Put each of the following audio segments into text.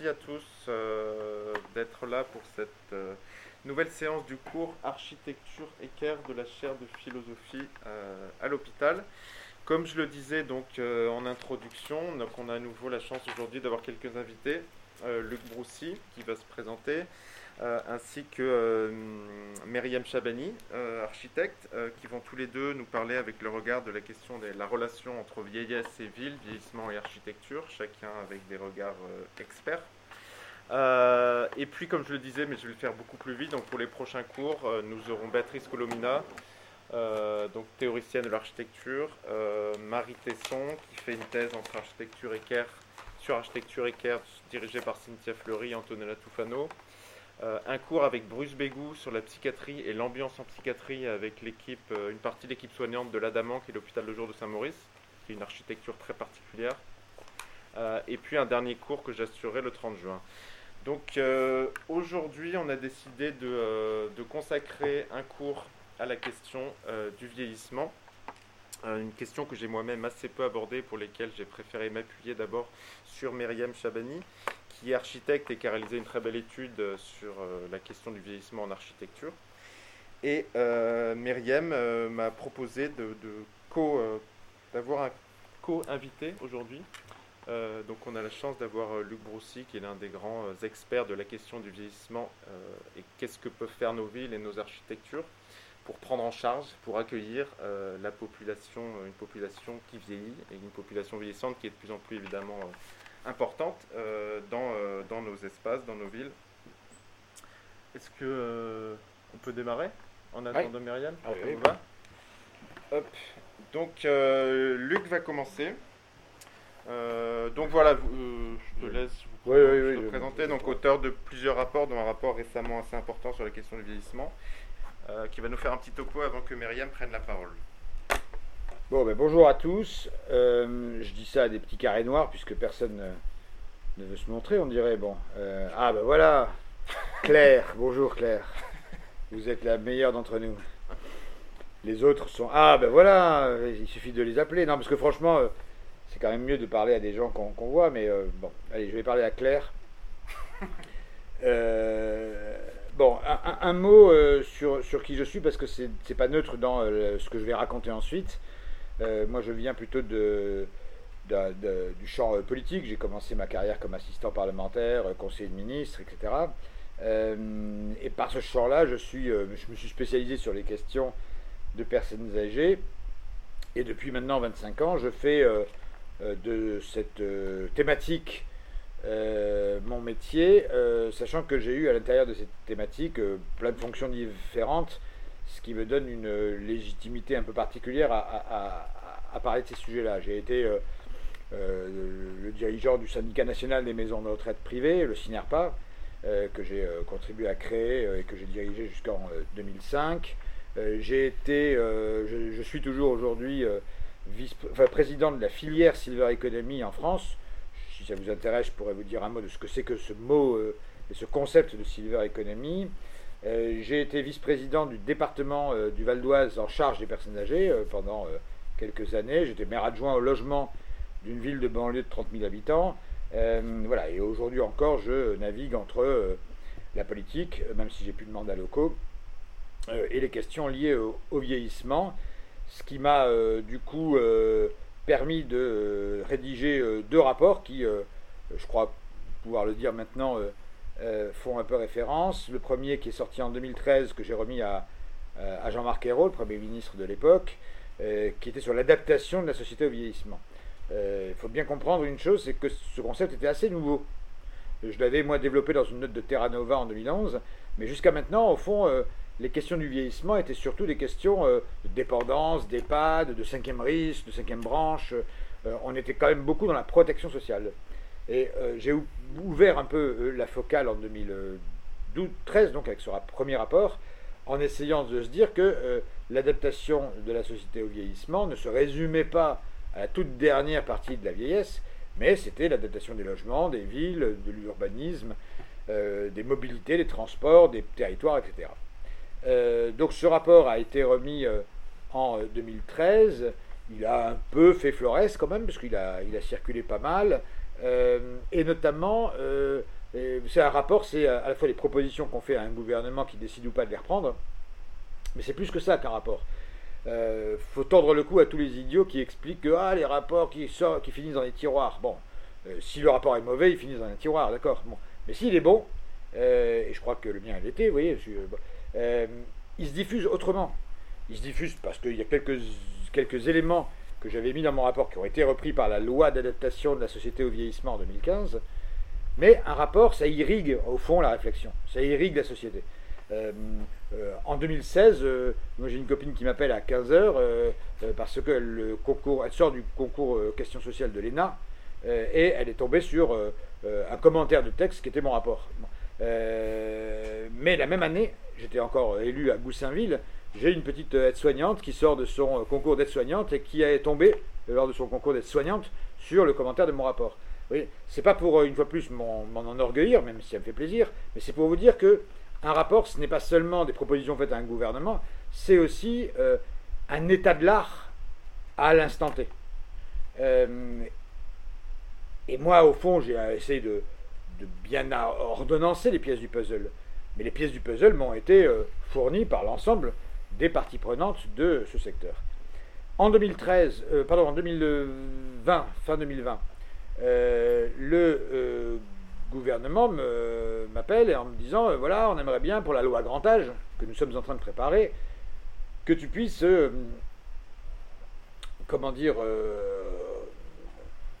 merci à tous euh, d'être là pour cette euh, nouvelle séance du cours Architecture équerre de la chaire de philosophie euh, à l'hôpital. Comme je le disais donc en introduction, donc on a à nouveau la chance aujourd'hui d'avoir quelques invités. Luc Broussy qui va se présenter, euh, ainsi que euh, Myriam Chabani, euh, architecte, qui vont tous les deux nous parler avec le regard de la question de la relation entre vieillesse et ville, vieillissement et architecture, chacun avec des regards experts. et puis, comme je le disais, mais je vais le faire beaucoup plus vite, donc pour les prochains cours, nous aurons Béatrice Colomina, donc théoricienne de l'architecture, Marie Tesson, qui fait une thèse entre architecture et sur architecture et care, dirigée par Cynthia Fleury et Antonella Tufano, euh, un cours avec Bruce Bégou sur la psychiatrie et l'ambiance en psychiatrie avec euh, une partie de l'équipe soignante de l'Adamant, qui est l'hôpital de jour de Saint-Maurice, qui est une architecture très particulière. Euh, et puis un dernier cours que j'assurerai le 30 juin. Donc aujourd'hui, on a décidé de, de, consacrer un cours à la question du vieillissement. une question que j'ai moi-même assez peu abordée, pour lesquelles j'ai préféré m'appuyer d'abord sur Myriam Chabani, qui est architecte et qui a réalisé une très belle étude euh, sur euh, la question du vieillissement en architecture. Et euh, Myriam m'a proposé de, co, d'avoir un co-invité aujourd'hui. donc on a la chance d'avoir Luc Broussy, qui est l'un des grands experts de la question du vieillissement et qu'est-ce que peuvent faire nos villes et nos architectures pour prendre en charge, pour accueillir la population, une population qui vieillit et une population vieillissante qui est de plus en plus évidemment importante euh, dans, euh, dans, nos espaces, dans nos villes. Est-ce que euh, on peut démarrer en attendant Myriam? Ah Hop. Donc Luc va commencer. donc voilà, je te laisse vous, présenter. Donc auteur de plusieurs rapports, dont un rapport récemment assez important sur la question du vieillissement, qui va nous faire un petit topo avant que Myriam prenne la parole. Bon, ben, bonjour à tous. Euh, je dis ça à des petits carrés noirs puisque personne ne, veut se montrer, on dirait. Bon, euh, ah ben voilà, Claire. bonjour Claire. Vous êtes la meilleure d'entre nous. Les autres sont ah ben voilà, il suffit de les appeler. Non, parce que franchement, euh, c'est quand même mieux de parler à des gens qu'on voit. Mais bon, allez, je vais parler à Claire. bon, un, mot sur, sur qui je suis parce que c'est pas neutre dans ce que je vais raconter ensuite. Euh, moi, je viens plutôt de, du champ euh, politique. J'ai commencé ma carrière comme assistant parlementaire, euh, conseiller de ministre, etc. et par ce champ-là, je, me suis spécialisé sur les questions de personnes âgées. Et depuis maintenant 25 ans, je fais de cette thématique mon métier, sachant que j'ai eu à l'intérieur de cette thématique plein de fonctions différentes ce qui me donne une légitimité un peu particulière à, parler de ces sujets-là. J'ai été euh, euh, le dirigeant du syndicat national des maisons de retraite privées, le SINERPA, euh, que j'ai contribué à créer et que j'ai dirigé jusqu'en 2005. j'ai été, je, suis toujours aujourd'hui président de la filière Silver Economy en France. Si ça vous intéresse, je pourrais vous dire un mot de ce que c'est que ce mot et ce concept de Silver Economy. Euh, j'ai été vice-président du département euh, du Val d'Oise en charge des personnes âgées euh, pendant quelques années. J'étais maire adjoint au logement d'une ville de banlieue de 30 000 habitants. voilà, et aujourd'hui encore, je navigue entre la politique, même si j'ai plus de mandat locaux, et les questions liées au, vieillissement, ce qui m'a du coup permis de rédiger deux rapports qui, je crois pouvoir le dire maintenant, euh, font un peu référence. Le premier qui est sorti en 2013, que j'ai remis à, euh, à Jean-Marc Ayrault, le Premier ministre de l'époque, euh, qui était sur l'adaptation de la société au vieillissement. Il faut bien comprendre une chose, c'est que ce concept était assez nouveau. Je l'avais moi développé dans une note de Terra Nova en 2011, mais jusqu'à maintenant, au fond, les questions du vieillissement étaient surtout des questions de dépendance, d'EHPAD, de cinquième risque, de cinquième branche. on était quand même beaucoup dans la protection sociale. Et j'ai ouvert un peu euh, la focale en 2013, donc avec ce premier rapport, en essayant de se dire que euh, l'adaptation de la société au vieillissement ne se résumait pas à la toute dernière partie de la vieillesse, mais c'était l'adaptation des logements, des villes, de l'urbanisme, euh, des mobilités, des transports, des territoires, etc. donc ce rapport a été remis en 2013. Il a un peu fait florès quand même, parce qu'il a, il a circulé pas mal. Et notamment, c'est un rapport, c'est à la fois les propositions qu'on fait à un gouvernement qui décide ou pas de les reprendre, mais c'est plus que ça qu'un rapport. Il faut tordre le cou à tous les idiots qui expliquent que ah, les rapports qui, sortent, qui finissent dans les tiroirs. Bon, si le rapport est mauvais, il finit dans un tiroir, d'accord. Bon. Mais s'il est bon, et je crois que le mien l'était, vous voyez, il se diffuse autrement. Il se diffuse parce qu'il y a quelques, quelques éléments que j'avais mis dans mon rapport qui ont été repris par la loi d'adaptation de la société au vieillissement en 2015. Mais un rapport, ça irrigue au fond la réflexion, ça irrigue la société. Euh, euh, en 2016, euh, j'ai une copine qui m'appelle à 15h parce que le concours, sort du concours questions sociales de l'ENA et elle est tombée sur un commentaire de texte qui était mon rapport. mais la même année, j'étais encore élu à Goussainville, j'ai une petite aide-soignante qui sort de son concours d'aide-soignante et qui est tombée lors de son concours d'aide-soignante sur le commentaire de mon rapport. Oui, c'est pas pour une fois plus m'en enorgueillir, même si ça me fait plaisir, mais c'est pour vous dire que un rapport, ce n'est pas seulement des propositions faites à un gouvernement, c'est aussi euh, un état de l'art à l'instant T. Euh, et moi, au fond, j'ai essayé de, bien ordonnancer les pièces du puzzle. Mais les pièces du puzzle m'ont été euh, fournies par l'ensemble des parties prenantes de ce secteur. En 2013, pardon, en 2020, fin 2020, le gouvernement m'appelle en me disant voilà, on aimerait bien pour la loi grand âge que nous sommes en train de préparer, que tu puisses, comment dire,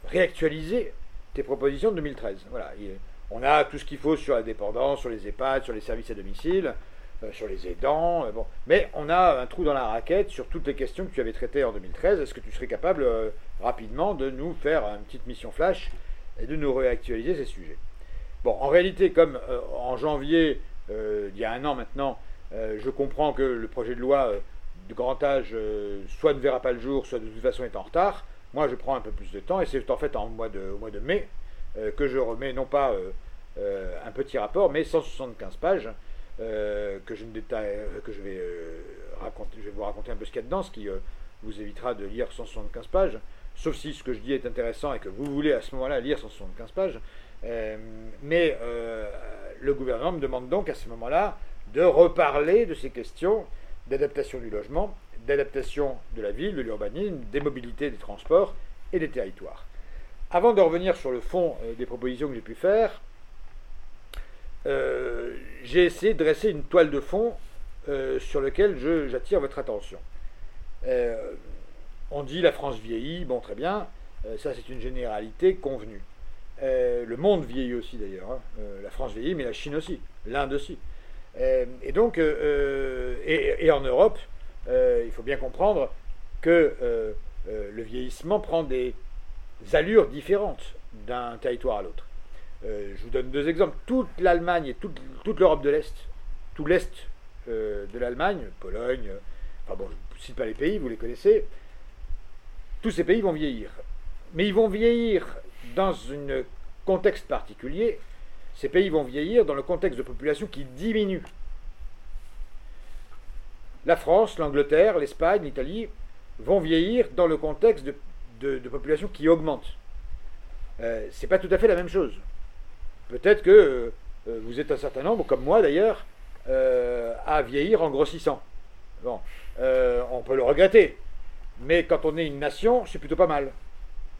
réactualiser tes propositions de 2013. Voilà, on a tout ce qu'il faut sur la dépendance, sur les EHPAD, sur les services à domicile, sur les aidants, bon. mais on a un trou dans la raquette sur toutes les questions que tu avais traitées en 2013. Est-ce que tu serais capable rapidement de nous faire une petite mission flash et de nous réactualiser ces sujets? Bon, en réalité, comme euh, en janvier, euh, il y a un an maintenant, euh, je comprends que le projet de loi de grand âge soit ne verra pas le jour, soit de toute façon est en retard. Moi, je prends un peu plus de temps et c'est en fait en au mois de mai que je remets non pas un petit rapport, mais 175 pages que je ne détaille, que je vais raconter, je vais vous raconter un peu ce qu'il y a dedans, ce qui vous évitera de lire 175 pages, sauf si ce que je dis est intéressant et que vous voulez à ce moment-là lire 175 pages. Euh, mais euh, le gouvernement me demande donc à ce moment-là de reparler de ces questions d'adaptation du logement, d'adaptation de la ville, de l'urbanisme, des mobilités, des transports et des territoires. Avant de revenir sur le fond euh, des propositions que j'ai pu faire, j'ai essayé de dresser une toile de fond sur laquelle j'attire votre attention. on dit la France vieillit, bon très bien, ça c'est une généralité convenue. Euh, le monde vieillit aussi d'ailleurs. Hein. Euh, la France vieillit, mais la Chine aussi, l'Inde aussi. Euh, et donc, et, en Europe, il faut bien comprendre que le vieillissement prend des allures différentes d'un territoire à l'autre. Je vous donne deux exemples. Toute l'Allemagne et toute, l'Europe de l'Est, tout l'Est de l'Allemagne, Pologne, enfin bon, je ne cite pas les pays, vous les connaissez, tous ces pays vont vieillir. Mais ils vont vieillir dans un contexte particulier, ces pays vont vieillir dans le contexte de population qui diminue. La France, l'Angleterre, l'Espagne, l'Italie vont vieillir dans le contexte de, population qui augmente. Euh, c'est pas tout à fait la même chose. Peut-être que euh, vous êtes un certain nombre, comme moi d'ailleurs, euh, à vieillir en grossissant. Bon, euh, on peut le regretter, mais quand on est une nation, c'est plutôt pas mal.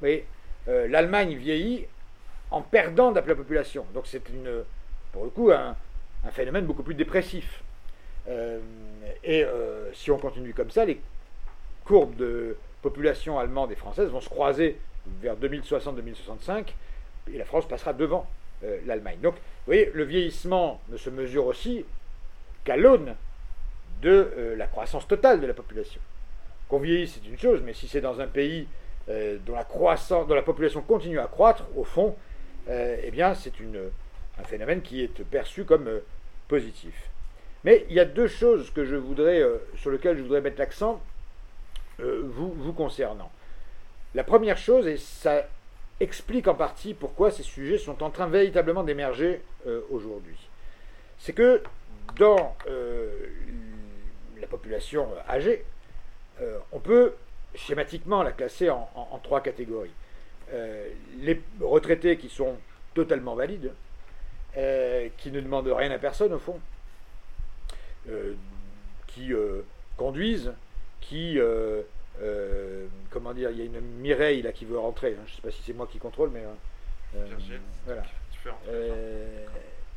Euh, l'Allemagne vieillit en perdant de la population. Donc c'est une, pour le coup un, phénomène beaucoup plus dépressif. Euh, et euh, si on continue comme ça, les courbes de population allemande et française vont se croiser vers 2060-2065 et la France passera devant l'Allemagne. Donc, vous voyez, le vieillissement ne se mesure aussi qu'à l'aune de la croissance totale de la population. Qu'on vieillisse, c'est une chose, mais si c'est dans un pays euh, dont, la croissance, dont la population continue à croître, au fond, euh, eh bien, c'est un phénomène qui est perçu comme euh, positif. Mais il y a deux choses que je voudrais, sur lesquelles je voudrais mettre l'accent vous concernant. La première chose, et ça explique en partie pourquoi ces sujets sont en train véritablement d'émerger aujourd'hui, c'est que dans la population âgée, on peut schématiquement la classer en, trois catégories. les retraités qui sont totalement valides, qui ne demandent rien à personne au fond, qui conduisent, qui comment dire, il y a une Mireille là qui veut rentrer. Hein. je ne sais pas si c'est moi qui contrôle, mais voilà.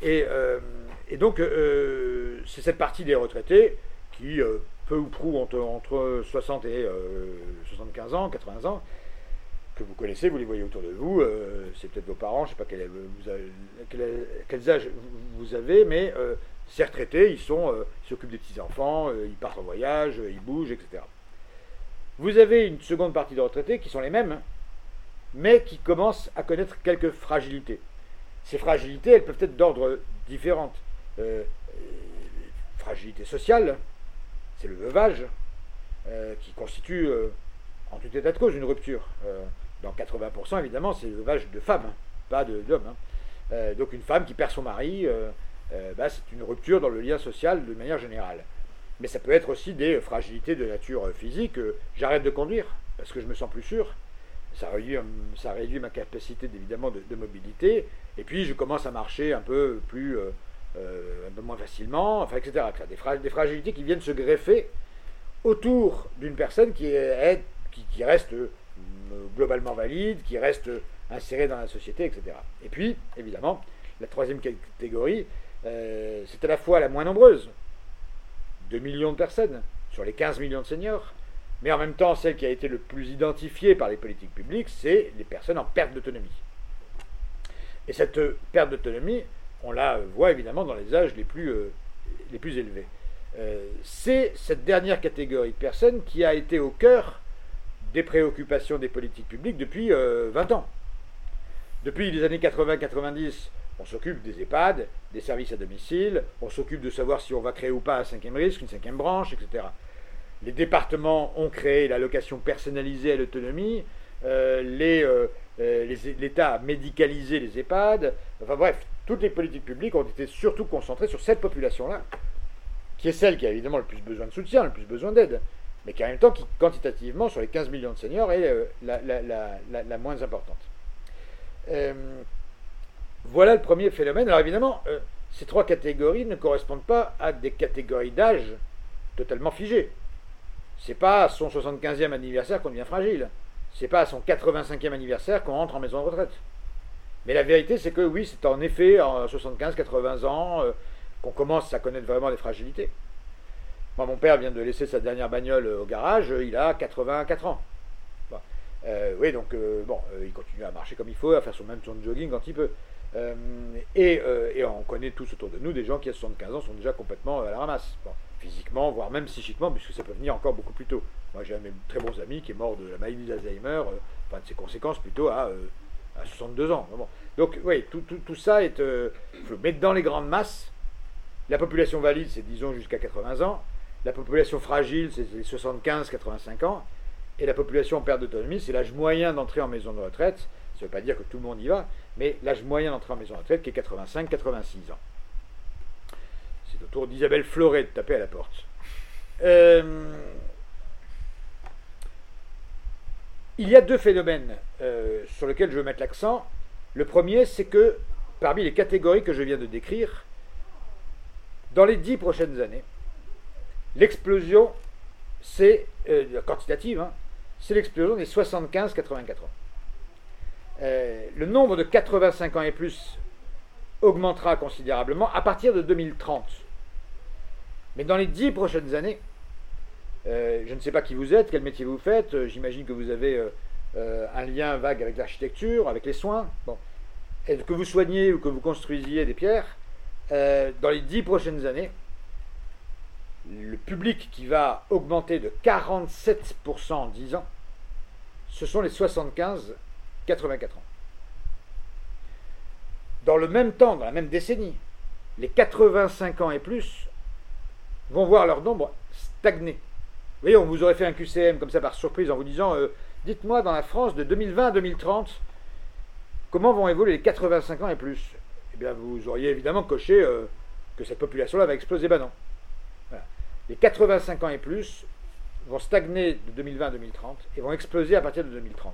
Et, et, donc, c'est cette partie des retraités qui, peu ou prou, entre, entre 60 et 75 ans, 80 ans, que vous connaissez, vous les voyez autour de vous, c'est peut-être vos parents, je ne sais pas quel, vous quels âges vous avez, mais ces retraités, ils sont, s'occupent des petits-enfants, ils partent en voyage, ils bougent, etc. Vous avez une seconde partie de retraités qui sont les mêmes, mais qui commencent à connaître quelques fragilités. Ces fragilités, elles peuvent être d'ordre différent. Euh, fragilité sociale, c'est le veuvage, euh, qui constitue euh, en tout état de cause une rupture. dans 80%, évidemment, c'est le veuvage de femmes, pas d'hommes. Hein. donc une femme qui perd son mari, bah, c'est une rupture dans le lien social de manière générale. Mais ça peut être aussi des fragilités de nature physique. J'arrête de conduire parce que je me sens plus sûr. Ça réduit, ça réduit ma capacité évidemment de, mobilité. Et puis je commence à marcher un peu plus, euh, euh, un peu moins facilement, enfin, etc. Des, des, fragilités qui viennent se greffer autour d'une personne qui, est, qui, reste euh, globalement valide, qui reste insérée dans la société, etc. Et puis, évidemment, la troisième catégorie, c'est à la fois la moins nombreuse, 2 millions de personnes sur les 15 millions de seniors. Mais en même temps, celle qui a été le plus identifiée par les politiques publiques, c'est les personnes en perte d'autonomie. Et cette perte d'autonomie, on la voit évidemment dans les âges les plus, euh, les plus élevés. Euh, c'est cette dernière catégorie de personnes qui a été au cœur des préoccupations des politiques publiques depuis 20 euh, ans. Depuis les années 80-90, on s'occupe des EHPAD, des services à domicile, on s'occupe de savoir si on va créer ou pas un cinquième risque, une cinquième branche, etc. Les départements ont créé l'allocation personnalisée à l'autonomie, euh, euh, euh, l'État a médicalisé les EHPAD, enfin bref, toutes les politiques publiques ont été surtout concentrées sur cette population-là, qui est celle qui a évidemment le plus besoin de soutien, le plus besoin d'aide, mais qui en même temps, quantitativement, sur les 15 millions de seniors, est la, moins importante. Voilà le premier phénomène. Alors évidemment, euh, ces trois catégories ne correspondent pas à des catégories d'âge totalement figées. C'est pas à son 75e anniversaire qu'on devient fragile. C'est pas à son 85e anniversaire qu'on rentre en maison de retraite. Mais la vérité, c'est que oui, c'est en effet en 75-80 ans euh, qu'on commence à connaître vraiment les fragilités. Moi, mon père vient de laisser sa dernière bagnole au garage, il a 84 ans. oui, donc bon, il continue à marcher comme il faut, à faire son même son de jogging quand il peut. Euh, euh, et, on connaît tous autour de nous des gens qui à 75 ans sont déjà complètement à la ramasse. physiquement, voire même psychiquement, puisque ça peut venir encore beaucoup plus tôt. Moi j'ai un de mes très bons amis qui est mort de la maladie d'Alzheimer, euh, enfin de ses conséquences plutôt à, à 62 ans. Donc oui, tout, tout, ça est... Faut mettre dans les grandes masses. La population valide, c'est disons jusqu'à 80 ans. La population fragile, c'est les 75-85 ans. Et la population en perte d'autonomie, c'est l'âge moyen d'entrer en maison de retraite. Ça ne veut pas dire que tout le monde y va, mais l'âge moyen d'entrer en maison de retraite qui est 85-86 ans. C'est au tour d'Isabelle Fleuret de taper à la porte. Euh, il y a deux phénomènes euh, sur lesquels je veux mettre l'accent. Le premier, c'est que parmi les catégories que je viens de décrire, dans les dix prochaines années, l'explosion, c'est euh, quantitative, hein, c'est l'explosion des 75-84 ans. Euh, le nombre de 85 ans et plus augmentera considérablement à partir de 2030. Mais dans les dix prochaines années, euh, je ne sais pas qui vous êtes, quel métier vous faites, euh, j'imagine que vous avez un lien vague avec l'architecture, avec les soins. Bon. Et que vous soignez ou que vous construisiez des pierres, dans les dix prochaines années, le public qui va augmenter de 47% en 10 ans, ce sont les 75 84 ans. Dans le même temps, dans la même décennie, les 85 ans et plus vont voir leur nombre stagner. Vous voyez, on vous aurait fait un QCM comme ça par surprise en vous disant euh, Dites-moi, dans la France de 2020 à 2030, comment vont évoluer les 85 ans et plus? Eh bien, vous auriez évidemment coché euh, que cette population-là va exploser. Ben non. Les 85 ans et plus vont stagner de 2020 à 2030 et vont exploser à partir de 2030.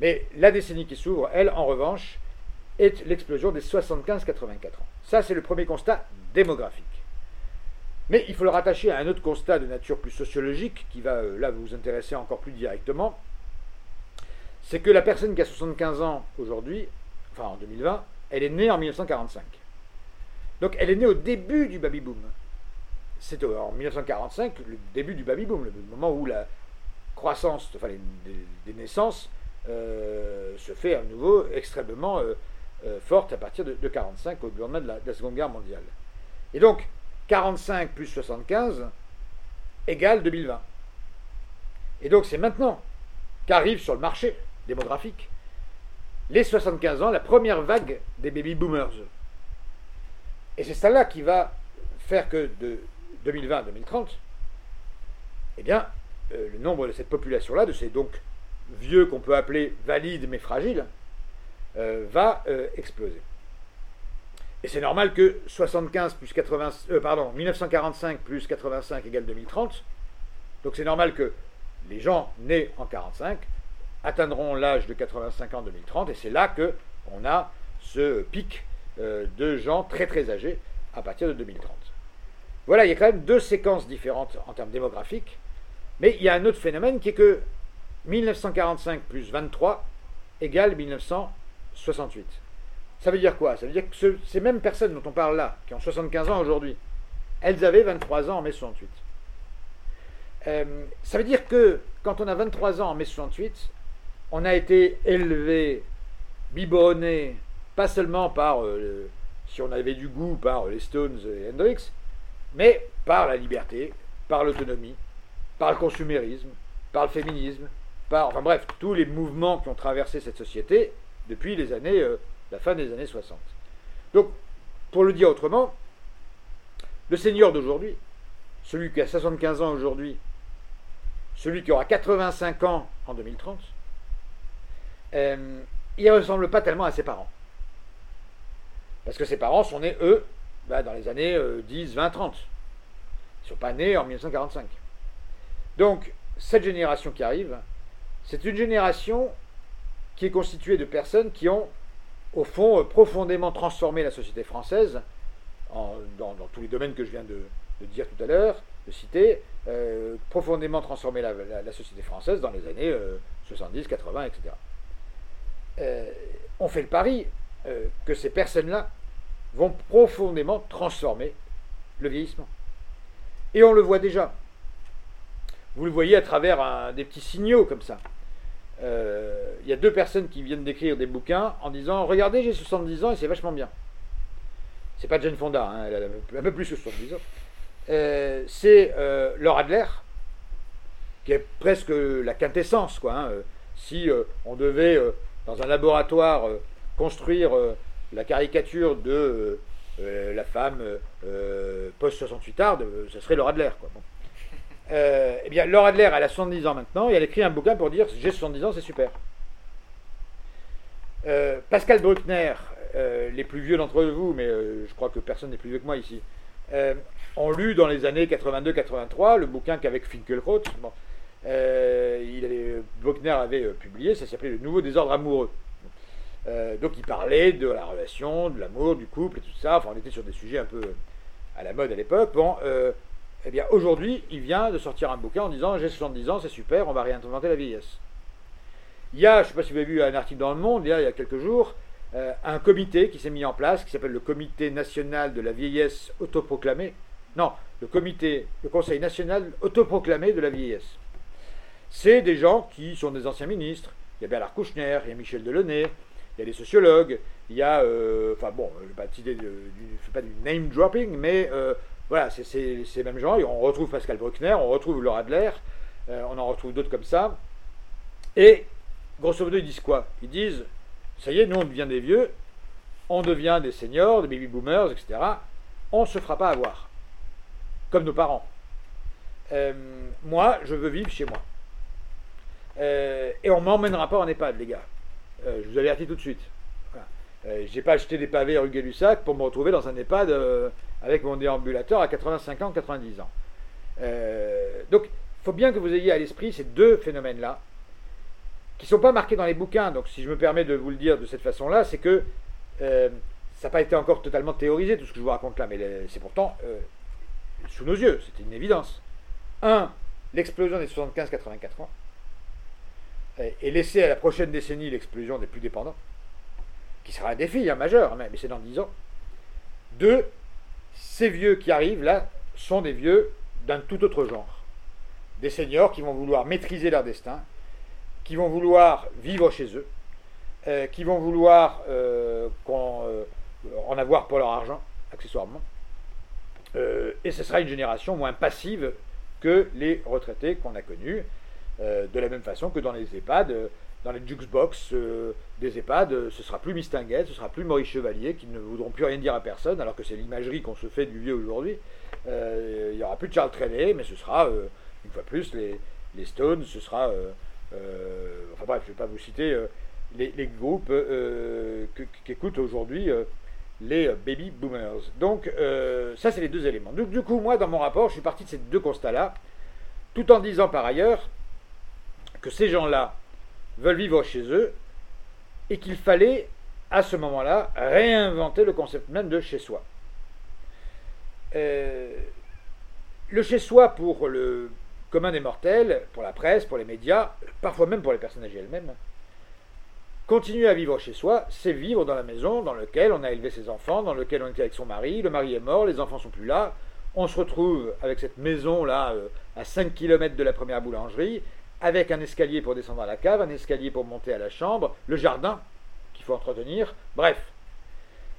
Mais la décennie qui s'ouvre, elle, en revanche, est l'explosion des 75-84 ans. Ça, c'est le premier constat démographique. Mais il faut le rattacher à un autre constat de nature plus sociologique, qui va euh, là vous intéresser encore plus directement. C'est que la personne qui a 75 ans aujourd'hui, enfin en 2020, elle est née en 1945. Donc elle est née au début du baby-boom. C'est en 1945 le début du baby-boom, le moment où la croissance, enfin des, naissances, se fait à nouveau extrêmement euh, euh, forte à partir de, 1945, au lendemain de la, de la, Seconde Guerre mondiale. Et donc, 45 plus 75 égale 2020. Et donc, c'est maintenant qu'arrive sur le marché démographique les 75 ans, la première vague des baby boomers. Et c'est celle-là qui va faire que de 2020 à 2030, eh bien, euh, le nombre de cette population-là, de ces donc vieux qu'on peut appeler valides mais fragiles, euh, va euh, exploser. Et c'est normal que 75 plus 80, pardon, 1945 plus 85 égale 2030. Donc c'est normal que les gens nés en 45 atteindront l'âge de 85 ans en 2030, et c'est là que on a ce pic de gens très très âgés à partir de 2030. Voilà, il y a quand même deux séquences différentes en termes démographiques, mais il y a un autre phénomène qui est que 1945 plus 23 égale 1968. Ça veut dire quoi? Ça veut dire que ces mêmes personnes dont on parle là, qui ont 75 ans aujourd'hui, elles avaient 23 ans en mai 68. Euh, ça veut dire que quand on a 23 ans en mai 68, on a été élevé, biberonné, pas seulement par, euh, si on avait du goût, par les Stones et Hendrix, mais par la liberté, par l'autonomie, par le consumérisme, par le féminisme, enfin bref, tous les mouvements qui ont traversé cette société depuis les années, euh, la fin des années 60. Donc, pour le dire autrement, le seigneur d'aujourd'hui, celui qui a 75 ans aujourd'hui, celui qui aura 85 ans en 2030, euh, il ne ressemble pas tellement à ses parents. Parce que ses parents sont nés, eux, bah, dans les années 10, 20, 30. Ils ne sont pas nés en 1945. Donc, cette génération qui arrive, c'est une génération qui est constituée de personnes qui ont, au fond, profondément transformé la société française, dans, tous les domaines que je viens de, dire tout à l'heure, de citer, euh, profondément transformé la, société française dans les années 70, 80, etc. on fait le pari euh, que ces personnes-là vont profondément transformer le vieillissement. Et on le voit déjà. Vous le voyez à travers des petits signaux comme ça. Euh, il y a deux personnes qui viennent d'écrire des bouquins en disant Regardez, j'ai 70 ans et c'est vachement bien. C'est pas Jane Fonda, hein, elle a un peu plus que 70 ans. Euh, c'est euh, Laura Adler, qui est presque la quintessence. Quoi, hein. Si on devait, dans un laboratoire, construire la caricature de euh, euh, la femme euh, post-68 art, ce serait Laura Adler. Quoi. Eh bien, Laura Adler, elle a 70 ans maintenant, et elle écrit un bouquin pour dire j'ai 70 ans, c'est super. Pascal Bruckner, les plus vieux d'entre vous, mais je crois que personne n'est plus vieux que moi ici, ont lu dans les années 82-83 le bouquin qu'avec Finkelkraut, Bruckner avait publié, ça s'appelait Le Nouveau désordre amoureux. Euh, donc il parlait de la relation, de l'amour, du couple et tout ça. Enfin, on était sur des sujets un peu à la mode à l'époque. Bon, euh, eh bien aujourd'hui, il vient de sortir un bouquin en disant j'ai 70 ans, c'est super, on va réinventer la vieillesse. Il y a, je ne sais pas si vous avez vu un article dans Le Monde, il y a, il y a quelques jours, euh, un comité qui s'est mis en place, qui s'appelle le Comité national de la vieillesse autoproclamée. Non, le comité, le Conseil national autoproclamé de la vieillesse. C'est des gens qui sont des anciens ministres. Il y a Bernard Kouchner, il y a Michel Delaunay, il y a des sociologues, il y a, euh, enfin bon, je ne fais pas du name dropping, mais euh, voilà, c'est ces mêmes gens. Et on retrouve Pascal Bruckner, on retrouve Laura Adler, euh, on en retrouve d'autres comme ça. Et grosso modo, ils disent quoi? Ils disent, ça y est, nous on devient des vieux, on devient des seniors, des baby boomers, etc. On ne se fera pas avoir, comme nos parents. moi, je veux vivre chez moi. et on m'emmènera pas en EHPAD, les gars. Euh, je vous avertis tout de suite. Euh, je n'ai pas acheté des pavés rue Gay-Lussac pour me retrouver dans un EHPAD euh, avec mon déambulateur à 85 ans, 90 ans. donc, il faut bien que vous ayez à l'esprit ces deux phénomènes-là qui ne sont pas marqués dans les bouquins. Donc si je me permets de vous le dire de cette façon-là, c'est que euh, ça n'a pas été encore totalement théorisé, tout ce que je vous raconte là, mais c'est pourtant euh, sous nos yeux, c'est une évidence. Un, l'explosion des 75-84 ans, et laisser à la prochaine décennie l'explosion des plus dépendants, qui sera un défi hein, majeur, mais c'est dans 10 ans. Deux, ces vieux qui arrivent là sont des vieux d'un tout autre genre. Des seniors qui vont vouloir maîtriser leur destin, qui vont vouloir vivre chez eux, euh, qui vont vouloir euh, euh, en avoir pour leur argent, accessoirement. et ce sera une génération moins passive que les retraités qu'on a connus, de la même façon que dans les EHPAD, dans les jukebox des EHPAD, ce sera plus Mistinguet, ce sera plus Maurice Chevalier, qui ne voudront plus rien dire à personne, alors que c'est l'imagerie qu'on se fait du vieux aujourd'hui. Il n'y aura plus de Charles Trenet, mais ce sera, une fois plus, les, les Stones, ce sera euh, enfin bref, je ne vais pas vous citer euh, les, groupes euh, qu'écoutent aujourd'hui les baby boomers. Donc ça, c'est les deux éléments. Donc du coup, moi, dans mon rapport, je suis parti de ces deux constats-là, tout en disant par ailleurs que ces gens-là veulent vivre chez eux et qu'il fallait à ce moment-là réinventer le concept même de chez soi. le chez soi pour le commun des mortels, pour la presse, pour les médias, parfois même pour les personnes âgées elles-mêmes, continuer à vivre chez soi, c'est vivre dans la maison dans laquelle on a élevé ses enfants, dans laquelle on était avec son mari, le mari est mort, les enfants sont plus là, on se retrouve avec cette maison-là euh, à 5 km de la première boulangerie, avec un escalier pour descendre à la cave, un escalier pour monter à la chambre, le jardin qu'il faut entretenir, bref.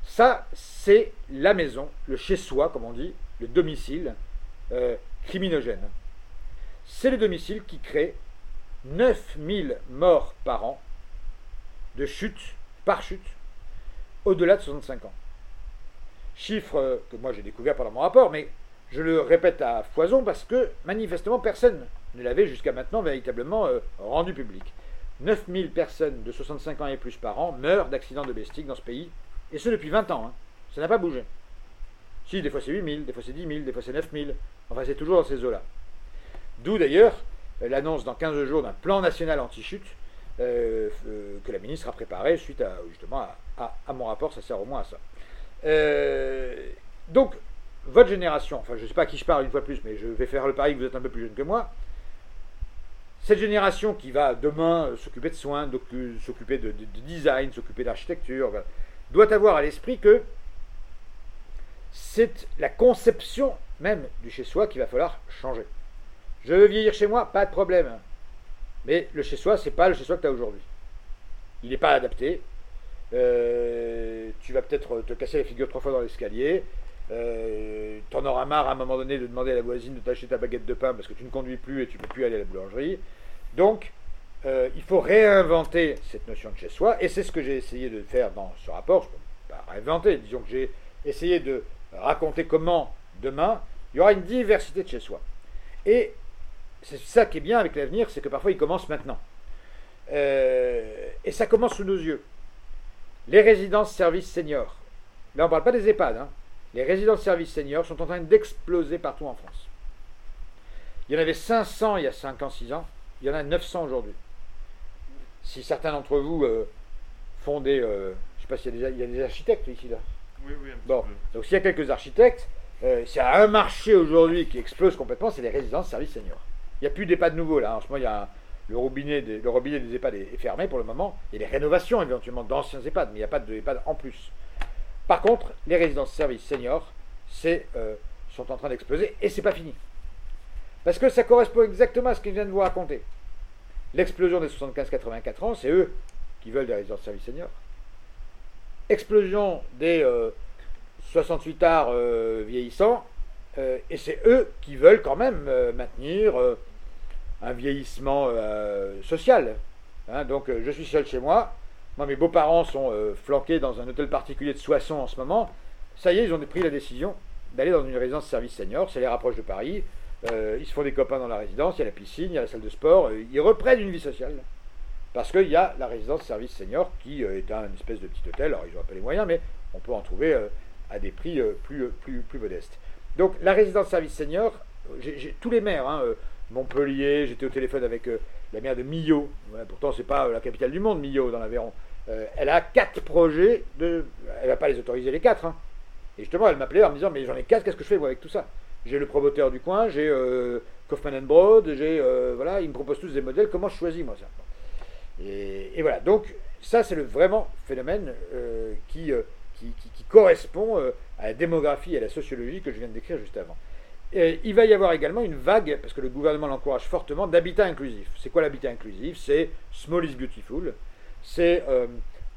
Ça, c'est la maison, le chez-soi, comme on dit, le domicile euh, criminogène c'est le domicile qui crée 9000 morts par an de chute par chute au-delà de 65 ans. Chiffre que moi j'ai découvert pendant mon rapport, mais je le répète à foison parce que manifestement personne ne l'avait jusqu'à maintenant véritablement euh, rendu public. 9000 personnes de 65 ans et plus par an meurent d'accidents domestiques dans ce pays, et ce depuis 20 ans. Hein. Ça n'a pas bougé. Si, des fois c'est 8000, des fois c'est 10 000, des fois c'est 9000. Enfin, c'est toujours dans ces eaux-là. D'où d'ailleurs l'annonce dans 15 jours d'un plan national anti-chute euh, euh, que la ministre a préparé suite à, justement à, mon rapport, ça sert au moins à ça. Euh, donc, votre génération, enfin je ne sais pas à qui je parle une fois plus, mais je vais faire le pari que vous êtes un peu plus jeune que moi, cette génération qui va demain s'occuper de soins, s'occuper de, design, s'occuper d'architecture, doit avoir à l'esprit que c'est la conception même du chez-soi qu'il va falloir changer. Je veux vieillir chez moi, pas de problème. Mais le chez-soi, c'est pas le chez-soi que tu as aujourd'hui. Il n'est pas adapté. Euh, tu vas peut-être te casser la figure trois fois dans l'escalier. Euh, tu en auras marre à un moment donné de demander à la voisine de t'acheter ta baguette de pain parce que tu ne conduis plus et tu ne peux plus aller à la boulangerie. Donc, euh, il faut réinventer cette notion de chez soi. Et c'est ce que j'ai essayé de faire dans ce rapport. Je ne peux pas réinventer. Disons que j'ai essayé de raconter comment, demain, il y aura une diversité de chez soi. Et c'est ça qui est bien avec l'avenir, c'est que parfois il commence maintenant. Euh, et ça commence sous nos yeux. Les résidences services seniors. Là, on ne parle pas des EHPAD. Hein. Les résidences services seniors sont en train d'exploser partout en France. Il y en avait 500 il y a 5 ans, 6 ans. Il y en a 900 aujourd'hui. Si certains d'entre vous euh, font des. Euh, je ne sais pas s'il y, a des architectes ici. Là. Oui, oui. bon, donc s'il y a quelques architectes, s'il y a un marché aujourd'hui qui explose complètement, c'est les résidences services seniors. Il n'y a plus d'EHPAD nouveaux là. En ce moment, il y a le, robinet des, le robinet des EHPAD est, fermé pour le moment. Il y a des rénovations éventuellement d'anciens EHPAD, mais il n'y a pas de EHPAD en plus. Par contre, les résidences services seniors euh, sont en train d'exploser et c'est pas fini. Parce que ça correspond exactement à ce je viens de vous raconter. L'explosion des 75-84 ans, c'est eux qui veulent des résidences services seniors. Explosion des 68 euh, arts euh, vieillissants, et c'est eux qui veulent quand même maintenir un vieillissement social. Hein. donc je suis seul chez moi. Moi, mes beaux-parents sont euh, flanqués dans un hôtel particulier de Soissons en ce moment. Ça y est, ils ont pris la décision d'aller dans une résidence service senior. Ça les rapproche de Paris. ils se font des copains dans la résidence. Il y a la piscine, il y a la salle de sport. ils reprennent une vie sociale. Parce qu'il y a la résidence service senior qui est un espèce de petit hôtel. Alors, ils n'ont pas les moyens, mais on peut en trouver à des prix plus, modestes. Donc, la résidence service senior, tous les maires, hein, Montpellier, j'étais au téléphone avec euh, la maire de Millau. pourtant, c'est pas la capitale du monde, Millau, dans l'Aveyron. elle a quatre projets de. Elle va pas les autoriser les quatre. Hein. Et justement, elle m'appelait en me disant Mais j'en ai quatre, qu'est-ce que je fais moi, avec tout ça? J'ai le promoteur du coin, j'ai Kaufman Broad, j'ai. voilà, ils me proposent tous des modèles, comment je choisis moi ça? Et, voilà, donc ça c'est le vraiment phénomène qui, qui, correspond à la démographie et à la sociologie que je viens de décrire juste avant. Il va y avoir également une vague, parce que le gouvernement l'encourage fortement, d'habitat inclusif. C'est quoi l'habitat inclusif? C'est small is beautiful. C'est euh,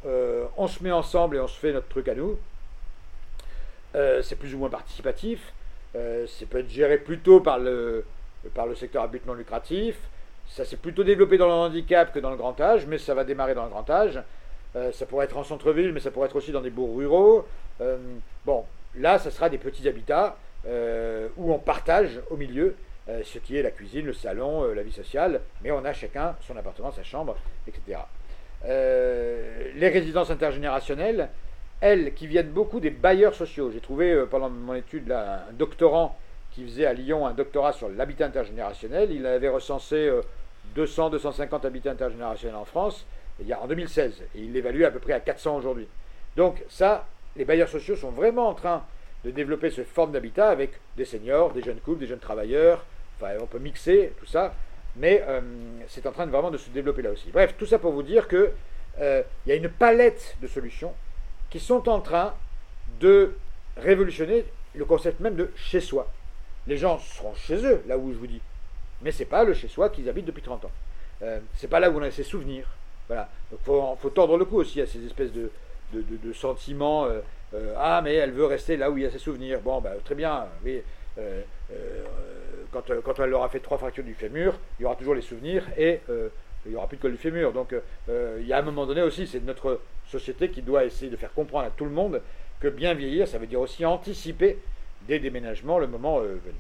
euh, on se met ensemble et on se fait notre truc à nous. Euh, c'est plus ou moins participatif. c'est peut être géré plutôt par le, par le secteur habitement lucratif. Ça s'est plutôt développé dans le handicap que dans le grand âge, mais ça va démarrer dans le grand âge. ça pourrait être en centre-ville, mais ça pourrait être aussi dans des bourgs ruraux. bon, Là, ce sera des petits habitats euh, où on partage au milieu euh, ce qui est la cuisine, le salon, euh, la vie sociale, mais on a chacun son appartement, sa chambre, etc. les résidences intergénérationnelles, elles, qui viennent beaucoup des bailleurs sociaux. J'ai trouvé pendant mon étude un doctorant qui faisait à Lyon un doctorat sur l'habitat intergénérationnel. Il avait recensé 200-250 habitats intergénérationnels en France il y a, en 2016, et il l'évalue à peu près à 400 aujourd'hui. Donc ça, les bailleurs sociaux sont vraiment en train de développer cette forme d'habitat avec des seniors, des jeunes couples, des jeunes travailleurs. Enfin, on peut mixer tout ça, mais euh, c'est en train de vraiment de se développer là aussi. Bref, tout ça pour vous dire que euh, il y a une palette de solutions qui sont en train de révolutionner le concept même de chez soi. Les gens seront chez eux, là où je vous dis, mais c'est pas le chez soi qu'ils habitent depuis 30 ans. Euh, c'est pas là où on a ses souvenirs. Voilà. Donc faut, faut tordre le cou aussi à ces espèces de, de, sentiments. Euh, euh, ah, mais elle veut rester là où il y a ses souvenirs. Bon, bah, très bien, oui. Euh, quand, quand, elle aura fait trois fractures du fémur, il y aura toujours les souvenirs et il n'y aura plus de col du fémur. Donc il y a un moment donné aussi, c'est notre société qui doit essayer de faire comprendre à tout le monde que bien vieillir, ça veut dire aussi anticiper des déménagements le moment venu.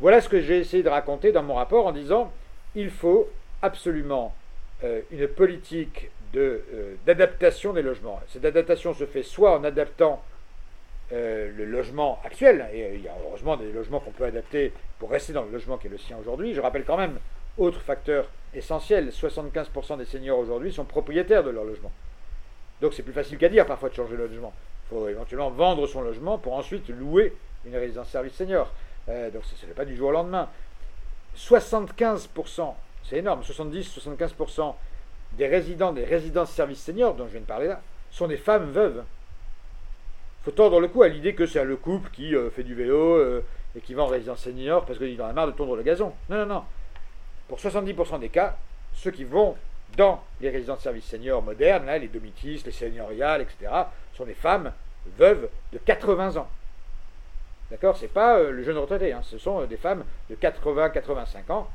Voilà ce que j'ai essayé de raconter dans mon rapport en disant il faut absolument une politique euh, d'adaptation des logements. Cette adaptation se fait soit en adaptant euh, le logement actuel, et euh, il y a heureusement des logements qu'on peut adapter pour rester dans le logement qui est le sien aujourd'hui. Je rappelle quand même, autre facteur essentiel, 75% des seniors aujourd'hui sont propriétaires de leur logement. Donc c'est plus facile qu'à dire parfois de changer de logement. Il faut éventuellement vendre son logement pour ensuite louer une résidence service senior. donc ce n'est pas du jour au lendemain. 75%, c'est énorme, 70-75% des résidents des résidences services seniors, dont je viens de parler là, sont des femmes veuves. Faut tordre le coup à l'idée que c'est le couple qui euh, fait du vélo euh, et qui va en résidence senior parce qu'il en a marre de tondre le gazon. Non, non, non. Pour 70% des cas, ceux qui vont dans les résidences services seniors modernes, les domitis, les seigneuriales, etc., sont des femmes veuves de 80 ans. D'accord? C'est pas euh, le jeune retraité, hein. ce sont des femmes de 80-85 ans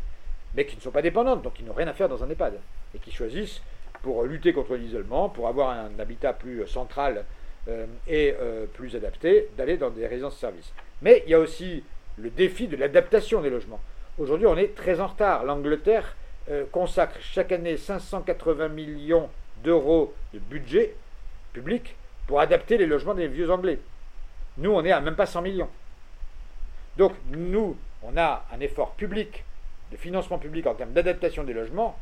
mais qui ne sont pas dépendantes, donc qui n'ont rien à faire dans un EHPAD, et qui choisissent, pour lutter contre l'isolement, pour avoir un habitat plus central euh, et euh, plus adapté, d'aller dans des résidences-services. Mais il y a aussi le défi de l'adaptation des logements. Aujourd'hui, on est très en retard. L'Angleterre euh, consacre chaque année 580 millions d'euros de budget public pour adapter les logements des vieux Anglais. Nous, on est à même pas 100 millions. Donc, nous, on a un effort public de financement public en termes d'adaptation des logements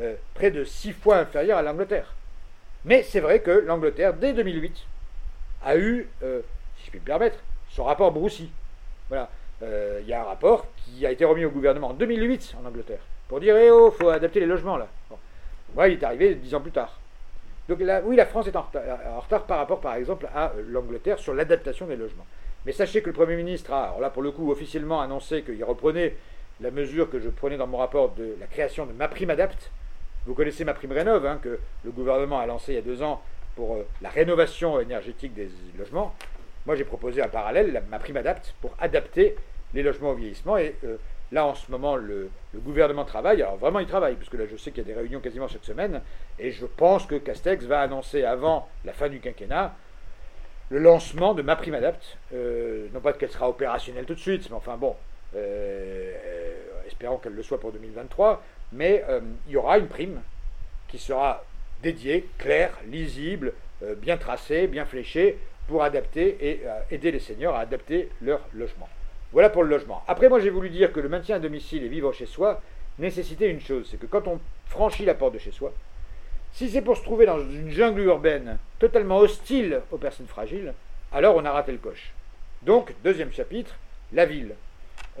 euh, près de six fois inférieur à l'Angleterre. Mais c'est vrai que l'Angleterre, dès 2008, a eu, euh, si je puis me permettre, son rapport Broussy. Voilà. Euh, il y a un rapport qui a été remis au gouvernement en 2008 en Angleterre pour dire Eh oh, faut adapter les logements là. Bon. il est arrivé dix ans plus tard. Donc oui, la France est en retard, en retard par rapport, par exemple, à l'Angleterre sur l'adaptation des logements. Mais sachez que le Premier ministre a, alors là pour le coup, officiellement annoncé qu'il reprenait la mesure que je prenais dans mon rapport de la création de ma prime adapte. Vous connaissez ma prime rénov, hein, que le gouvernement a lancé il y a deux ans pour euh, la rénovation énergétique des logements. Moi, j'ai proposé un parallèle, ma prime adapte, pour adapter les logements au vieillissement. Et euh, là, en ce moment, le, gouvernement travaille. Alors, vraiment, il travaille, parce que là, je sais qu'il y a des réunions quasiment chaque semaine. Et je pense que Castex va annoncer avant la fin du quinquennat le lancement de ma prime adapte. Euh, non pas qu'elle sera opérationnelle tout de suite, mais enfin bon, espérons qu'elle le soit pour 2023, mais euh, il y aura une prime qui sera dédiée, claire, lisible, euh, bien tracée, bien fléchée, pour adapter et aider les seniors à adapter leur logement. Voilà pour le logement. Après, moi, j'ai voulu dire que le maintien à domicile et vivre chez soi, nécessiter une chose, c'est que quand on franchit la porte de chez soi, si c'est pour se trouver dans une jungle urbaine totalement hostile aux personnes fragiles, alors on a raté le coche. Donc, deuxième chapitre, la ville.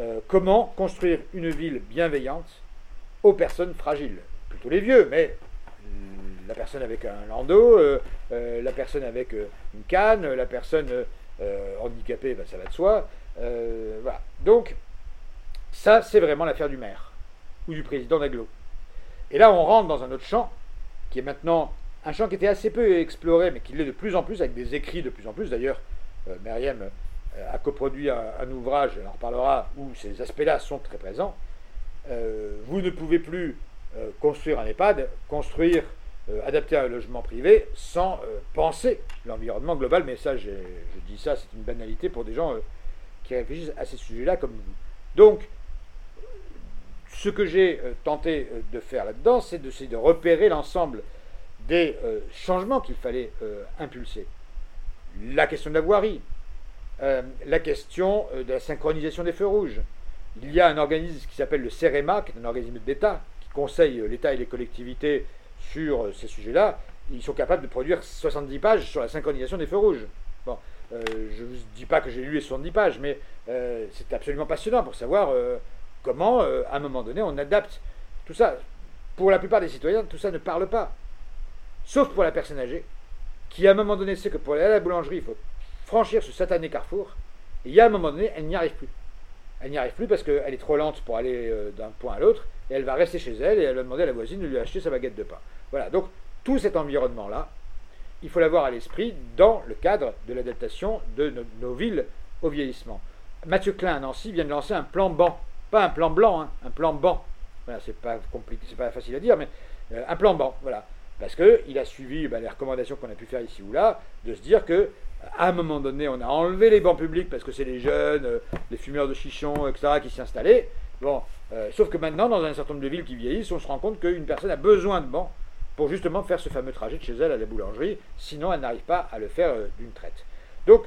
Euh, comment construire une ville bienveillante aux personnes fragiles? Plutôt les vieux, mais la personne avec un landau, euh, euh, la personne avec une canne, la personne handicapée, ben, ça va de soi. Donc, ça, c'est vraiment l'affaire du maire ou du président d'Aglo. Et là, on rentre dans un autre champ, qui est maintenant un champ qui était assez peu exploré, mais qui l'est de plus en plus, avec des écrits de plus en plus. D'ailleurs, euh, a coproduit un, ouvrage, elle en reparlera, où ces aspects-là sont très présents. Euh, vous ne pouvez plus euh, construire un EHPAD, construire, euh, adapter un logement privé sans penser l'environnement global. Mais ça, je dis ça, c'est une banalité pour des gens qui réfléchissent à ces sujets-là comme vous. Donc, ce que j'ai tenté de faire là-dedans, c'est d'essayer de repérer l'ensemble des changements qu'il fallait impulser. La question de la voirie, euh, la question euh, de la synchronisation des feux rouges. Il y a un organisme qui s'appelle le CEREMA, qui est un organisme d'État, qui conseille euh, l'État et les collectivités sur ces sujets-là. Ils sont capables de produire 70 pages sur la synchronisation des feux rouges. Bon, je ne vous dis pas que j'ai lu les 70 pages, mais c'est absolument passionnant pour savoir comment, à un moment donné, on adapte tout ça. Pour la plupart des citoyens, tout ça ne parle pas. Sauf pour la personne âgée, qui à un moment donné sait que pour aller à la boulangerie, il faut franchir ce satané carrefour, et il y a un moment donné, elle n'y arrive plus. Elle n'y arrive plus parce qu'elle est trop lente pour aller euh, d'un point à l'autre, et elle va rester chez elle, et elle va demander à la voisine de lui acheter sa baguette de pain. Voilà, donc tout cet environnement-là, il faut l'avoir à l'esprit dans le cadre de l'adaptation de nos, villes au vieillissement. Mathieu Klein à Nancy vient de lancer un plan banc, pas un plan blanc, hein, un plan banc. Voilà, c'est pas compliqué, c'est pas facile à dire, mais euh, un plan banc, voilà. Parce qu'il a suivi ben, les recommandations qu'on a pu faire ici ou là, de se dire que à un moment donné, on a enlevé les bancs publics parce que c'est les jeunes, euh, les fumeurs de chichons, etc., qui s'y installaient. Bon, euh, sauf que maintenant, dans un certain nombre de villes qui vieillissent, on se rend compte qu'une personne a besoin de bancs pour justement faire ce fameux trajet de chez elle à la boulangerie, sinon elle n'arrive pas à le faire euh, d'une traite. Donc,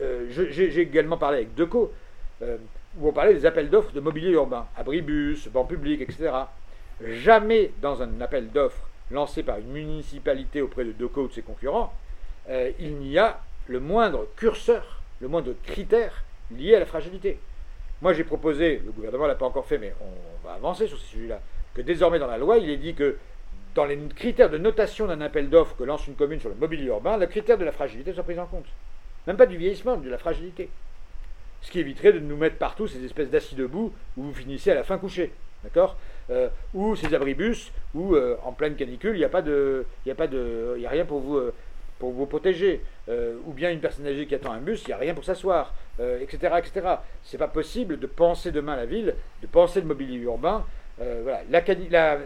j'ai également parlé avec Deco, où on parlait des appels d'offres de mobilier urbain, abribus, bancs publics, etc. Jamais dans un appel d'offres lancé par une municipalité auprès de Deco ou de ses concurrents, il n'y a le moindre curseur, le moindre critère lié à la fragilité. Moi, j'ai proposé, le gouvernement ne l'a pas encore fait, mais on va avancer sur ces sujets-là, que désormais dans la loi, il est dit que dans les critères de notation d'un appel d'offres que lance une commune sur le mobilier urbain, le critère de la fragilité soit pris en compte. Même pas du vieillissement, de la fragilité. Ce qui éviterait de nous mettre partout ces espèces d'assis debout où vous finissez à la fin couché. D'accord? Euh, Ou ces abribus où euh, en pleine canicule, il n'y a, a, a rien pour vous, euh, pour vous protéger, euh, ou bien une personne âgée qui attend un bus, il n'y a rien pour s'asseoir, etc., euh, etc. C'est pas possible de penser demain la ville, de penser le mobilier urbain. Euh, voilà. La,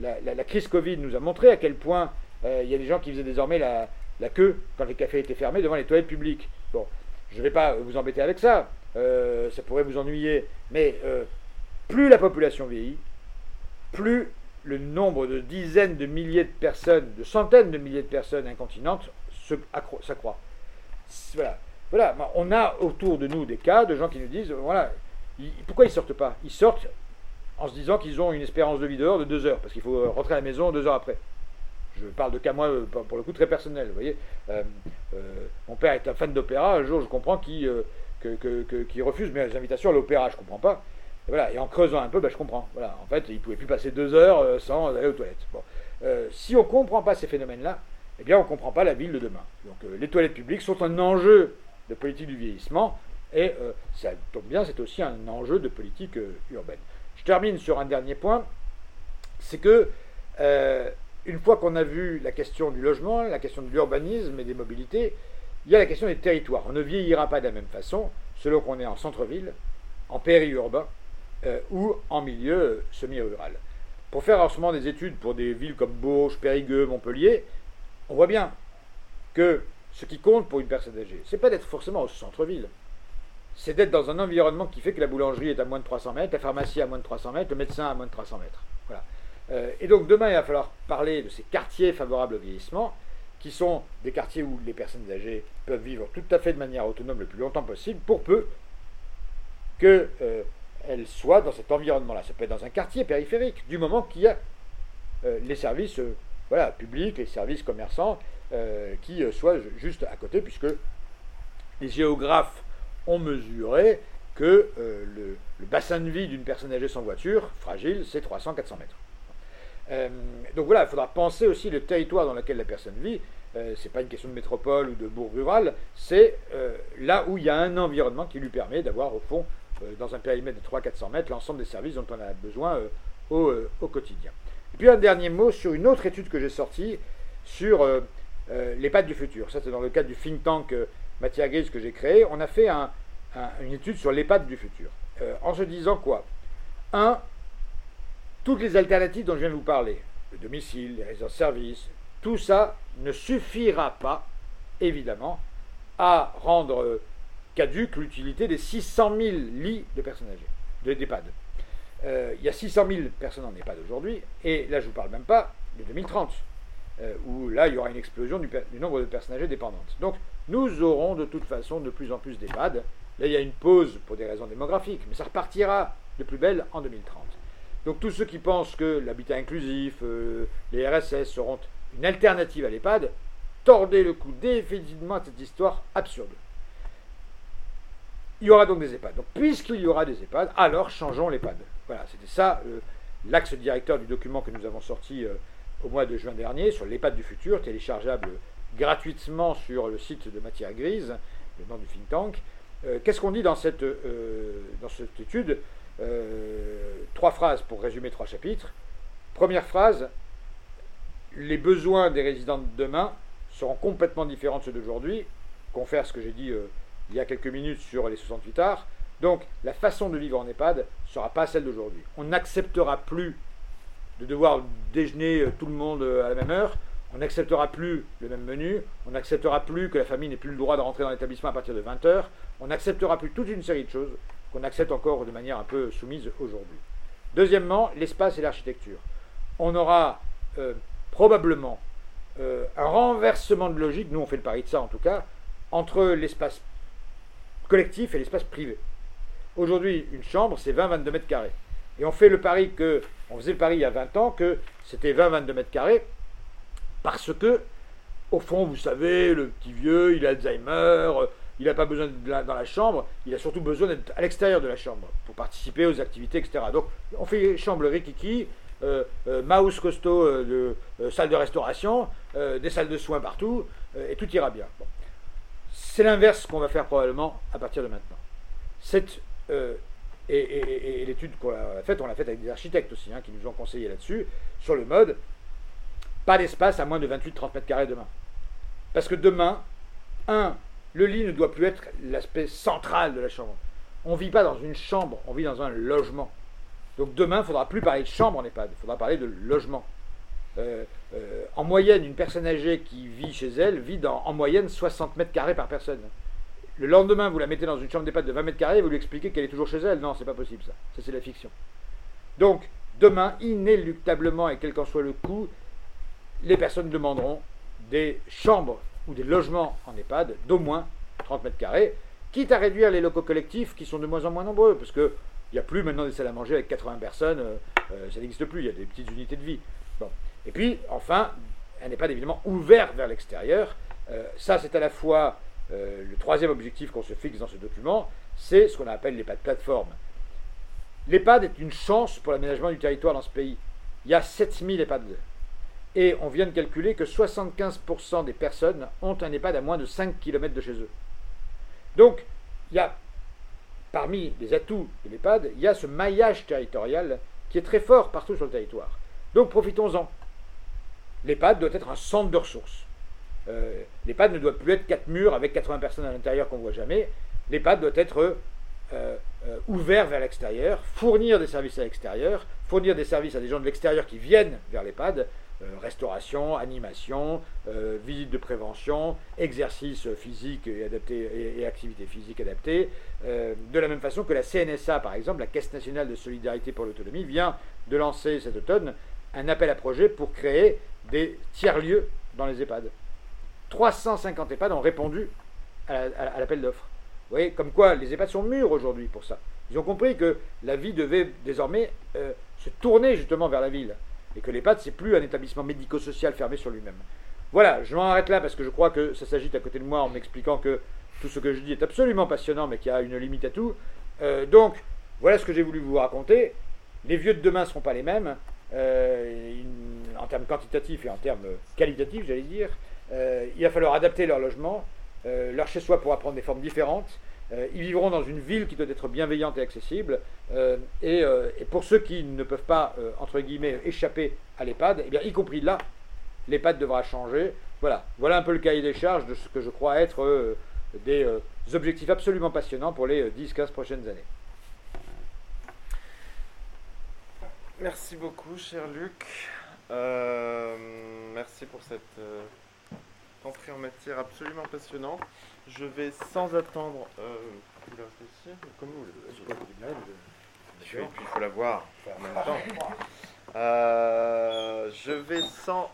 la, la, crise Covid nous a montré à quel point il y a des gens qui faisaient désormais la, queue quand les cafés étaient fermés devant les toilettes publiques. Bon, je ne vais pas vous embêter avec ça, ça pourrait vous ennuyer, mais plus la population vieillit, plus le nombre de dizaines de milliers de personnes, de centaines de milliers de personnes incontinentes s'accroît. Voilà. voilà. On a autour de nous des cas de gens qui nous disent voilà, pourquoi ils sortent pas? Ils sortent en se disant qu'ils ont une espérance de vie dehors de deux heures, parce qu'il faut rentrer à la maison deux heures après. Je parle de cas, moi, pour le coup, très personnel. Vous voyez, euh, euh, mon père est un fan d'opéra. Un jour, je comprends qu'il euh, refuse mes invitations à l'opéra. Je comprends pas. Et, en creusant un peu, ben, je comprends. En fait, il ne pouvait plus passer deux heures sans aller aux toilettes. Si on ne comprend pas ces phénomènes-là, eh bien, on ne comprend pas la ville de demain. Donc, euh, les toilettes publiques sont un enjeu de politique du vieillissement, et ça tombe bien, c'est aussi un enjeu de politique urbaine. Je termine sur un dernier point, c'est que une fois qu'on a vu la question du logement, la question de l'urbanisme et des mobilités, il y a la question des territoires. On ne vieillira pas de la même façon selon qu'on est en centre-ville, en périurbain euh, ou en milieu semi-rural. Pour faire en ce moment des études pour des villes comme Bourges, Périgueux, Montpellier, on voit bien que ce qui compte pour une personne âgée, c'est pas d'être forcément au centre-ville, c'est d'être dans un environnement qui fait que la boulangerie est à moins de 300 mètres, la pharmacie à moins de 300 mètres, le médecin à moins de 300 mètres. Voilà. Euh, et donc demain, il va falloir parler de ces quartiers favorables au vieillissement, qui sont des quartiers où les personnes âgées peuvent vivre tout à fait de manière autonome le plus longtemps possible, pour peu que euh, soit dans cet environnement-là. Ça peut être dans un quartier périphérique, du moment qu'il y a les services voilà, publics, les services commerçants, qui soient juste à côté, puisque les géographes ont mesuré que le, bassin de vie d'une personne âgée sans voiture, fragile, c'est 300-400 mètres. donc voilà, il faudra penser aussi le territoire dans lequel la personne vit. Euh, ce n'est pas une question de métropole ou de bourg rural, c'est euh, là où il y a un environnement qui lui permet d'avoir, au fond, euh, dans un périmètre de 300-400 mètres, l'ensemble des services dont on a besoin au, quotidien. Et puis un dernier mot sur une autre étude que j'ai sortie sur les pattes du futur. Ça, c'est dans le cadre du think tank Matière Grise que j'ai créé. On a fait une étude sur les du futur. en se disant quoi? Un, toutes les alternatives dont je viens de vous parler, le domicile, les réseaux de services, tout ça ne suffira pas, évidemment, à rendre caduque l'utilité des 600 000 lits de personnes âgées, d'EHPAD. Euh, il y a 600 000 personnes en EHPAD aujourd'hui, et là je ne vous parle même pas de 2030, euh, où là il y aura une explosion du, nombre de personnes âgées dépendantes. Donc nous aurons de toute façon de plus en plus d'EHPAD. Là il y a une pause pour des raisons démographiques, mais ça repartira de plus belle en 2030. Donc tous ceux qui pensent que l'habitat inclusif, euh, les RSS seront une alternative à l'EHPAD, tordez le cou définitivement à cette histoire absurde. Il y aura donc des EHPAD. Donc, puisqu'il y aura des EHPAD, alors changeons l'EHPAD. Voilà, c'était ça euh, l'axe directeur du document que nous avons sorti euh, au mois de juin dernier sur l'EHPAD du futur, téléchargeable gratuitement sur le site de Matière Grise, le nom du think tank. Euh, qu'est-ce qu'on dit dans cette, dans cette étude? Trois phrases pour résumer trois chapitres. Première phrase, les besoins des résidents de demain seront complètement différents de ceux d'aujourd'hui. Confère ce que j'ai dit il y a quelques minutes sur les 68 arts. Donc la façon de vivre en EHPAD ne sera pas celle d'aujourd'hui. On n'acceptera plus de devoir déjeuner euh, tout le monde euh, à la même heure. On n'acceptera plus le même menu. On n'acceptera plus que la famille n'ait plus le droit de rentrer dans l'établissement à partir de 20h. On n'acceptera plus toute une série de choses qu'on accepte encore de manière un peu soumise aujourd'hui. Deuxièmement, l'espace et l'architecture. On aura probablement euh, un renversement de logique, nous on fait le pari de ça en tout cas, entre l'espace collectif et l'espace privé. Aujourd'hui, une chambre, c'est 20-22 mètres carrés. Et on fait le pari que, on faisait le pari il y a 20 ans que c'était 20-22 mètres carrés, parce que, au fond, vous savez, le petit vieux, il a Alzheimer, il n'a pas besoin d'être dans la chambre, il a surtout besoin d'être à l'extérieur de la chambre pour participer aux activités, etc. Donc, on fait chambre rikiki, euh, euh, mouse costaud euh, de salle de restauration, des salles de soins partout, et tout ira bien. C'est l'inverse qu'on va faire probablement à partir de maintenant. Cette, et, l'étude qu'on a faite, on l'a faite avec des architectes aussi, hein, qui nous ont conseillé là-dessus, sur le mode, pas d'espace à moins de 28-30 mètres carrés demain. Parce que demain, un, le lit ne doit plus être l'aspect central de la chambre. On ne vit pas dans une chambre, on vit dans un logement. Donc demain, il ne faudra plus parler de chambre en EHPAD, il faudra parler de logement. Euh, euh, en moyenne, une personne âgée qui vit chez elle vit en moyenne 60 mètres carrés par personne. Le lendemain, vous la mettez dans une chambre d'EHPAD de 20 mètres carrés, vous lui expliquez qu'elle est toujours chez elle. Non, c'est pas possible ça. Ça, c'est la fiction. Donc, demain, inéluctablement, et quel qu'en soit le coût, les personnes demanderont des chambres ou des logements en EHPAD d'au moins 30 mètres carrés, quitte à réduire les locaux collectifs qui sont de moins en moins nombreux, parce que il n'y a plus maintenant des salles à manger avec 80 personnes, euh, euh, ça n'existe plus, il y a des petites unités de vie. Et puis, enfin, n'est pas évidemment ouverte vers l'extérieur. Euh, ça, c'est à la fois le troisième objectif qu'on se fixe dans ce document, c'est ce qu'on appelle l'EHPAD plateforme. L'EHPAD est une chance pour l'aménagement du territoire dans ce pays. Il y a 7000 EHPAD. Et on vient de calculer que 75% des personnes ont un EHPAD à moins de 5 km de chez eux. Donc, il y a parmi les atouts de l'EHPAD, il y a ce maillage territorial qui est très fort partout sur le territoire. Donc profitons-en. L'EHPAD doit être un centre de ressources. Euh, L'EHPAD ne doit plus être quatre murs avec 80 personnes à l'intérieur qu'on ne voit jamais. L'EHPAD doit être euh, euh, ouvert vers l'extérieur, fournir des services à l'extérieur, fournir des services à des gens de l'extérieur qui viennent vers l'EHPAD, restauration, animation, visite de prévention, exercice physique et, adapté, et, activité physique de la même façon que la CNSA, par exemple, la Caisse nationale de solidarité pour l'autonomie, vient de lancer cet automne un appel à projet pour créer des tiers-lieux dans les EHPAD. 350 EHPAD ont répondu à l'appel d'offres. Vous voyez, comme quoi les EHPAD sont mûrs aujourd'hui pour ça. Ils ont compris que la vie devait désormais euh, se tourner justement vers la ville. Et que l'EHPAD, c'est plus un établissement médico-social fermé sur lui-même. Voilà, je m'en arrête là parce que je crois que ça s'agit à côté de moi en m'expliquant que tout ce que je dis est absolument passionnant, mais qu'il y a une limite à tout. Euh, donc, voilà ce que j'ai voulu vous raconter. Les vieux de demain ne seront pas les mêmes, euh, en termes quantitatifs et en termes qualitatifs, j'allais dire. Euh, il va falloir adapter leur logement. leur chez-soi pourra prendre des formes différentes. ils vivront dans une ville qui doit être bienveillante et accessible. Et, pour ceux qui ne peuvent pas, entre guillemets, échapper à l'EHPAD, eh y compris là, l'EHPAD devra changer. Voilà. voilà un peu le cahier des charges de ce que je crois être des euh, objectifs absolument passionnants pour les 10-15 euh, prochaines années. Merci beaucoup, cher Luc. Euh, merci pour cette entrée en matière absolument passionnante. Je vais sans attendre. vous voulez réfléchir Comme vous voulez. Et puis il faut la voir en même temps. je vais sans,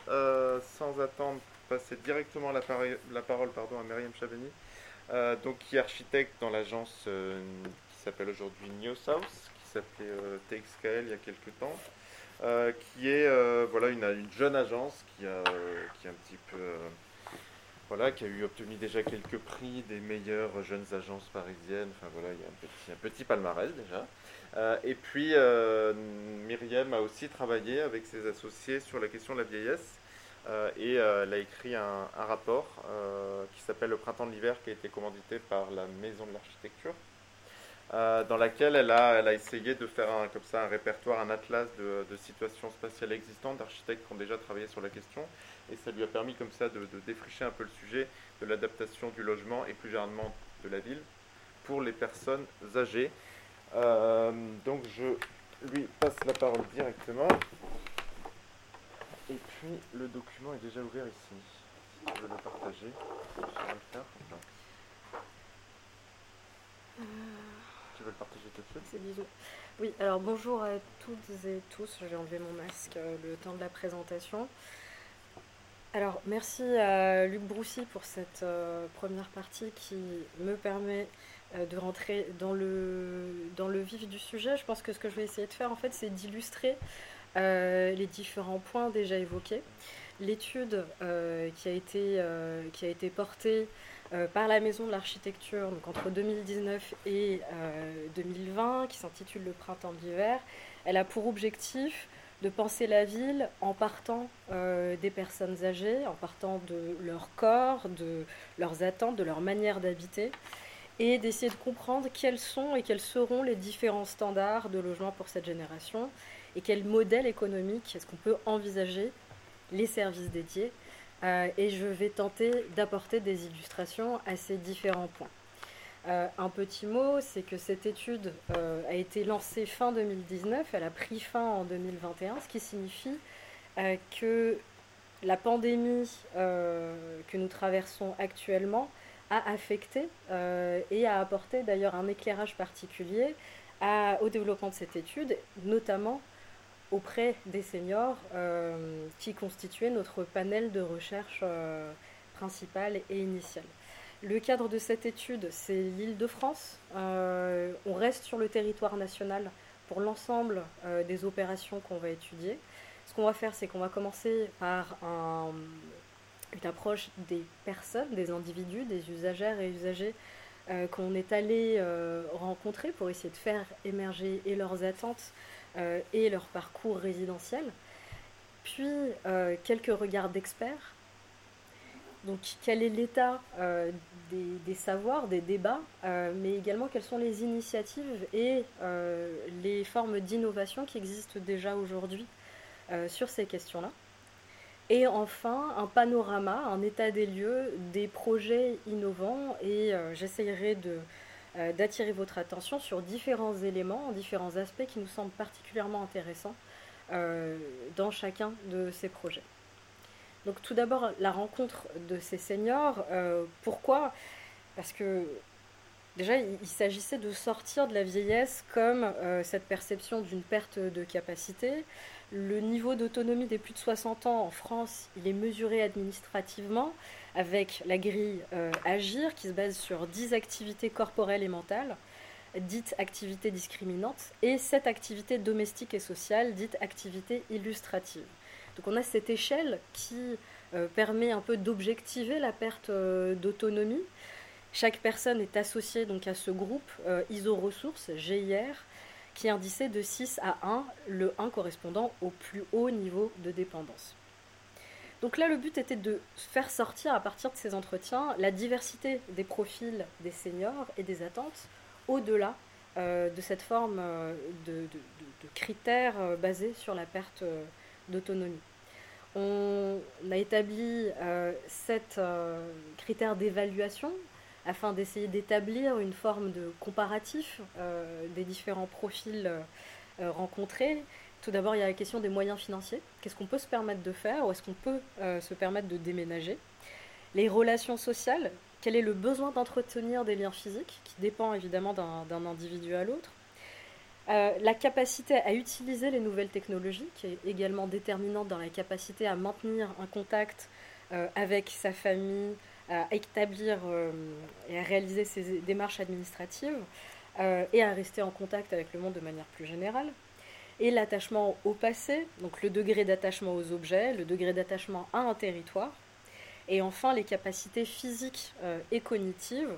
sans attendre passer directement la, la parole pardon, à Myriam Chaveni, euh, donc, qui est architecte dans l'agence euh, qui s'appelle aujourd'hui New South, qui s'appelait euh, TXKL il y a quelques temps, qui est voilà, une, une, jeune agence qui a, qui a un petit peu. Voilà, qui a eu obtenu déjà quelques prix des meilleures jeunes agences parisiennes. Enfin voilà, il y a un petit, palmarès déjà. et puis Myriam a aussi travaillé avec ses associés sur la question de la vieillesse. Euh, et euh, elle a écrit un, rapport euh, qui s'appelle Le printemps de l'hiver, qui a été commandité par la Maison de l'Architecture, dans laquelle elle a, elle a essayé de faire un, comme ça, un répertoire, un atlas de, situations spatiales existantes d'architectes qui ont déjà travaillé sur la question. Et ça lui a permis comme ça de, défricher un peu le sujet de l'adaptation du logement et plus généralement de la ville pour les personnes âgées. donc je lui passe la parole directement. Et puis le document est déjà ouvert ici. Si tu veux le partager, je vais le faire. Euh. Tu veux le partager tout de suite? C'est bisous. Oui, alors bonjour à toutes et tous. J'ai enlevé mon masque euh, le temps de la présentation. Alors merci à Luc Broussy pour cette euh, première partie qui me permet de rentrer dans le, vif du sujet. Je pense que ce que je vais essayer de faire en fait c'est d'illustrer euh, les différents points déjà évoqués. L'étude euh, qui, a été, euh, qui a été portée par la Maison de l'Architecture entre 2019 et 2020, qui s'intitule Le printemps de l'hiver, elle a pour objectif de penser la ville en partant des personnes âgées, en partant de leur corps, de leurs attentes, de leur manière d'habiter, et d'essayer de comprendre quels sont et quels seront les différents standards de logement pour cette génération, et quel modèle économique est-ce qu'on peut envisager les services dédiés. Euh, et je vais tenter d'apporter des illustrations à ces différents points. Euh, un petit mot, c'est que cette étude euh, a été lancée fin 2019, elle a pris fin en 2021, ce qui signifie que la pandémie que nous traversons actuellement a affecté et a apporté d'ailleurs un éclairage particulier au développement de cette étude, notamment auprès des seniors euh, qui constituaient notre panel de recherche euh, principal et initial. Le cadre de cette étude, c'est l'île de France. Euh, on reste sur le territoire national pour l'ensemble des opérations qu'on va étudier. Ce qu'on va faire, c'est qu'on va commencer par une approche des personnes, des individus, des usagères et usagers qu'on est allé rencontrer pour essayer de faire émerger et leurs attentes euh, et leur parcours résidentiel. Puis euh, quelques regards d'experts. Donc quel est l'état euh, des, savoirs, des débats, mais également quelles sont les initiatives et les formes d'innovation qui existent déjà aujourd'hui sur ces questions-là. Et enfin, un panorama, un état des lieux des projets innovants et j'essayerai euh, d'attirer votre attention sur différents éléments, différents aspects qui nous semblent particulièrement intéressants euh, dans chacun de ces projets. Donc tout d'abord, la rencontre de ces seniors. Euh, pourquoi? Parce que déjà, il, s'agissait de sortir de la vieillesse comme cette perception d'une perte de capacité. Le niveau d'autonomie des plus de 60 ans en France, il est mesuré administrativement avec la grille euh, Agir qui se base sur 10 activités corporelles et mentales. dite activité discriminante, et cette activité domestique et sociale, dite activité illustrative. Donc on a cette échelle qui euh, permet un peu d'objectiver la perte euh, d'autonomie. Chaque personne est associée donc à ce groupe euh, ISO ressources, GIR, qui est de 6 à 1, le 1 correspondant au plus haut niveau de dépendance. Donc là, le but était de faire sortir à partir de ces entretiens la diversité des profils des seniors et des attentes au-delà de cette forme de, critères basés sur la perte d'autonomie. On a établi euh, sept euh, critères d'évaluation afin d'essayer d'établir une forme de comparatif euh, des différents profils rencontrés. Tout d'abord, il y a la question des moyens financiers. Qu'est-ce qu'on peut se permettre de faire ou est-ce qu'on peut se permettre de déménager? Les relations sociales. Quel est le besoin d'entretenir des liens physiques qui dépend évidemment d'un individu à l'autre? Euh, la capacité à utiliser les nouvelles technologies, qui est également déterminante dans la capacité à maintenir un contact euh, avec sa famille, à établir euh, et à réaliser ses démarches administratives et à rester en contact avec le monde de manière plus générale. Et l'attachement au passé, donc le degré d'attachement aux objets, le degré d'attachement à un territoire. Et enfin, les capacités physiques et cognitives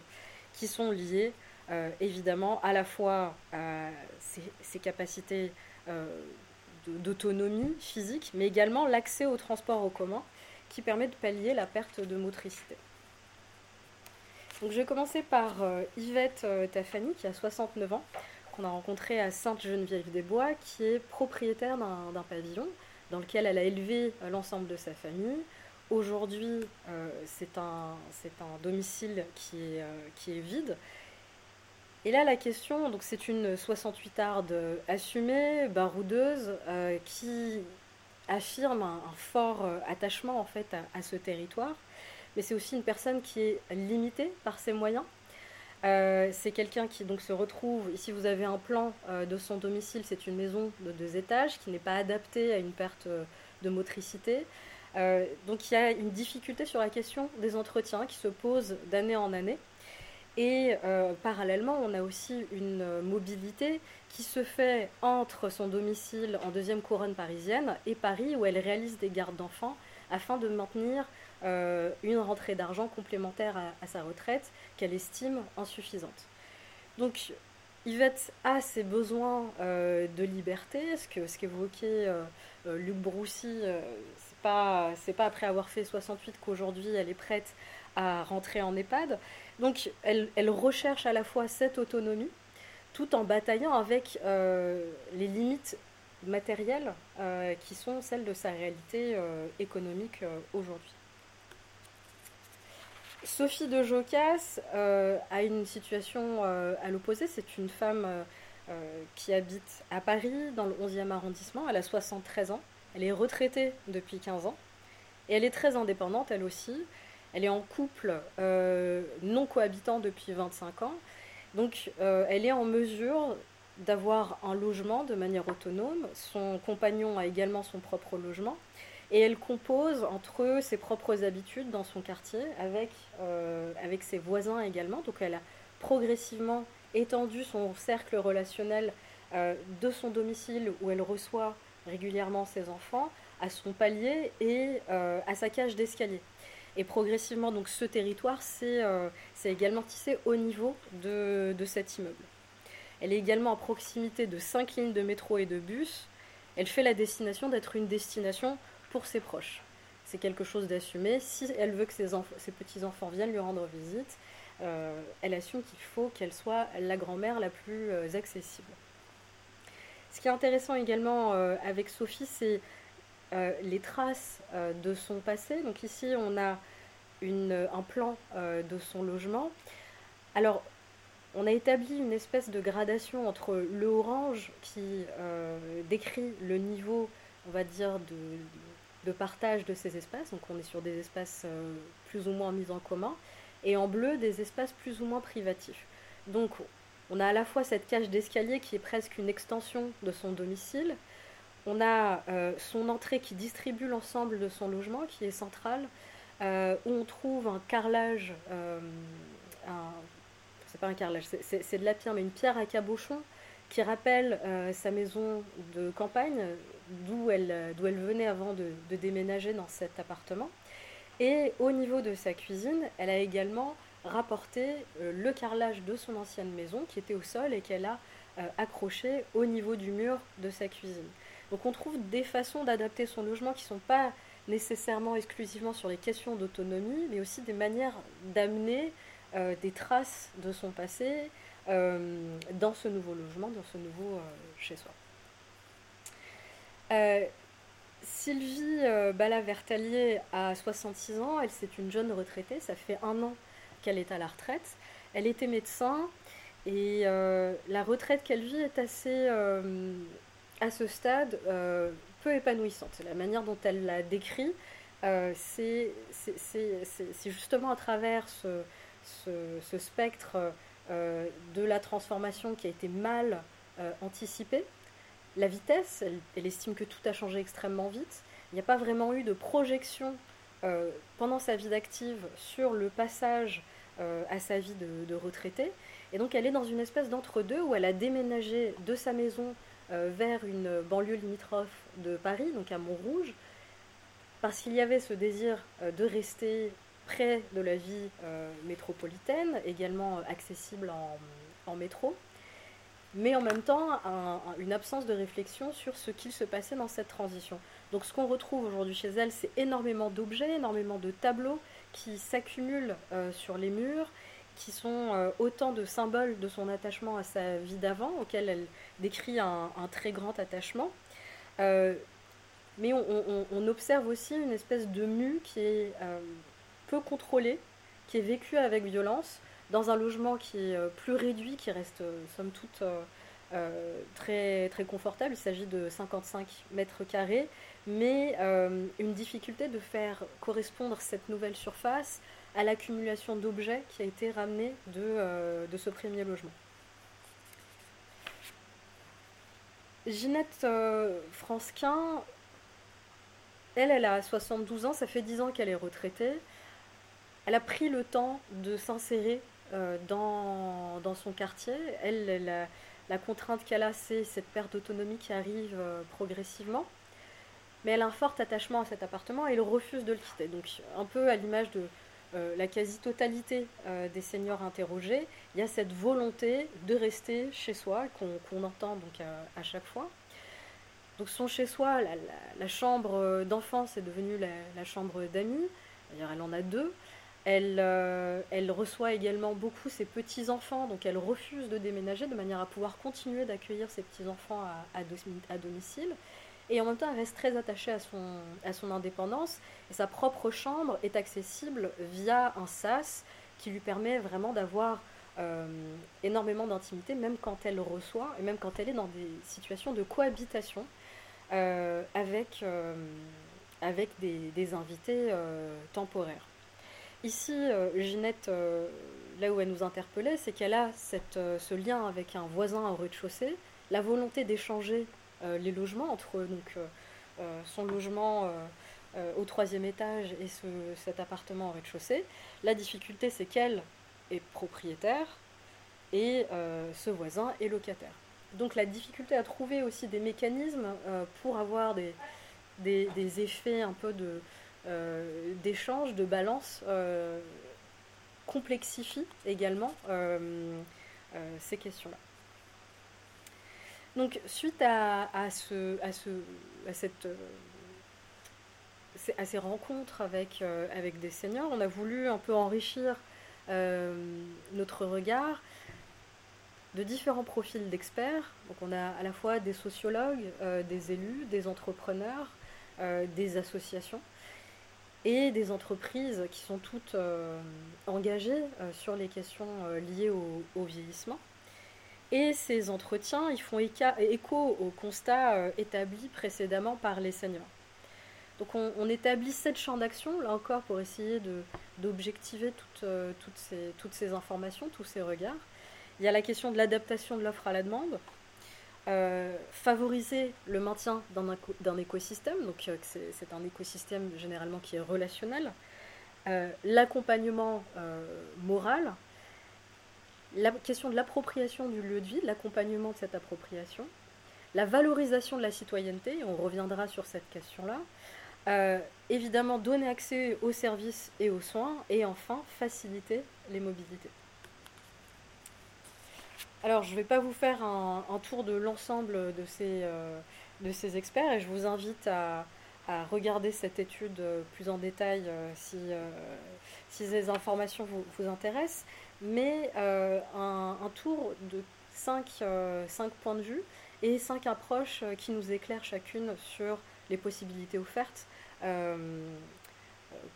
qui sont liées euh, évidemment à la fois euh, ses, capacités euh, d'autonomie physique, mais également l'accès au transport en commun qui permet de pallier la perte de motricité. Donc, je vais commencer par Yvette Tafani, qui a 69 ans, qu'on a rencontrée à Sainte-Geneviève-des-Bois, qui est propriétaire d'un pavillon dans lequel elle a élevé l'ensemble de sa famille. Aujourd'hui, c'est un, un, domicile qui est, qui est vide et là, la question, donc c'est une 68 arde assumée, baroudeuse, euh, qui affirme un, fort euh, attachement en fait à, ce territoire, mais c'est aussi une personne qui est limitée par ses moyens. Euh, c'est quelqu'un qui donc se retrouve, ici vous avez un plan de son domicile, c'est une maison de deux étages qui n'est pas adaptée à une perte de motricité. donc il y a une difficulté sur la question des entretiens qui se pose d'année en année. Et euh, parallèlement, on a aussi une euh, mobilité qui se fait entre son domicile en deuxième couronne parisienne et Paris, où elle réalise des gardes d'enfants afin de maintenir euh, une rentrée d'argent complémentaire à, sa retraite qu'elle estime insuffisante. Donc, Yvette a ses besoins de liberté, ce que ce qu'évoquait Luc Broussy, c'est pas c'est pas après avoir fait 68 qu'aujourd'hui elle est prête à rentrer en EHPAD? Donc elle, recherche à la fois cette autonomie tout en bataillant avec euh, les limites matérielles euh, qui sont celles de sa réalité euh, économique aujourd'hui. Sophie de Jocas a une situation à l'opposé. C'est une femme qui habite à Paris, dans le 11e arrondissement. Elle a 73 ans. Elle est retraitée depuis 15 ans. Et elle est très indépendante, elle aussi. Elle est en couple euh, non cohabitant depuis 25 ans. Donc euh, elle est en mesure d'avoir un logement de manière autonome. Son compagnon a également son propre logement. Et elle compose entre ses propres habitudes dans son quartier avec, euh, avec ses voisins également. Donc elle a progressivement étendu son cercle relationnel de son domicile où elle reçoit régulièrement ses enfants à son palier et à sa cage d'escalier. Et progressivement, donc, ce territoire s'est euh, également tissé au niveau de, de, cet immeuble. Elle est également à proximité de cinq lignes de métro et de bus. Elle fait la destination d'être une destination pour ses proches. C'est quelque chose d'assumé. Si elle veut que ses, ses petits-enfants viennent lui rendre visite, euh, elle assume qu'il faut qu'elle soit la grand-mère la plus euh, accessible. Ce qui est intéressant également avec Sophie, c'est euh, les traces euh, de son passé. Donc ici, on a un plan euh, de son logement. Alors, on a établi une espèce de gradation entre le orange qui décrit le niveau, on va dire, de, partage de ces espaces. Donc on est sur des espaces plus ou moins mis en commun. Et en bleu, des espaces plus ou moins privatifs. Donc on a à la fois cette cage d'escalier qui est presque une extension de son domicile, on a euh, son entrée qui distribue l'ensemble de son logement, qui est centrale, euh, où on trouve un carrelage, euh, c'est pas un carrelage, c'est de la pierre, mais une pierre à cabochon qui rappelle sa maison de campagne, d'où elle, venait avant de, déménager dans cet appartement. Et au niveau de sa cuisine, elle a également rapporté le carrelage de son ancienne maison qui était au sol et qu'elle a accroché au niveau du mur de sa cuisine. Donc on trouve des façons d'adapter son logement qui ne sont pas nécessairement exclusivement sur les questions d'autonomie, mais aussi des manières d'amener euh, des traces de son passé euh, dans ce nouveau logement, dans ce nouveau euh, chez-soi. Sylvie Bala-Vertalier a 66 ans, elle c'est une jeune retraitée, ça fait un an qu'elle est à la retraite. Elle était médecin et la retraite qu'elle vit est assez, à ce stade, peu épanouissante. La manière dont elle l'a décrit, euh, c'est justement à travers ce, spectre euh, de la transformation qui a été mal euh, anticipée. La vitesse, elle, estime que tout a changé extrêmement vite. Il n'y a pas vraiment eu de projection pendant sa vie d'active sur le passage à sa vie de, de retraité. Et donc elle est dans une espèce d'entre-deux où elle a déménagé de sa maison euh, vers une banlieue limitrophe de Paris, donc à Montrouge, parce qu'il y avait ce désir euh, de rester près de la vie euh, métropolitaine, également accessible en, métro, mais en même temps une absence de réflexion sur ce qu'il se passait dans cette transition. Donc ce qu'on retrouve aujourd'hui chez elle, c'est énormément d'objets, énormément de tableaux qui s'accumulent sur les murs, qui sont euh, autant de symboles de son attachement à sa vie d'avant, auquel elle décrit un, très grand attachement. Euh, mais on, observe aussi une espèce de mue qui est euh, peu contrôlée, qui est vécue avec violence, dans un logement qui est plus réduit, qui reste somme toute très, très confortable. Il s'agit de 55 mètres carrés, mais une difficulté de faire correspondre cette nouvelle surface à l'accumulation d'objets qui a été ramenée de, euh, de ce premier logement. Ginette euh, Fransquin, elle, elle a 72 ans, ça fait 10 ans qu'elle est retraitée. Elle a pris le temps de s'insérer euh, dans, dans, son quartier. Elle, la, contrainte qu'elle a, c'est cette perte d'autonomie qui arrive progressivement. Mais elle a un fort attachement à cet appartement et elle refuse de le quitter. Donc, un peu à l'image de, euh, la quasi-totalité euh, des seniors interrogés, il y a cette volonté de rester chez soi, qu'on entend donc à, chaque fois. Donc son chez-soi, la, chambre euh, d'enfance est devenue la, chambre d'amis, d'ailleurs elle en a deux. Elle, reçoit également beaucoup ses petits-enfants, donc elle refuse de déménager de manière à pouvoir continuer d'accueillir ses petits-enfants à, domicile. Et en même temps, elle reste très attachée à son, à son indépendance. Sa propre chambre est accessible via un sas qui lui permet vraiment d'avoir euh, énormément d'intimité, même quand elle reçoit, et même quand elle est dans des situations de cohabitation euh, avec, euh, avec des, invités temporaires. Ici, Ginette, là où elle nous interpellait, c'est qu'elle a cette, ce lien avec un voisin au rez-de-chaussée, la volonté d'échanger les logements entre donc, euh, euh, son logement au troisième étage et cet appartement au rez-de-chaussée. La difficulté, c'est qu'elle est propriétaire et ce voisin est locataire. Donc la difficulté à trouver aussi des mécanismes pour avoir des, des, effets un peu de, d'échange, de balance, complexifie également ces questions-là. Donc, suite à, euh, ces rencontres avec, euh, avec des seniors, on a voulu un peu enrichir euh, notre regard de différents profils d'experts. On a à la fois des sociologues, des élus, des entrepreneurs, des associations et des entreprises qui sont toutes engagées sur les questions liées au vieillissement. Et ces entretiens, ils font écho au constat euh, établi précédemment par les seniors. Donc on, établit sept champs d'action, là encore, pour essayer d'objectiver toutes, euh, toutes, ces, toutes, ces, informations, tous ces regards. Il y a la question de l'adaptation de l'offre à la demande, euh, favoriser le maintien d'un écosystème, donc c'est un écosystème généralement qui est relationnel, l'accompagnement moral, la question de l'appropriation du lieu de vie, de l'accompagnement de cette appropriation, la valorisation de la citoyenneté, on reviendra sur cette question-là, euh, évidemment donner accès aux services et aux soins, et enfin faciliter les mobilités. Alors je ne vais pas vous faire un, tour de l'ensemble de, ces, euh, de ces experts, et je vous invite à, regarder cette étude plus en détail si, si ces informations vous, vous intéressent, mais un, un, tour de 5, 5 points de vue et cinq approches euh, qui nous éclairent chacune sur les possibilités offertes euh,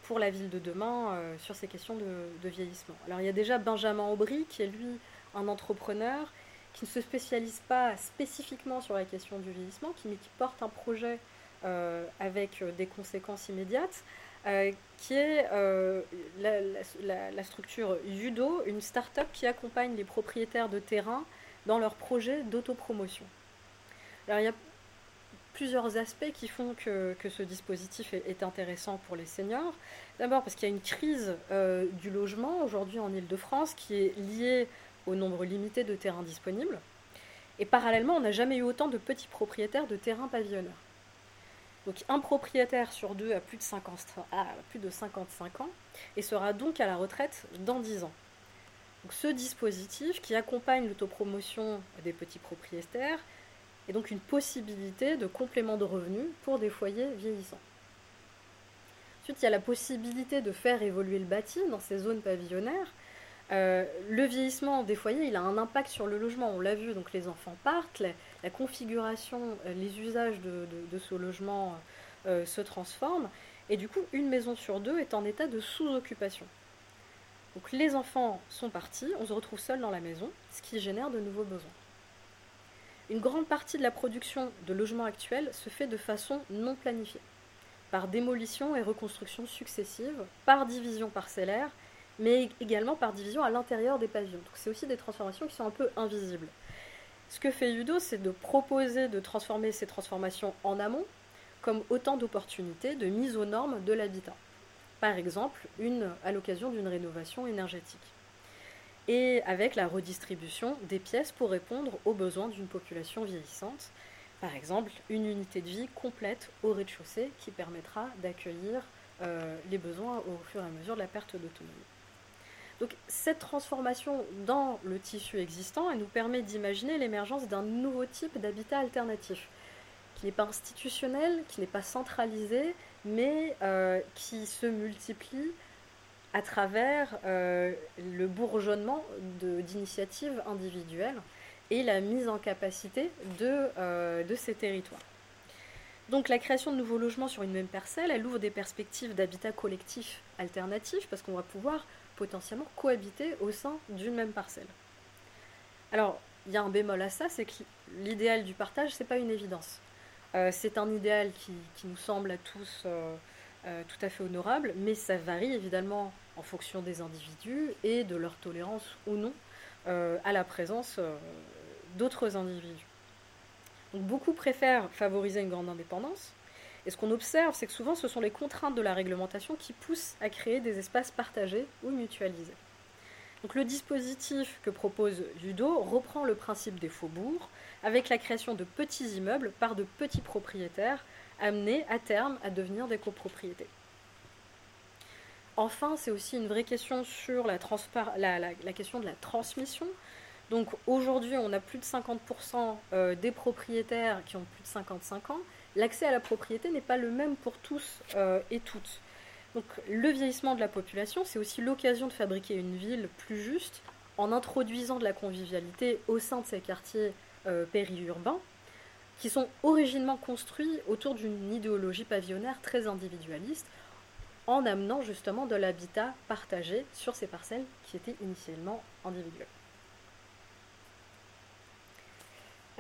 pour la ville de demain euh, sur ces questions de, vieillissement. Alors il y a déjà Benjamin Aubry qui est lui un entrepreneur qui ne se spécialise pas spécifiquement sur la question du vieillissement, qui, mais qui porte un projet avec des conséquences immédiates, qui est la, la, structure Judo, une start-up qui accompagne les propriétaires de terrain dans leur projet d'autopromotion. Alors il y a plusieurs aspects qui font que, ce dispositif est, intéressant pour les seniors. D'abord parce qu'il y a une crise euh, du logement aujourd'hui en Ile-de-France qui est liée au nombre limité de terrains disponibles. Et parallèlement, on n'a jamais eu autant de petits propriétaires de terrains pavillonnaires. Donc un propriétaire sur deux a plus de, 50, plus de 55 ans et sera donc à la retraite dans 10 ans. Donc ce dispositif qui accompagne l'autopromotion des petits propriétaires et donc une possibilité de complément de revenus pour des foyers vieillissants. Ensuite, il y a la possibilité de faire évoluer le bâti dans ces zones pavillonnaires. Euh, le vieillissement des foyers, il a un impact sur le logement, on l'a vu, donc les enfants partent, la, configuration, euh, les usages de, ce logement euh, se transforment, et du coup, une maison sur deux est en état de sous-occupation. Donc les enfants sont partis, on se retrouve seul dans la maison, ce qui génère de nouveaux besoins. Une grande partie de la production de logements actuels se fait de façon non planifiée, par démolition et reconstruction successives, par division parcellaire, mais également par division à l'intérieur des pavillons. Donc c'est aussi des transformations qui sont un peu invisibles. Ce que fait Udo, c'est de proposer de transformer ces transformations en amont comme autant d'opportunités de mise aux normes de l'habitat. Par exemple, une, à l'occasion d'une rénovation énergétique et avec la redistribution des pièces pour répondre aux besoins d'une population vieillissante. Par exemple, une unité de vie complète au rez-de-chaussée qui permettra d'accueillir euh, les besoins au fur et à mesure de la perte d'autonomie. Donc cette transformation dans le tissu existant, elle nous permet d'imaginer l'émergence d'un nouveau type d'habitat alternatif, qui n'est pas institutionnel, qui n'est pas centralisé, mais euh, qui se multiplie à travers euh, le bourgeonnement d'initiatives individuelles et la mise en capacité de, euh, de, ces territoires. Donc la création de nouveaux logements sur une même parcelle, elle ouvre des perspectives d'habitat collectif alternatif parce qu'on va pouvoir potentiellement cohabiter au sein d'une même parcelle. Alors, il y a un bémol à ça, c'est que l'idéal du partage, c'est pas une évidence. Euh, c'est un idéal qui, nous semble à tous euh, tout à fait honorable, mais ça varie évidemment en fonction des individus et de leur tolérance ou non euh, à la présence euh, d'autres individus. Beaucoup préfèrent favoriser une grande indépendance, et ce qu'on observe, c'est que souvent ce sont les contraintes de la réglementation qui poussent à créer des espaces partagés ou mutualisés. Donc le dispositif que propose Judo reprend le principe des faubourgs, avec la création de petits immeubles par de petits propriétaires amenés à terme à devenir des copropriétés. Enfin, c'est aussi une vraie question sur la, question de la transmission. Donc aujourd'hui, on a plus de 50% euh, des propriétaires qui ont plus de 55 ans. L'accès à la propriété n'est pas le même pour tous euh, et toutes. Donc le vieillissement de la population, c'est aussi l'occasion de fabriquer une ville plus juste en introduisant de la convivialité au sein de ces quartiers euh, périurbains qui sont originellement construits autour d'une idéologie pavillonnaire très individualiste, en amenant justement de l'habitat partagé sur ces parcelles qui étaient initialement individuelles.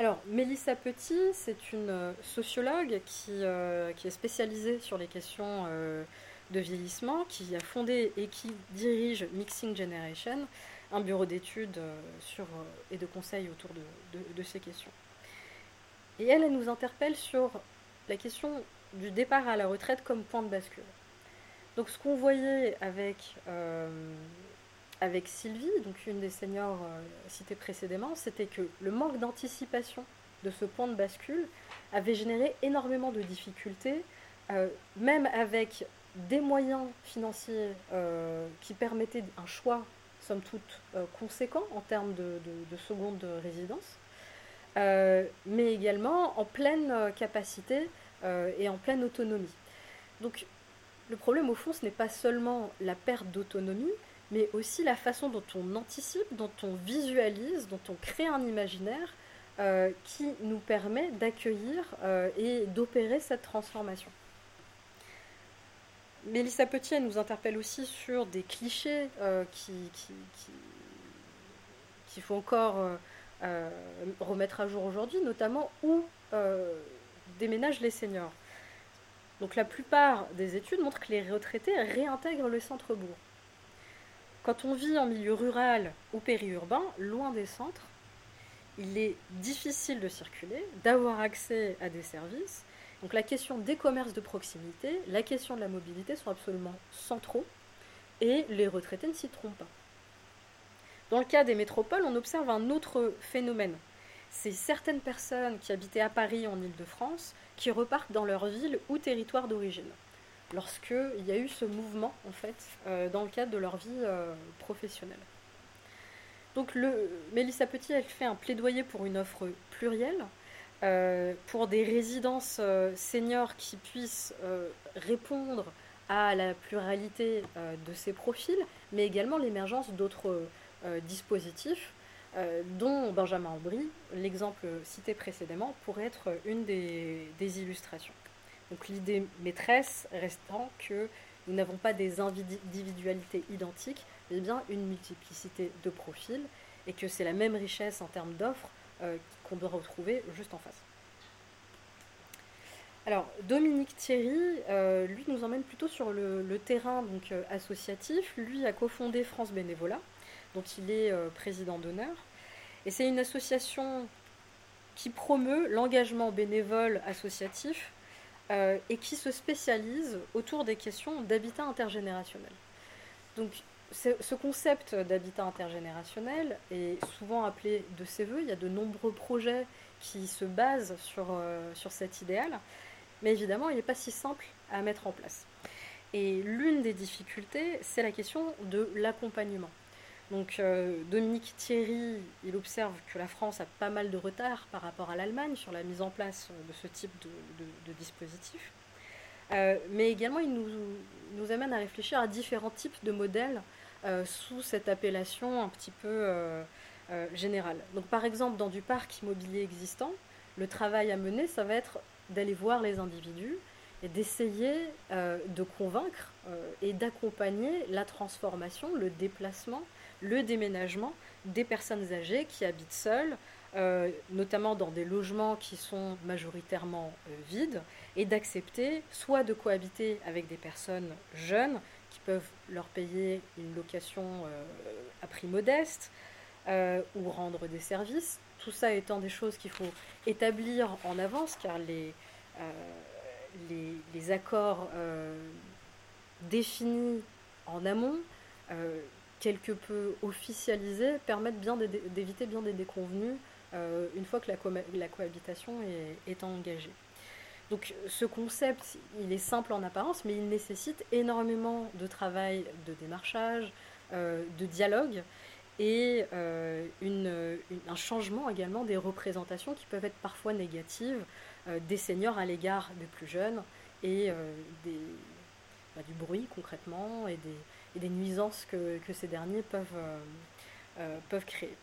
Alors, Mélissa Petit, c'est une euh, sociologue qui, euh, qui, est spécialisée sur les questions euh, de vieillissement, qui a fondé et qui dirige Mixing Generation, un bureau d'études et de conseils autour de ces questions. Et elle, elle nous interpelle sur la question du départ à la retraite comme point de bascule. Donc ce qu'on voyait avec, avec Sylvie, donc une des seniors citées précédemment, c'était que le manque d'anticipation de ce point de bascule avait généré énormément de difficultés, même avec des moyens financiers qui permettaient un choix, somme toute, conséquent en termes de, de seconde résidence. Euh, mais également en pleine euh, capacité euh, et en pleine autonomie. Donc le problème au fond, ce n'est pas seulement la perte d'autonomie, mais aussi la façon dont on anticipe, dont on visualise, dont on crée un imaginaire qui nous permet d'accueillir et d'opérer cette transformation. Mélissa Petit nous interpelle aussi sur des clichés qu'il qui, qui, faut encore euh, remettre à jour aujourd'hui, notamment où euh, déménagent les seniors. Donc la plupart des études montrent que les retraités réintègrent le centre-bourg. Quand on vit en milieu rural ou périurbain, loin des centres, il est difficile de circuler, d'avoir accès à des services. Donc la question des commerces de proximité, la question de la mobilité sont absolument centraux et les retraités ne s'y trompent pas. Dans le cas des métropoles, on observe un autre phénomène. C'est certaines personnes qui habitaient à Paris en Ile-de-France qui repartent dans leur ville ou territoire d'origine. Lorsqu'il y a eu ce mouvement, en fait, euh, dans le cadre de leur vie euh, professionnelle. Donc, le, Mélissa Petit, elle fait un plaidoyer pour une offre plurielle, euh, pour des résidences seniors qui puissent répondre à la pluralité de ces profils, mais également l'émergence d'autres dispositifs, dont Benjamin Aubry, l'exemple cité précédemment, pourrait être une des, illustrations. Donc l'idée maîtresse restant que nous n'avons pas des individualités identiques, mais bien une multiplicité de profils, et que c'est la même richesse en termes d'offres euh, qu'on doit retrouver juste en face. Alors, Dominique Thierry, lui, nous emmène plutôt sur le, terrain donc, associatif. Lui a cofondé France Bénévolat, dont il est euh, président d'honneur. Et c'est une association qui promeut l'engagement bénévole associatif euh, et qui se spécialise autour des questions d'habitat intergénérationnel. Donc ce concept d'habitat intergénérationnel est souvent appelé de ses voeux. Il y a de nombreux projets qui se basent sur, euh, sur cet idéal, mais évidemment, il n'est pas si simple à mettre en place. Et l'une des difficultés, c'est la question de l'accompagnement. Donc euh, Dominique Thierry, il observe que la France a pas mal de retard par rapport à l'Allemagne sur la mise en place de ce type de, dispositif. Euh, mais également, il nous, amène à réfléchir à différents types de modèles euh, sous cette appellation un petit peu générale. Donc par exemple, dans du parc immobilier existant, le travail à mener, ça va être d'aller voir les individus et d'essayer de convaincre et d'accompagner la transformation, le déplacement le déménagement des personnes âgées qui habitent seules, euh, notamment dans des logements qui sont majoritairement euh, vides, et d'accepter soit de cohabiter avec des personnes jeunes qui peuvent leur payer une location euh, à prix modeste, ou rendre des services, tout ça étant des choses qu'il faut établir en avance, car les, les accords définis en amont quelque peu officialisés permettent bien d'éviter bien des déconvenus euh, une fois que la, cohabitation est, engagée. Donc ce concept, il est simple en apparence, mais il nécessite énormément de travail de démarchage, euh, de dialogue et euh, un changement également des représentations qui peuvent être parfois négatives des seniors à l'égard des plus jeunes et bah, du bruit concrètement et des, et des nuisances que, ces derniers peuvent, euh, euh, peuvent créer.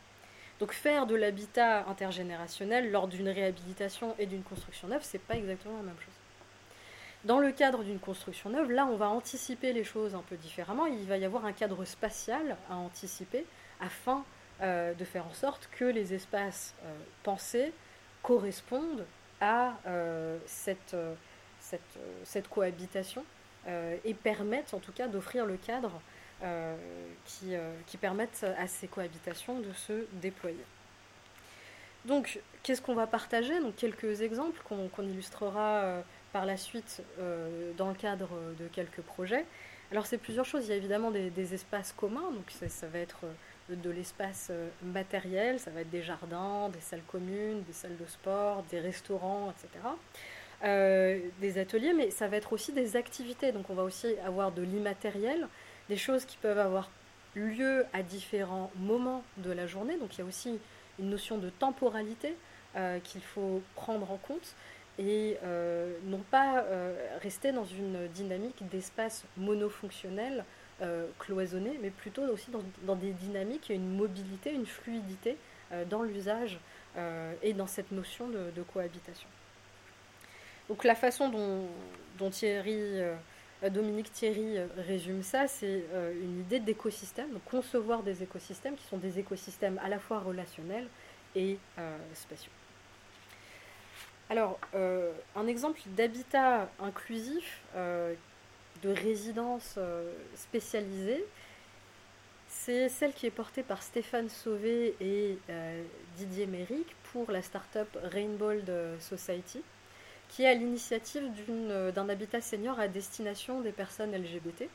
Donc faire de l'habitat intergénérationnel lors d'une réhabilitation et d'une construction neuve, c'est pas exactement la même chose. Dans le cadre d'une construction neuve, là, on va anticiper les choses un peu différemment. Il va y avoir un cadre spatial à anticiper afin euh, de faire en sorte que les espaces pensés correspondent à cette, cette, cohabitation et permettent en tout cas d'offrir le cadre euh, qui, euh, qui permettent à ces cohabitations de se déployer. Donc, qu'est-ce qu'on va partager? Donc, quelques exemples qu'on illustrera par la suite dans le cadre de quelques projets. Alors c'est plusieurs choses. Il y a évidemment des, espaces communs, donc ça, va être de l'espace matériel, ça va être des jardins, des salles communes, des salles de sport, des restaurants, etc. des ateliers, mais ça va être aussi des activités. Donc on va aussi avoir de l'immatériel, des choses qui peuvent avoir lieu à différents moments de la journée. Donc il y a aussi une notion de temporalité euh, qu'il faut prendre en compte et euh, non pas euh, rester dans une dynamique d'espace monofonctionnel cloisonné, mais plutôt aussi dans, des dynamiques, une mobilité, une fluidité dans l'usage et dans cette notion de, cohabitation. Donc la façon dont Thierry euh, Dominique Thierry euh, résume ça, c'est euh, une idée d'écosystème, donc concevoir des écosystèmes qui sont des écosystèmes à la fois relationnels et spatiaux. Alors, un exemple d'habitat inclusif, de résidence spécialisée, c'est celle qui est portée par Stéphane Sauvé et Didier Méric pour la start-up Rainbow Society qui est à l'initiative euh, d'un habitat senior à destination des personnes LGBT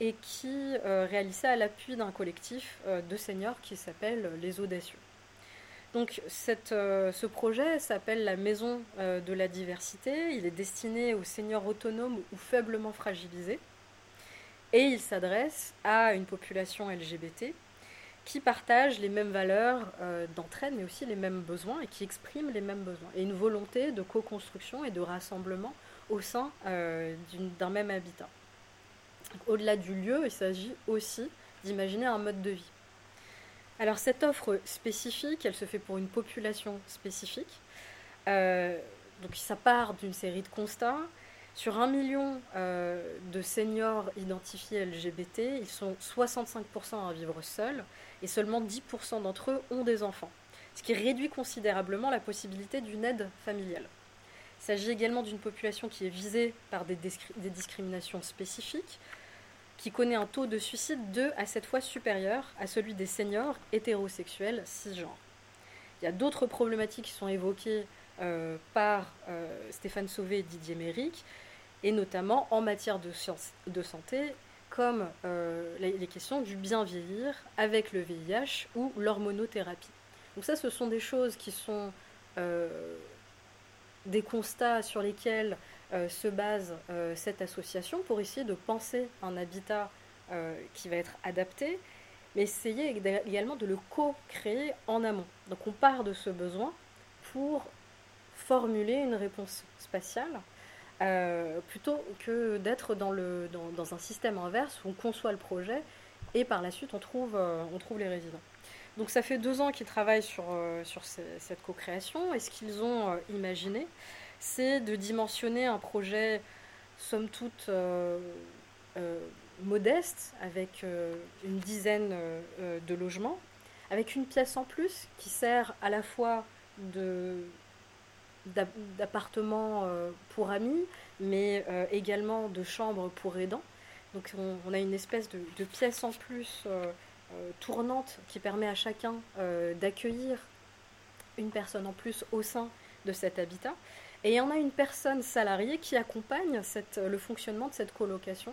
et qui euh, réalisait à l'appui d'un collectif euh, de seniors qui s'appelle Les Audacieux. Donc ce projet s'appelle la Maison de la Diversité. Il est destiné aux seniors autonomes ou faiblement fragilisés. Et il s'adresse à une population LGBT qui partagent les mêmes valeurs euh, d'entraide, mais aussi les mêmes besoins et qui expriment les mêmes besoins. Et une volonté de co-construction et de rassemblement au sein euh, d'un même habitat. Au-delà du lieu, il s'agit aussi d'imaginer un mode de vie. Alors cette offre spécifique, elle se fait pour une population spécifique. Euh, donc ça part d'une série de constats sur un million de seniors identifiés LGBT, ils sont 65% à vivre seuls et seulement 10% d'entre eux ont des enfants, ce qui réduit considérablement la possibilité d'une aide familiale. Il s'agit également d'une population qui est visée par des, discriminations spécifiques, qui connaît un taux de suicide 2 à 7 fois supérieur à celui des seniors hétérosexuels cisgenres. Il y a d'autres problématiques qui sont évoquées euh, par euh, Stéphane Sauvé et Didier Méric, et notamment en matière de santé, comme euh, les, questions du bien vieillir avec le VIH ou l'hormonothérapie. Donc ça, ce sont des choses qui sont des constats sur lesquels se base cette association pour essayer de penser un habitat qui va être adapté, mais essayer également de le co-créer en amont. Donc on part de ce besoin pour formuler une réponse spatiale euh, plutôt que d'être dans, dans, un système inverse où on conçoit le projet et par la suite on trouve, euh, on trouve les résidents. Donc ça fait deux ans qu'ils travaillent sur, euh, sur cette co-création et ce qu'ils ont imaginé, c'est de dimensionner un projet somme toute modeste avec une dizaine de logements, avec une pièce en plus qui sert à la fois de d'appartements euh, pour amis, mais euh, également de chambres pour aidants. Donc on, a une espèce de, pièce en plus euh, tournante qui permet à chacun d'accueillir une personne en plus au sein de cet habitat. Et on a une personne salariée qui accompagne le fonctionnement de cette colocation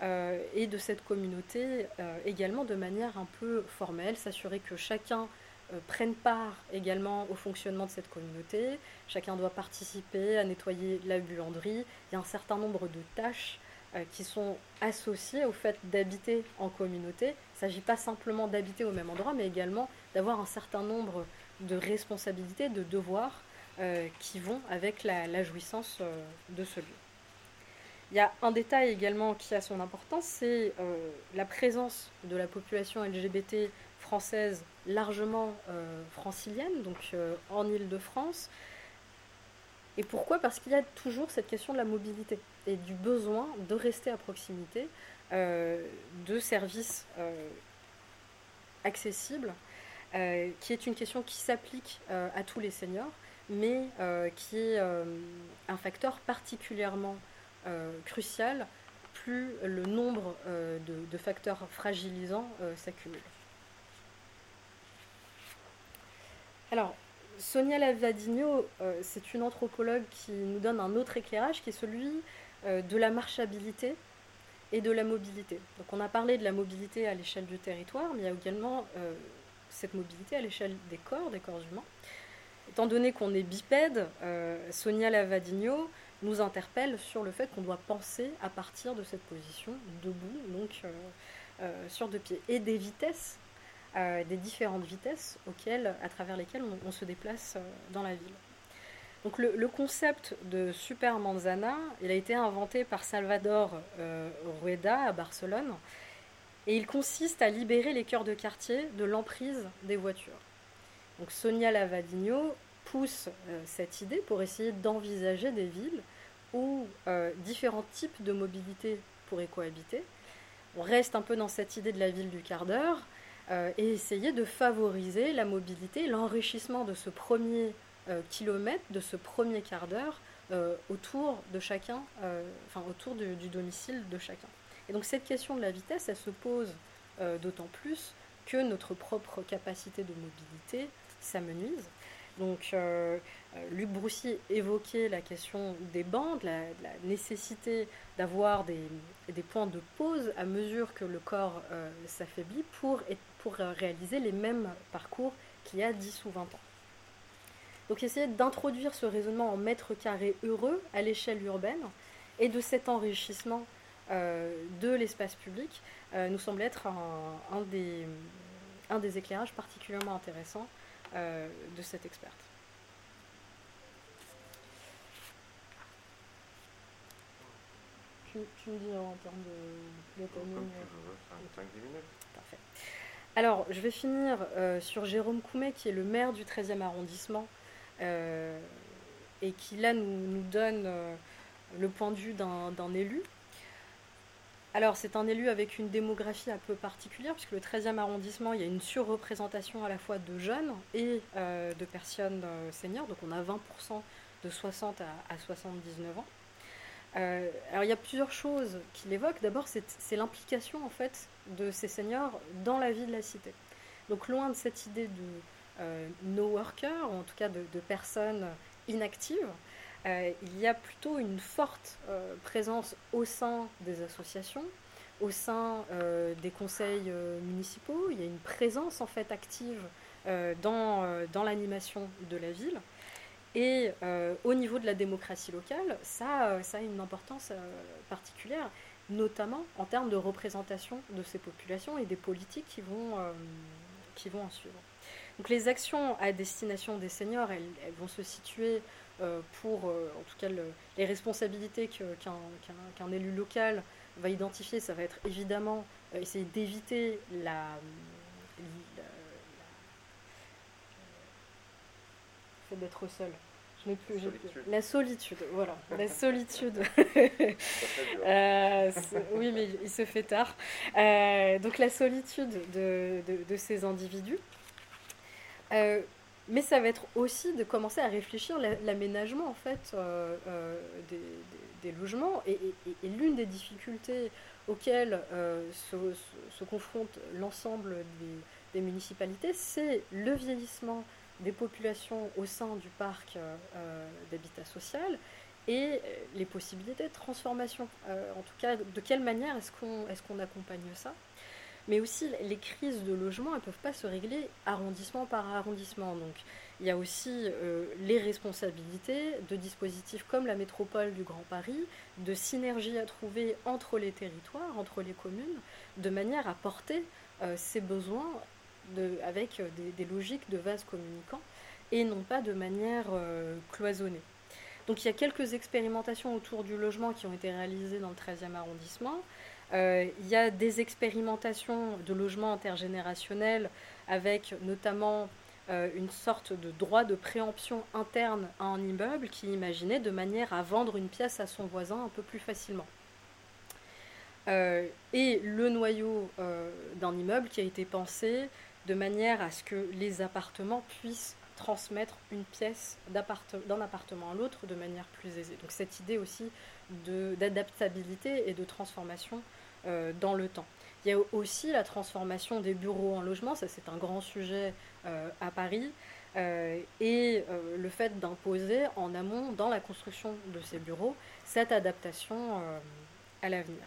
et de cette communauté également de manière un peu formelle, s'assurer que chacun euh, prennent part également au fonctionnement de cette communauté. Chacun doit participer à nettoyer la buanderie. Il y a un certain nombre de tâches euh, qui sont associées au fait d'habiter en communauté. Il ne s'agit pas simplement d'habiter au même endroit, mais également d'avoir un certain nombre de responsabilités, de devoirs euh, qui vont avec la, jouissance de ce lieu. Il y a un détail également qui a son importance, c'est la présence de la population LGBT française largement euh, francilienne, donc euh, en Ile-de-France. Et pourquoi? Parce qu'il y a toujours cette question de la mobilité et du besoin de rester à proximité euh, de services accessibles, qui est une question qui s'applique à tous les seniors, mais qui est un facteur particulièrement crucial plus le nombre de, facteurs fragilisants s'accumule. Alors, Sonia Lavadino, euh, c'est une anthropologue qui nous donne un autre éclairage qui est celui euh, de la marchabilité et de la mobilité. Donc on a parlé de la mobilité à l'échelle du territoire, mais il y a également cette mobilité à l'échelle des corps, des corps humains. Étant donné qu'on est bipède, Sonia Lavadino nous interpelle sur le fait qu'on doit penser à partir de cette position, debout, donc sur deux pieds, et des vitesses des différentes vitesses auxquelles, à travers lesquelles on, se déplace euh, dans la ville. Donc le, concept de Super Manzana, il a été inventé par Salvador euh, Rueda à Barcelone et il consiste à libérer les cœurs de quartier de l'emprise des voitures. Donc Sonia Lavadino pousse euh, cette idée pour essayer d'envisager des villes où différents types de mobilité pourraient cohabiter. On reste un peu dans cette idée de la ville du quart d'heure, et essayer de favoriser la mobilité, l'enrichissement de ce premier euh, kilomètre, de ce premier quart d'heure euh, autour de chacun, enfin autour du, domicile de chacun. Et donc cette question de la vitesse, elle se pose d'autant plus que notre propre capacité de mobilité s'amenuise. Donc, Luc Broussy évoquait la question des bandes, la, la nécessité d'avoir des, points de pause à mesure que le corps s'affaiblit pour, euh, réaliser les mêmes parcours qu'il y a 10 ou 20 ans. Donc essayer d'introduire ce raisonnement en mètre carré heureux à l'échelle urbaine et de cet enrichissement euh, de l'espace public euh, nous semble être un, des, un, des, éclairages particulièrement intéressants de cette experte. Tu, me dis en termes de, de timing 5-10 minutes. Parfait. Alors, je vais finir euh, sur Jérôme Coumet, qui est le maire du 13e arrondissement, euh, et qui là nous, donne euh, le point de vue d'un élu. Alors, c'est un élu avec une démographie un peu particulière, puisque le 13e arrondissement, il y a une surreprésentation à la fois de jeunes et de personnes seniors, donc on a 20% de 60 à 79 ans. Euh, alors il y a plusieurs choses qu'il évoque. D'abord, c'est l'implication en fait de ces seniors dans la vie de la cité. Donc loin de cette idée de euh, no worker, ou en tout cas de, personnes inactives, euh, il y a plutôt une forte présence au sein des associations, au sein des conseils municipaux. Il y a une présence en fait active dans, dans l'animation de la ville. Et euh, au niveau de la démocratie locale, ça, euh, a une importance euh, particulière, notamment en termes de représentation de ces populations et des politiques qui vont, qui vont en suivre. Donc les actions à destination des seniors, elles, vont se situer pour, en tout cas, les responsabilités qu'un élu local va identifier. Ça va être évidemment essayer d'éviter la, d'être seul. Je n'ai plus, La solitude, voilà. La solitude. Euh, oui, mais il se fait tard. Euh, donc la solitude de, de, ces individus. Euh, mais ça va être aussi de commencer à réfléchir l'aménagement en fait des, des, logements. Et, l'une des difficultés auxquelles se, se, confronte l'ensemble des, des municipalités, c'est le vieillissement des populations au sein du parc euh, euh, d'habitat social et euh, les possibilités de transformation. en tout cas, de quelle manière est-ce qu'on est qu'on accompagne ça? Mais aussi les crises de logement, elles ne peuvent pas se régler arrondissement par arrondissement. Donc il y a aussi les responsabilités de dispositifs comme la métropole du Grand Paris, de synergie à trouver entre les territoires, entre les communes, de manière à porter ces besoins avec euh, des, logiques de vase communicants et non pas de manière euh, cloisonnée. Donc il y a quelques expérimentations autour du logement qui ont été réalisées dans le 13e arrondissement. Euh, il y a des expérimentations de logement intergénérationnel avec notamment une sorte de droit de préemption interne à un immeuble qui imaginait de manière à vendre une pièce à son voisin un peu plus facilement. et le noyau d'un immeuble qui a été pensé de manière à ce que les appartements puissent transmettre une pièce d'un appartement à l'autre de manière plus aisée. Donc cette idée aussi d'adaptabilité et de transformation euh, dans le temps. Il y a aussi la transformation des bureaux en logement, ça c'est un grand sujet euh, à Paris, euh, et le fait d'imposer en amont, dans la construction de ces bureaux, cette adaptation à l'avenir.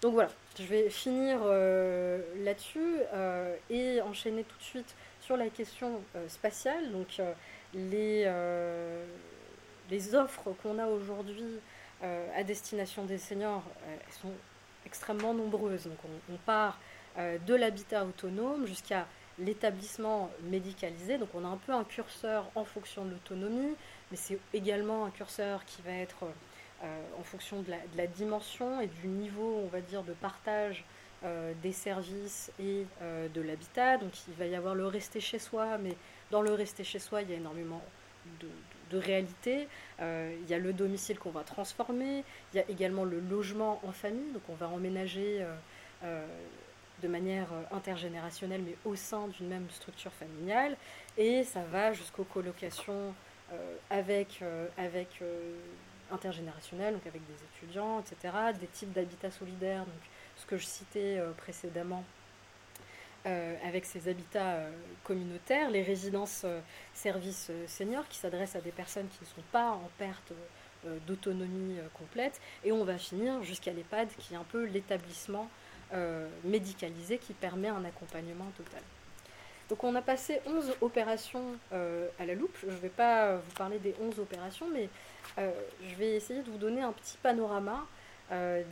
Donc voilà, je vais finir là-dessus et enchaîner tout de suite sur la question spatiale. Donc les, offres qu'on a aujourd'hui à destination des seniors sont extrêmement nombreuses. Donc on, part euh, de l'habitat autonome jusqu'à l'établissement médicalisé. Donc on a un peu un curseur en fonction de l'autonomie, mais c'est également un curseur qui va être euh, en fonction de la, dimension et du niveau, on va dire, de partage euh, des services et de l'habitat. Donc il va y avoir le rester chez soi, mais dans le rester chez soi, il y a énormément de, de réalité. Euh, il y a le domicile qu'on va transformer, il y a également le logement en famille, donc on va emménager euh, euh, de manière intergénérationnelle, mais au sein d'une même structure familiale, et ça va jusqu'aux colocations avec intergénérationnelles, donc avec des étudiants, etc., des types d'habitats solidaires, donc ce que je citais précédemment euh, avec ces habitats euh, communautaires, les résidences euh, services seniors qui s'adressent à des personnes qui ne sont pas en perte d'autonomie complète, et on va finir jusqu'à l'EHPAD qui est un peu l'établissement médicalisé qui permet un accompagnement total. Donc on a passé 11 opérations à la loupe. Je ne vais pas vous parler des 11 opérations, mais je vais essayer de vous donner un petit panorama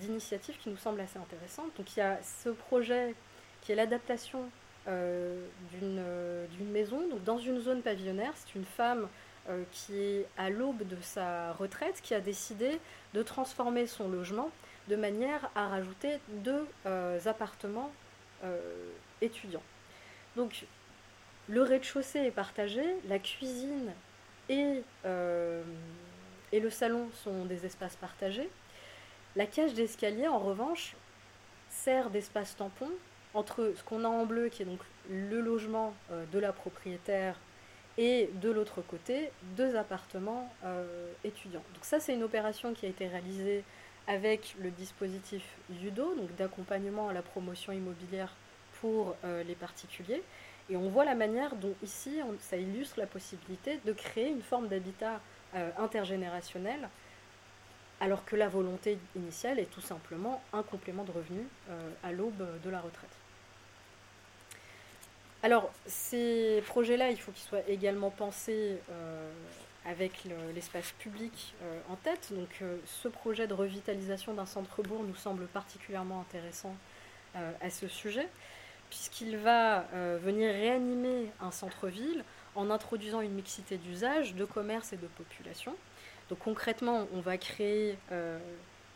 d'initiatives qui nous semblent assez intéressantes. Donc il y a ce projet qui est l'adaptation euh, euh, d'une maison. Donc, dans une zone pavillonnaire, c'est une femme euh, qui est à l'aube de sa retraite qui a décidé de transformer son logement de manière à rajouter deux appartements étudiants. Donc, le rez-de-chaussée est partagé, la cuisine et, et le salon sont des espaces partagés. La cage d'escalier, en revanche, sert d'espace tampon entre ce qu'on a en bleu, qui est donc le logement euh, de la propriétaire, et de l'autre côté, deux appartements euh, étudiants. Donc ça, c'est une opération qui a été réalisée avec le dispositif UDO, donc d'accompagnement à la promotion immobilière pour euh, les particuliers. Et on voit la manière dont ici, ça illustre la possibilité de créer une forme d'habitat intergénérationnel alors que la volonté initiale est tout simplement un complément de revenu à l'aube de la retraite. Alors, ces projets-là, il faut qu'ils soient également pensés euh, avec l'espace public euh, en tête. Donc, euh, ce projet de revitalisation d'un centre-bourg nous semble particulièrement intéressant à ce sujet, puisqu'il va venir réanimer un centre-ville en introduisant une mixité d'usage, de commerce et de population. Donc, concrètement, on va créer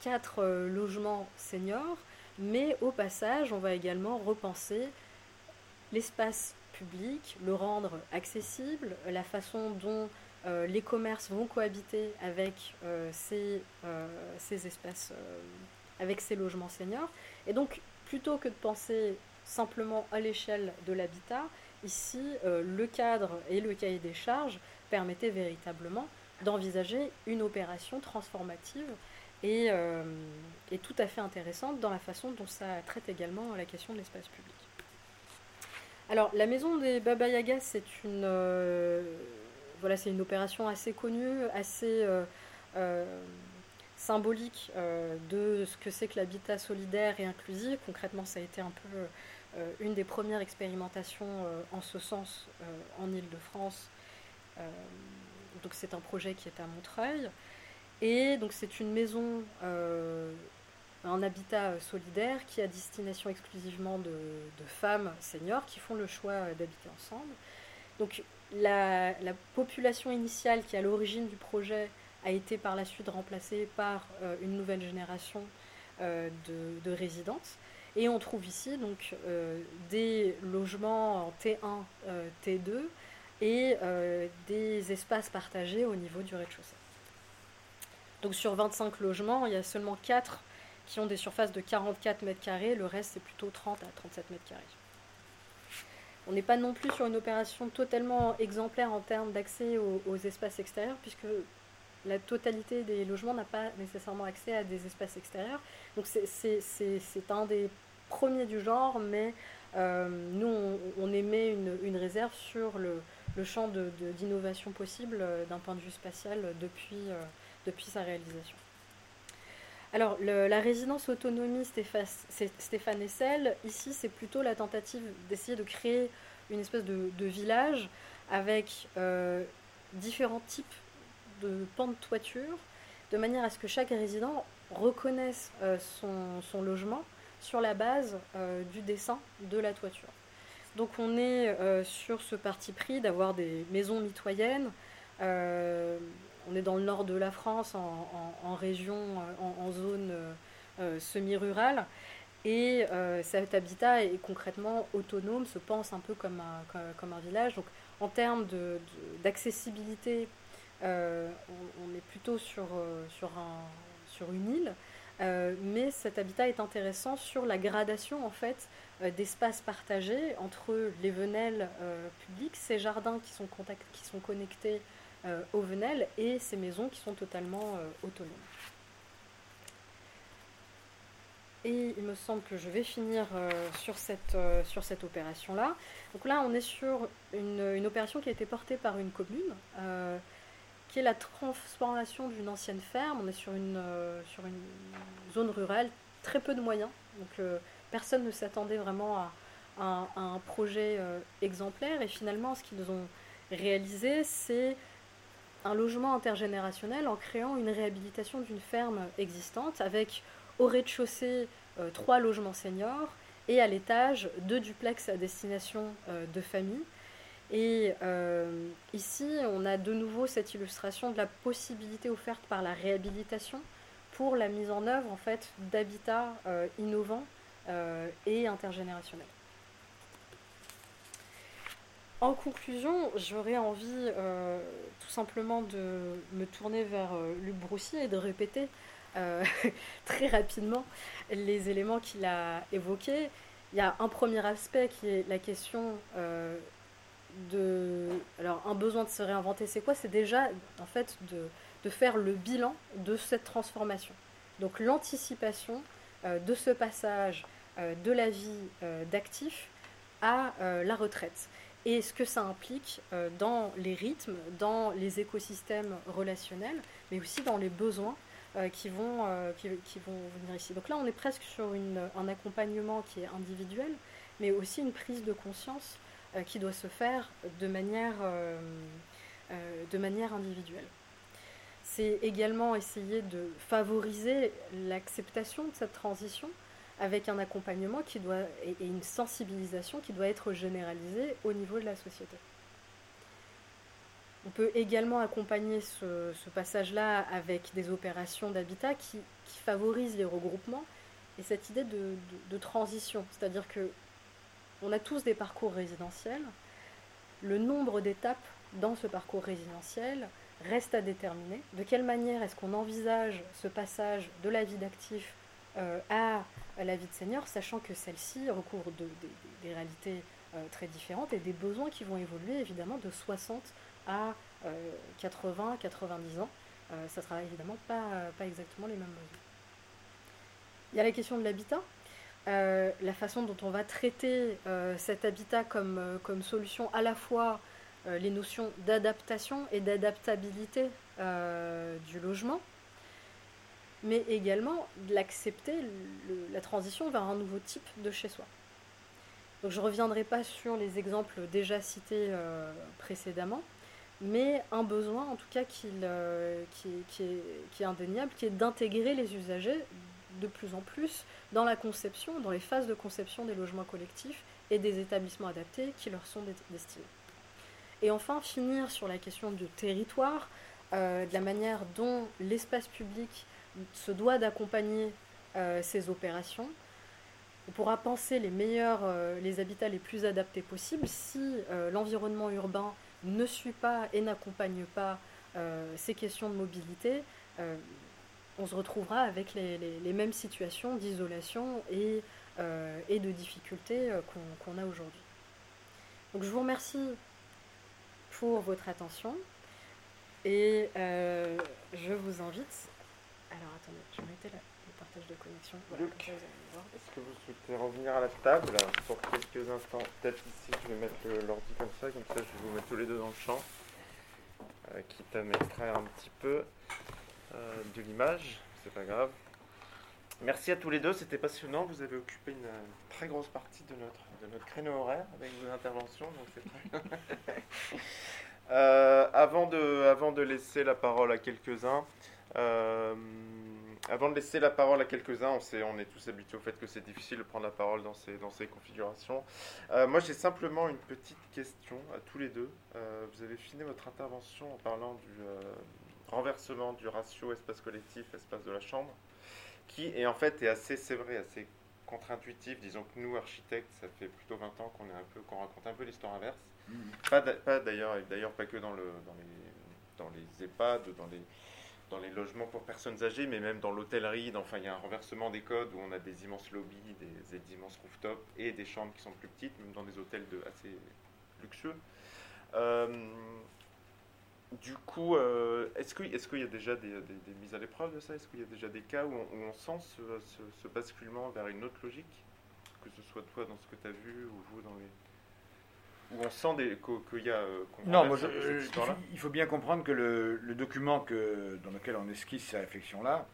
quatre logements seniors, mais au passage, on va également repenser l'espace public, le rendre accessible, la façon dont euh, les commerces vont cohabiter avec euh, euh, ces, espaces, avec ces logements seniors. Et donc, plutôt que de penser simplement à l'échelle de l'habitat, ici, le cadre et le cahier des charges permettaient véritablement d'envisager une opération transformative et, et, tout à fait intéressante dans la façon dont ça traite également la question de l'espace public. Alors, la maison des Baba Yagas, c'est une, euh, voilà, une opération assez connue, assez euh, euh, symbolique de ce que c'est que l'habitat solidaire et inclusif. Concrètement, ça a été un peu une des premières expérimentations en ce sens en Ile-de-France. c'est un projet qui est à Montreuil. Et c'est une maison un habitat euh, solidaire qui a destination exclusivement de, femmes seniors qui font le choix euh, d'habiter ensemble. Donc la, population initiale qui est à l'origine du projet a été par la suite remplacée par euh, une nouvelle génération de, résidentes. Et on trouve ici donc des logements en T1, T2 et des espaces partagés au niveau du rez-de-chaussée. Donc sur 25 logements, il y a seulement 4 qui ont des surfaces de 44 mètres carrés, le reste c'est plutôt 30 à 37 mètres carrés. On n'est pas non plus sur une opération totalement exemplaire en termes d'accès aux, espaces extérieurs, puisque la totalité des logements n'a pas nécessairement accès à des espaces extérieurs. Donc c'est un des premiers du genre, mais euh, nous, on, émet une, réserve sur le, champ d'innovation possible euh, d'un point de vue spatial depuis, euh, depuis sa réalisation. Alors, la résidence autonomie Stéphane Essel, ici, c'est plutôt la tentative d'essayer de créer une espèce de, village avec différents types de pans de toiture, de manière à ce que chaque résident reconnaisse euh, son, logement sur la base euh, du dessin de la toiture. Donc on est sur ce parti pris d'avoir des maisons mitoyennes on est dans le nord de la France, en, région, en, zone euh, euh, semi-rurale. Et euh, cet habitat est concrètement autonome, se pense un peu comme un, comme un village. Donc en termes d'accessibilité, on, est plutôt sur, un, sur une île. mais cet habitat est intéressant sur la gradation en fait d'espaces partagés entre les venelles publiques, ces jardins qui sont, qui sont connectés euh, au Venel et ces maisons qui sont totalement euh, autonomes. Et il me semble que je vais finir euh, sur cette, sur cette opération-là. Donc là, on est sur une, opération qui a été portée par une commune, qui est la transformation d'une ancienne ferme. On est sur une, sur une zone rurale, très peu de moyens. Donc personne ne s'attendait vraiment à, un projet exemplaire. Et finalement, ce qu'ils ont réalisé, c'est un logement intergénérationnel en créant une réhabilitation d'une ferme existante avec au rez-de-chaussée euh, trois logements seniors et à l'étage deux duplex à destination euh, de familles. Et euh, ici, on a de nouveau cette illustration de la possibilité offerte par la réhabilitation pour la mise en œuvre en fait d'habitats innovants et intergénérationnels. En conclusion, j'aurais envie euh, tout simplement de me tourner vers euh, Luc Broussier et de répéter euh, très rapidement les éléments qu'il a évoqués. Il y a un premier aspect qui est la question Alors, un besoin de se réinventer, c'est quoi? C'est déjà, en fait, de, faire le bilan de cette transformation. Donc, l'anticipation de ce passage de la vie d'actif à la retraite et ce que ça implique euh, dans les rythmes, dans les écosystèmes relationnels, mais aussi dans les besoins euh, qui, vont, euh, qui, vont venir ici. Donc là, on est presque sur un accompagnement qui est individuel, mais aussi une prise de conscience qui doit se faire de manière, de manière individuelle. C'est également essayer de favoriser l'acceptation de cette transition avec un accompagnement qui doit, et une sensibilisation qui doit être généralisée au niveau de la société. On peut également accompagner ce, passage-là avec des opérations d'habitat qui, favorisent les regroupements et cette idée de, transition, c'est-à-dire que on a tous des parcours résidentiels. Le nombre d'étapes dans ce parcours résidentiel reste à déterminer. De quelle manière est-ce qu'on envisage ce passage de la vie d'actif euh, à la vie de senior, sachant que celle-ci recouvre des réalités euh, très différentes et des besoins qui vont évoluer évidemment de 60 à 80, euh, 90 ans. Ça ne sera évidemment pas, pas exactement les mêmes besoins. Il y a la question de l'habitat. La façon dont on va traiter cet habitat comme, comme solution à la fois les notions d'adaptation et d'adaptabilité du logement, mais également l'accepter, la transition vers un nouveau type de chez soi. Donc je ne reviendrai pas sur les exemples déjà cités euh, précédemment, mais un besoin en tout cas euh, qui, est, indéniable, qui est d'intégrer les usagers de plus en plus dans la conception, dans les phases de conception des logements collectifs et des établissements adaptés qui leur sont destinés. Et enfin, finir sur la question du territoire, euh, de la manière dont l'espace public se doit d'accompagner euh, ces opérations. On pourra penser les meilleurs, euh, les habitats les plus adaptés possibles si l'environnement urbain ne suit pas et n'accompagne pas ces questions de mobilité. On se retrouvera avec les, mêmes situations d'isolation et, et, de difficultés qu'on a aujourd'hui. Donc je vous remercie pour votre attention et je vous invite alors attendez, je mettais le partage de connexion. est-ce que vous souhaitez revenir à la table pour quelques instants? Peut-être ici, je vais mettre l'ordi comme ça, comme ça je vais vous mettre tous les deux dans le champ, euh, quitte à m'extraire un petit peu euh, de l'image, c'est pas grave. Merci à tous les deux, c'était passionnant. Vous avez occupé une, très grosse partie de notre, de notre créneau horaire avec vos interventions. Donc c'est très... Euh, avant, de, avant de laisser la parole à quelques-uns, euh, avant de laisser la parole à quelques-uns, on, on est tous habitués au fait que c'est difficile de prendre la parole dans ces, dans ces configurations. Euh, moi, j'ai simplement une petite question à tous les deux. vous avez fini votre intervention en parlant du renversement du ratio espace collectif, espace de la chambre, qui est en fait est assez, c'est vrai, assez contre-intuitif. Disons que nous, architectes, ça fait plutôt 20 ans qu'on est un peu, qu'on raconte un peu l'histoire inverse. Pas, d'ailleurs, d'ailleurs pas que dans, le, dans, les, dans les EHPAD, dans les, dans les logements pour personnes âgées, mais même dans l'hôtellerie. Enfin, il y a un renversement des codes où on a des immenses lobbies, des, immenses rooftops et des chambres qui sont plus petites, même dans des hôtels de, assez luxueux. Euh, du coup, euh, est-ce qu'il est y a déjà des, mises à l'épreuve de ça? Est-ce qu'il y a déjà des cas où on, sent ce, ce, basculement vers une autre logique? Que ce soit toi dans ce que tu as vu ou vous dans les où on sent qu'il y a. Euh, non, moi, il, faut, bien comprendre que le, document que, dans lequel on esquisse ces réflexions-là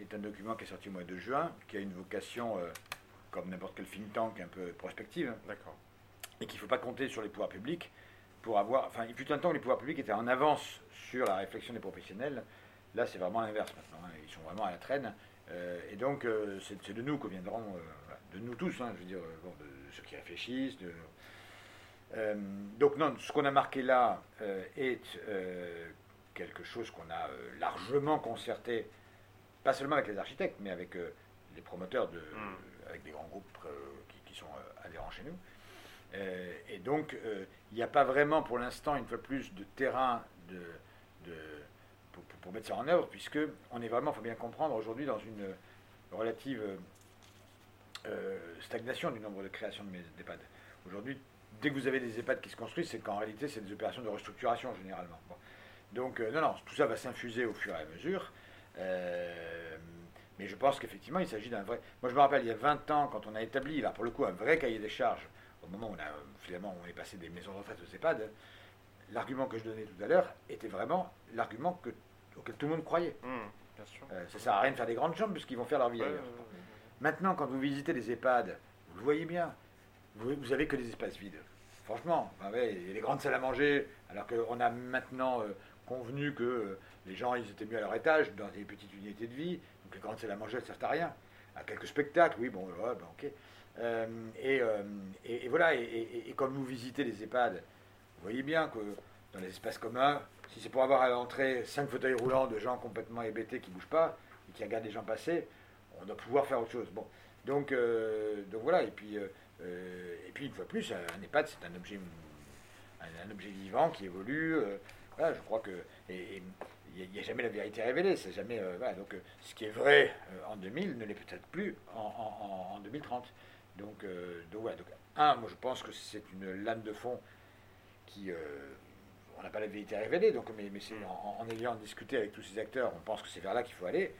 est un document qui est sorti au mois de juin, qui a une vocation, euh, comme n'importe quel think tank, un peu prospective. D'accord. Et qu'il ne faut pas compter sur les pouvoirs publics pour avoir. Enfin, il fut un temps où les pouvoirs publics étaient en avance sur la réflexion des professionnels. Là, c'est vraiment l'inverse maintenant. Hein. Ils sont vraiment à la traîne. Euh, et donc, c'est de nous que viendront, de nous tous, hein, je veux dire, de ceux qui réfléchissent, de, euh, donc non, ce qu'on a marqué là euh, est euh, quelque chose qu'on a largement concerté, pas seulement avec les architectes, mais avec les promoteurs, de, mm. avec des grands groupes qui, sont adhérents chez nous. Et donc, il n'y a pas vraiment pour l'instant, une fois plus, de terrain pour, mettre ça en œuvre, puisque on est vraiment, il faut bien comprendre, aujourd'hui dans une relative stagnation du nombre de créations d'EHPAD. Aujourd'hui, dès que vous avez des EHPAD qui se construisent, c'est qu'en réalité, c'est des opérations de restructuration généralement. Donc, euh, non, non, tout ça va s'infuser au fur et à mesure. Euh, mais je pense qu'effectivement, il s'agit d'un vrai. Moi, je me rappelle, il y a 20 ans, quand on a établi, là, pour le coup, un vrai cahier des charges, au moment où on a, finalement, on est passé des maisons de retraite aux EHPAD, l'argument que je donnais tout à l'heure était vraiment l'argument auquel tout le monde croyait. Mmh, euh, ça sert à rien de faire des grandes chambres puisqu'ils vont faire leur vie ailleurs. Maintenant, quand vous visitez les EHPAD, vous le voyez bien, vous, vous avez que des espaces vides. Franchement, bah il y a les grandes salles à manger, alors qu'on a maintenant euh, convenu que euh, les gens ils étaient mieux à leur étage, dans des petites unités de vie, donc les grandes salles à manger ne servent à rien. À quelques spectacles, oui, bon, ouais, bah, ok. Euh, et, voilà, et, comme vous visitez les EHPAD, vous voyez bien que dans les espaces communs, si c'est pour avoir à l'entrée cinq fauteuils roulants de gens complètement hébétés qui ne bougent pas et qui regardent les gens passer, on doit pouvoir faire autre chose. Bon, donc, donc voilà, et puis euh, et puis, une fois plus, un EHPAD, c'est un objet, un, objet vivant qui évolue. Euh, voilà, je crois que. Il n'y a, jamais la vérité révélée. C'est jamais. Euh, donc, ce qui est vrai en 2000 ne l'est peut-être plus en, 2030. Donc, donc, voilà. Donc, un, moi, je pense que c'est une lame de fond qui. on n'a pas la vérité révélée, donc, mais, mais c'est en, en, ayant discuté avec tous ces acteurs, on pense que c'est vers là qu'il faut aller.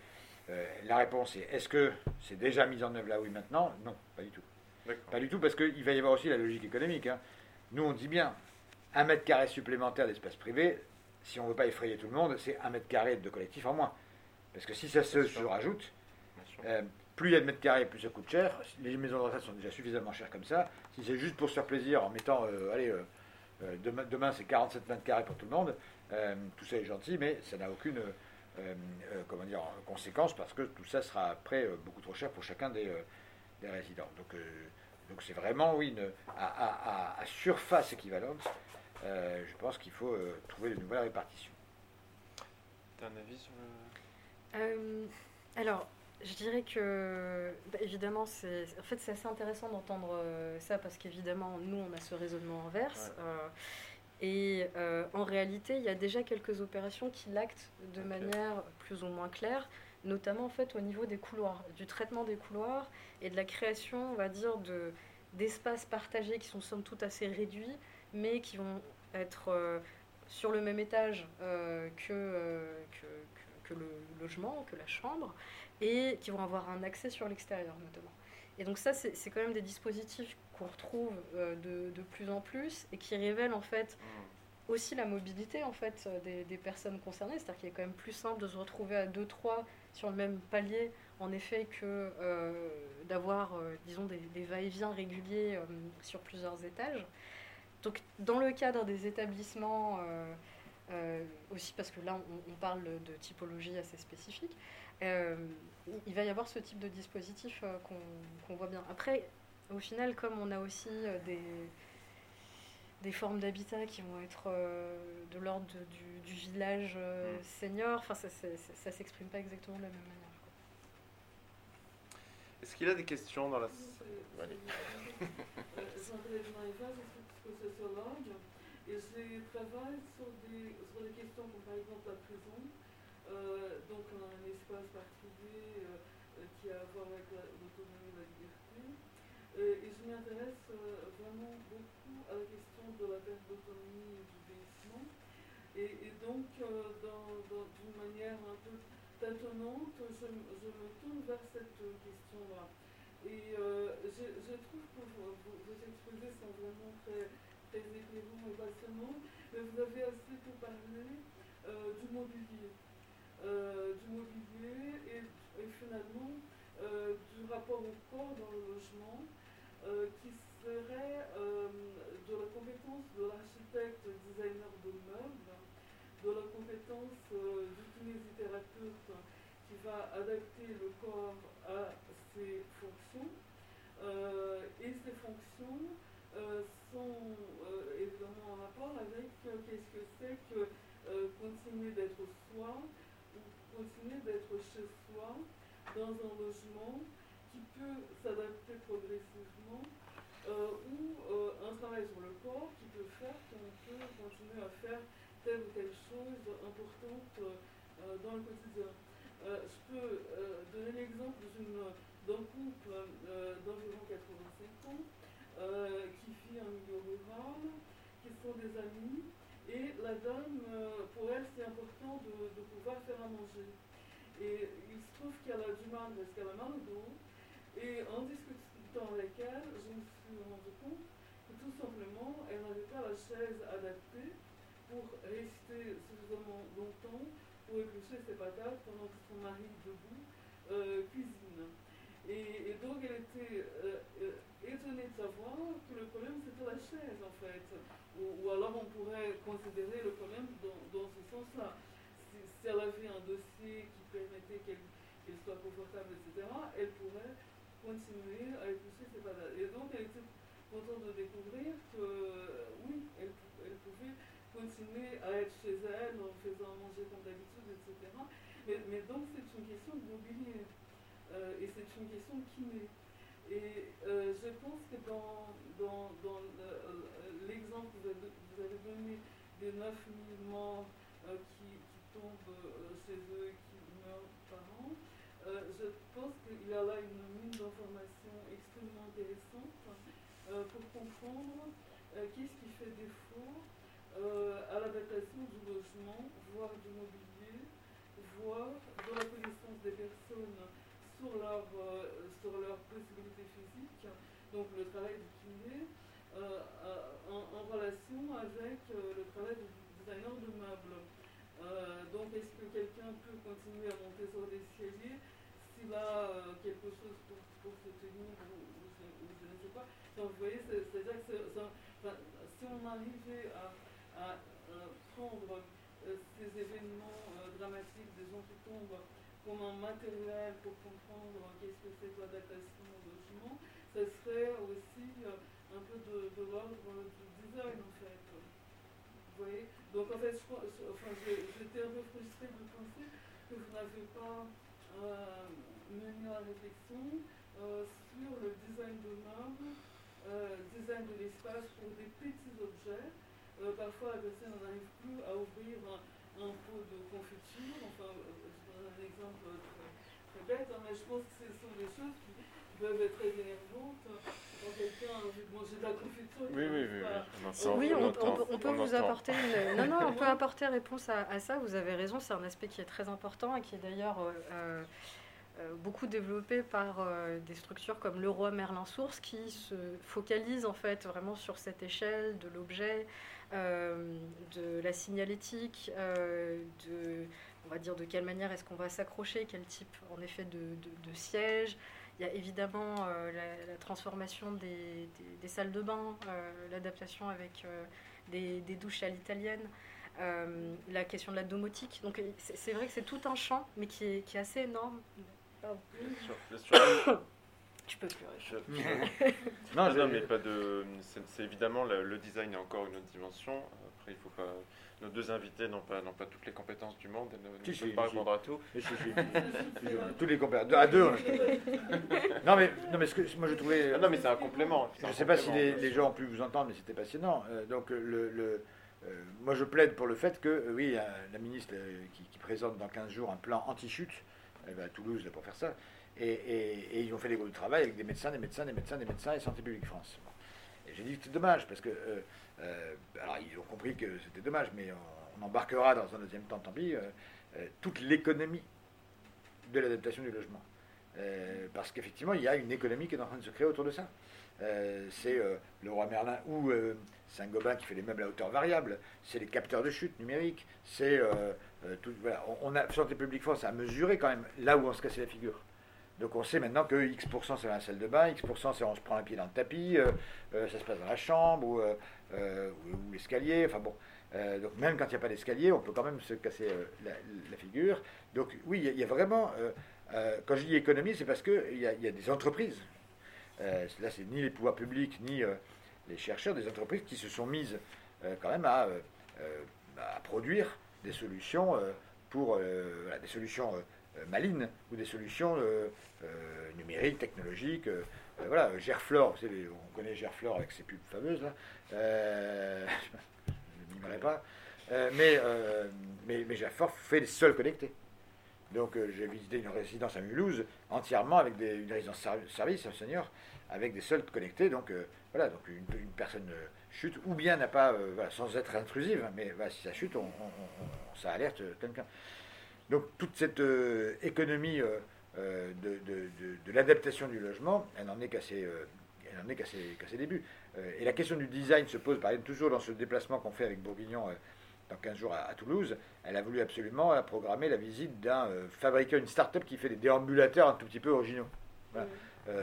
la réponse est est-ce que c'est déjà mis en œuvre là, oui, maintenant? Non, pas du tout. Pas du tout, parce qu'il va y avoir aussi la logique économique. Hein. Nous, on dit bien, un mètre carré supplémentaire d'espace privé, si on ne veut pas effrayer tout le monde, c'est un mètre carré de collectif en moins. Parce que si ça se, rajoute, euh, plus il y a de mètres carrés, plus ça coûte cher. Les maisons de retraite sont déjà suffisamment chères comme ça. Si c'est juste pour se faire plaisir en mettant, euh, allez, euh, demain, demain c'est 47 mètres carrés pour tout le monde, tout ça est gentil, mais ça n'a aucune comment dire, conséquence parce que tout ça sera après beaucoup trop cher pour chacun des des résidents. Donc, euh, donc c'est vraiment, oui, une, à, surface équivalente, euh, je pense qu'il faut euh, trouver de nouvelles répartitions. Tu as un avis sur le... alors, je dirais que, bah, évidemment, c'est en fait, assez intéressant d'entendre ça parce qu'évidemment, nous, on a ce raisonnement inverse. et en réalité, il y a déjà quelques opérations qui l'actent de manière plus ou moins claire notamment en fait au niveau des couloirs, du traitement des couloirs et de la création, on va dire, de, d'espaces partagés qui sont somme toute assez réduits, mais qui vont être euh, sur le même étage euh, euh, que, que, le logement, que la chambre, et qui vont avoir un accès sur l'extérieur notamment. Et donc ça, c'est, quand même des dispositifs qu'on retrouve de, de, plus en plus et qui révèlent en fait aussi la mobilité en fait des, des personnes concernées, c'est-à-dire qu'il est quand même plus simple de se retrouver à 2-3 sur le même palier en effet que d'avoir disons des, des va-et-vient réguliers sur plusieurs étages. Donc dans le cadre des établissements euh, aussi parce que là, on, parle de typologie assez spécifique. Euh, il va y avoir ce type de dispositif euh, qu'on voit bien. Après, au final, comme on a aussi des, des formes d'habitat qui vont être de l'ordre du, village mm. senior, enfin, ça ne s'exprime pas exactement de la même manière. Est-ce qu'il y a des questions dans la salle Et je travaille sur des, sur des questions comme par exemple la prison, euh, donc un espace particulier euh, qui a à voir avec l'autonomie et la liberté. Euh, et je m'intéresse vraiment beaucoup à la question de la perte d'autonomie et du vieillissement. Et, donc, d'une manière un peu tâtonnante, je, me tourne vers cette question-là. Et je, trouve que vos, exposés sont vraiment très très éclairant et passionnant, mais vous avez tout parler euh, du mobilier. Euh, du mobilier et, finalement euh, du rapport au corps dans le logement qui serait de la compétence de l'architecte designer de meubles, de la compétence du kinésithérapeute qui va adapter le corps à ses fonctions. Et ces fonctions euh, sont euh, évidemment en rapport avec euh, qu'est-ce que c'est que continuer d'être soi continuer d'être chez soi dans un logement qui peut s'adapter progressivement ou un travail sur le corps qui peut faire qu'on peut continuer à faire telle ou telle chose importante dans le quotidien. je peux donner l'exemple d'un couple d'environ 85 ans euh, qui vit en milieu rural, qui sont des amis. Et la dame, euh, pour elle, c'est important de, pouvoir faire à manger. Et il se trouve qu'elle a du mal parce qu'elle a mal au dos. Et en discutant avec elle, je me suis rendu compte que tout simplement, elle n'avait pas la chaise adaptée pour rester suffisamment longtemps pour éplucher ses patates pendant que son mari debout euh, cuisine. Et, donc elle était euh, euh, étonnée de savoir que le problème c'était la chaise en fait. Ou, alors on pourrait considérer le problème dans, ce sens-là. Si, elle avait un dossier qui permettait qu'elle soit confortable, etc., elle pourrait continuer à éplucher ses patates. Et donc elle était contente de découvrir que oui, elle, pouvait continuer à être chez elle en faisant manger comme d'habitude, etc. Mais, mais donc c'est une question de mobilier. Euh, et c'est une question qui kiné. Et euh, je pense que dans, dans, dans l'exemple que vous avez donné des 9000 morts euh, qui, qui, tombent chez eux et qui meurent par an, je pense qu'il y a là une mine d'informations extrêmement intéressante pour comprendre qu'est-ce qui fait défaut à l'adaptation du logement, voire du mobilier, voire de la connaissance des personnes sur leur, euh, sur leurs possibilités physiques, donc le travail du kiné, euh, euh, en, relation avec le travail du designer de meubles. donc est-ce que quelqu'un peut continuer à monter sur l'escalier s'il a quelque chose pour, pour se tenir ou, je, ne sais pas. Donc vous voyez, c'est-à-dire que si on arrivait à, à prendre ces événements dramatiques, des gens qui tombent comme un matériel pour comprendre qu'est-ce que c'est que l'adaptation au logement, ce serait aussi euh, un peu de, l'ordre du design en fait. Vous voyez? Donc en fait, j'étais un peu frustrée de penser que vous n'avez pas euh, mené la réflexion euh, sur le design de meubles, design de l'espace pour des petits objets. parfois, la personne n'arrive plus à ouvrir un, pot de confiture, enfin, exemple très, bête, hein, mais je pense que ce sont des choses qui peuvent être très énervantes quand quelqu'un a envie de manger de la confiture. Oui, oui, oui. oui, on, peut vous apporter une... Non, non, on peut apporter réponse à, ça. Vous avez raison, c'est un aspect qui est très important et qui est d'ailleurs euh, euh, beaucoup développé par euh, des structures comme le roi Merlin Source qui se focalisent en fait vraiment sur cette échelle de l'objet de la signalétique, de, on va dire de quelle manière est-ce qu'on va s'accrocher, quel type en effet de, de, siège. Il y a évidemment la, transformation des, des, salles de bain, l'adaptation avec des, des, douches à l'italienne. la question de la domotique. Donc c'est vrai que c'est tout un champ, mais qui est, qui est assez énorme. Je peux pleurer. non, non, mais pas de. C'est évidemment le, design est encore une autre dimension. Après, il faut pas. Nos deux invités n'ont pas, pas toutes les compétences du monde et ne, peuvent pas répondre à tout. Tous les compétences. À deux. non, mais, non, mais ce que moi je trouvais. Ah non, mais c'est un complément. Je ne sais pas si les, gens ont pu vous entendre, mais c'était passionnant. Euh, donc, le, le euh, moi je plaide pour le fait que, euh, oui, la ministre qui, qui, présente dans 15 jours un plan anti-chute, elle va à Toulouse pour faire ça. Et, ils ont fait des groupes de travail avec des médecins, des médecins, des médecins, des médecins et Santé publique France. Et j'ai dit que c'était dommage, parce que. Euh, euh, alors, ils ont compris que c'était dommage, mais on, embarquera dans un deuxième temps, tant pis, euh, toute l'économie de l'adaptation du logement. parce qu'effectivement, il y a une économie qui est en train de se créer autour de ça. c'est le roi Merlin ou Saint-Gobain qui fait les meubles à hauteur variable, c'est les capteurs de chute numériques, c'est tout. Voilà, on, a Santé publique France a mesuré quand même là où on se cassait la figure. Donc on sait maintenant que X% c'est dans la salle de bain, X% c'est on se prend un pied dans le tapis, euh, euh, ça se passe dans la chambre ou, euh, l'escalier, enfin bon. donc même quand il n'y a pas d'escalier, on peut quand même se casser la, figure. Donc oui, il y, a vraiment, quand je dis économie, c'est parce qu'il y, y, a des entreprises, là c'est ni les pouvoirs publics ni les chercheurs, des entreprises qui se sont mises quand même à, à, produire des solutions pour des solutions euh, malines ou des solutions euh, euh, numériques, technologiques. Voilà, Gerflor, on connaît Gerflor avec ses pubs fameuses là. je ne pas. mais, mais, mais Gerflor fait les seuls connectés. Donc j'ai visité une résidence à Mulhouse entièrement avec une résidence service, un seigneur, avec des seuls connectés. Donc voilà, donc une, personne chute ou bien n'a pas, sans être intrusive, mais si ça chute, ça alerte quelqu'un. Donc toute cette euh, économie euh, euh, de, l'adaptation du logement, elle n'en est qu'à ses, débuts. et la question du design se pose, par exemple, toujours dans ce déplacement qu'on fait avec Bourguignon dans 15 jours à, Toulouse. Elle a voulu absolument programmer la visite d'un fabricant, une start-up qui fait des déambulateurs un tout petit peu originaux.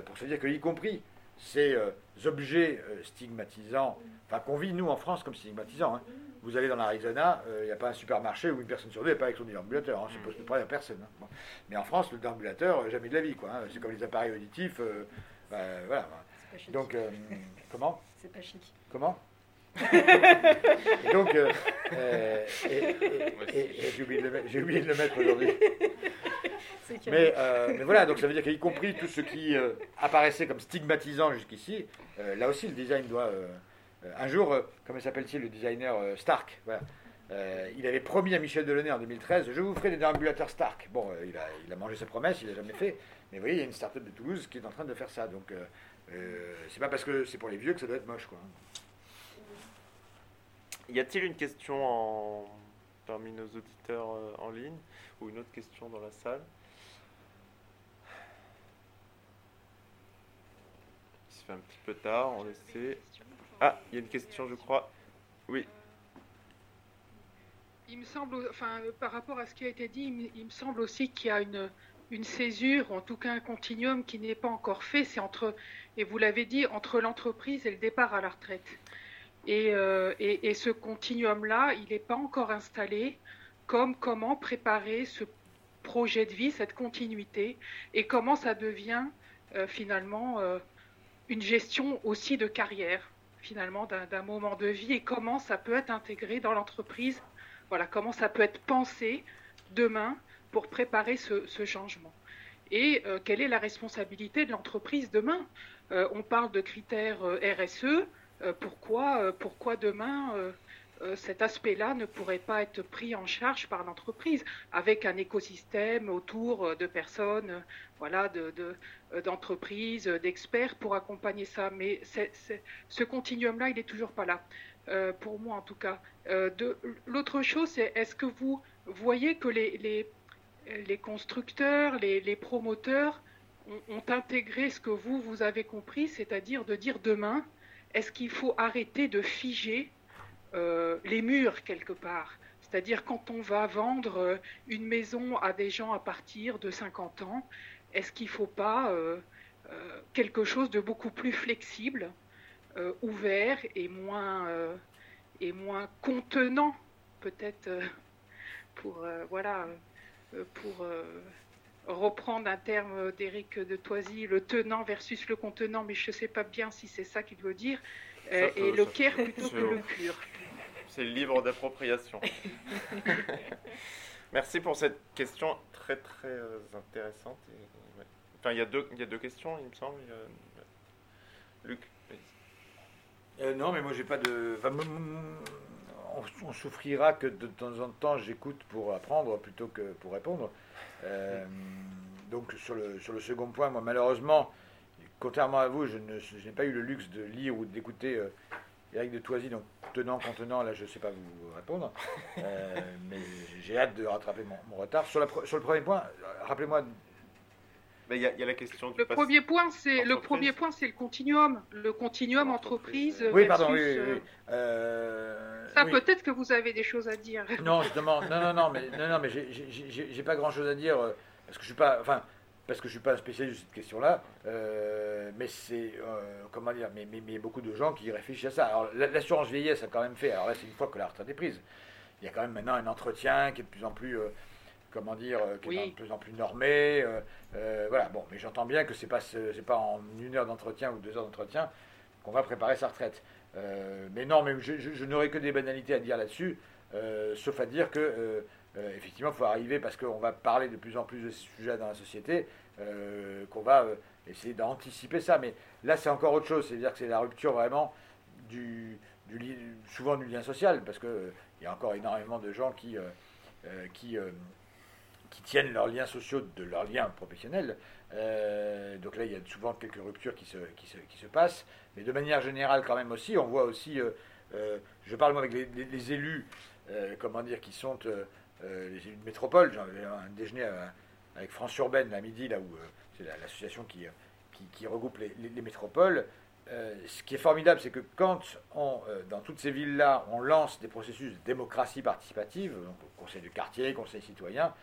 pour se dire que, y compris ces objets stigmatisants, enfin qu'on vit nous en France comme stigmatisants, hein, vous allez dans l'Arizona, il euh, n'y a pas un supermarché où une personne sur deux n'est pas avec son déambulateur. Hein, ça pose problème à personne. Hein. Mais en France, le déambulateur, euh, jamais de la vie. Quoi, hein. C'est comme les appareils auditifs. Euh, bah, voilà. Donc, comment C'est pas chic. Comment et donc, j'ai oublié, de le mettre aujourd'hui. Mais, mais, voilà, donc ça veut dire qu'y compris tout ce qui apparaissait comme stigmatisant jusqu'ici, là aussi le design doit euh, un jour, euh, comment s'appelle-t-il, le designer euh, Stark il avait promis à Michel Delaunay en 2013 Je vous ferai des déambulateurs Stark. Bon, il, a, mangé sa promesse, il n'a jamais fait. Mais vous voyez, il y a une start-up de Toulouse qui est en train de faire ça. Donc, c'est pas parce que c'est pour les vieux que ça doit être moche. Y a-t-il une question parmi nos auditeurs en ligne ou une autre question dans la salle? Il se fait un petit peu tard, on essaie. Ah, il y a une question, je crois. Oui. Il me semble, enfin, par rapport à ce qui a été dit, il me, semble aussi qu'il y a une, une césure, en tout cas un continuum qui n'est pas encore fait. C'est entre, et vous l'avez dit, entre l'entreprise et le départ à la retraite. Et, euh, et, ce continuum-là, il n'est pas encore installé comme comment préparer ce projet de vie, cette continuité, et comment ça devient euh, finalement euh, une gestion aussi de carrière? Finalement d'un moment de vie et comment ça peut être intégré dans l'entreprise, voilà, comment ça peut être pensé demain pour préparer ce, changement. Et euh, quelle est la responsabilité de l'entreprise demain? Euh, On parle de critères euh, RSE, pourquoi, pourquoi demain euh, cet aspect-là ne pourrait pas être pris en charge par l'entreprise avec un écosystème autour euh, de personnes, euh, voilà, d'entreprises, d'experts pour accompagner ça. Mais ce continuum-là, il n'est toujours pas là, pour moi en tout cas. L'autre chose, c'est est-ce que vous voyez que les, les, constructeurs, les, les promoteurs ont, ont, intégré ce que vous, vous avez compris, c'est-à-dire de dire demain, est-ce qu'il faut arrêter de figer les murs quelque part. C'est-à-dire quand on va vendre une maison à des gens à partir de 50 ans, est-ce qu'il ne faut pas quelque chose de beaucoup plus flexible, ouvert et moins, et moins contenant peut-être pour voilà pour reprendre un terme d'Éric de Toisy, le tenant versus le contenant, mais je ne sais pas bien si c'est ça qu'il veut dire, euh, et le caire plutôt que le cure. C'est le livre d'appropriation. Merci pour cette question très très euh, intéressante. Enfin, il y, a deux, il y a deux questions, il me semble. Luc euh, Non, mais moi j'ai pas de. on, souffrira que de temps en temps j'écoute pour apprendre plutôt que pour répondre. Euh, donc sur le, sur le second point, moi malheureusement, contrairement à vous, je n'ai pas eu le luxe de lire ou d'écouter euh, Eric de Toisy, donc tenant, contenant, là je ne sais pas vous répondre, euh, mais j'ai hâte de rattraper mon, retard. Sur, la, sur, le premier point, rappelez-moi il y, a la question le premier point, c'est le premier point, c'est le continuum, le continuum entreprise. Oui, pardon. Oui, euh, ça, peut-être que vous avez des choses à dire. Non, justement, non, non, non, mais non, non, mais j'ai pas grand-chose à dire euh, parce que je suis pas, enfin, parce que je suis pas un spécialiste de cette question-là. Euh, mais c'est, comment dire, mais, mais, il y a beaucoup de gens qui réfléchissent à ça. Alors, l'assurance vieillesse a quand même fait. Alors là, c'est une fois que la retraite est prise. Il y a quand même maintenant un entretien qui est de plus en plus comment dire, euh, qui est de plus en plus normé. Euh, euh, voilà, bon, mais j'entends bien que c'est pas c'est pas en une heure d'entretien ou deux heures d'entretien qu'on va préparer sa retraite. mais non, mais je, je, n'aurai que des banalités à dire là-dessus, sauf à dire que effectivement, il faut arriver parce qu'on va parler de plus en plus de ces sujets dans la société, qu'on va essayer d'anticiper ça. Mais là, c'est encore autre chose, c'est-à-dire que c'est la rupture vraiment du, souvent du lien social, parce qu'il il y a encore énormément de gens qui, qui qui tiennent leurs liens sociaux de leurs liens professionnels. Euh, donc là, il y a souvent quelques ruptures qui se, qui, se, qui se, passent. Mais de manière générale, quand même aussi, on voit aussi, euh, euh, je parle moi avec les, élus, comment dire, qui sont les élus de métropole. J'en avais un déjeuner avec France Urbaine à midi, là où c'est l'association qui, qui, regroupe les, les métropoles. ce qui est formidable, c'est que quand on, dans toutes ces villes-là, on lance des processus de démocratie participative, donc conseil de quartier, conseil citoyen,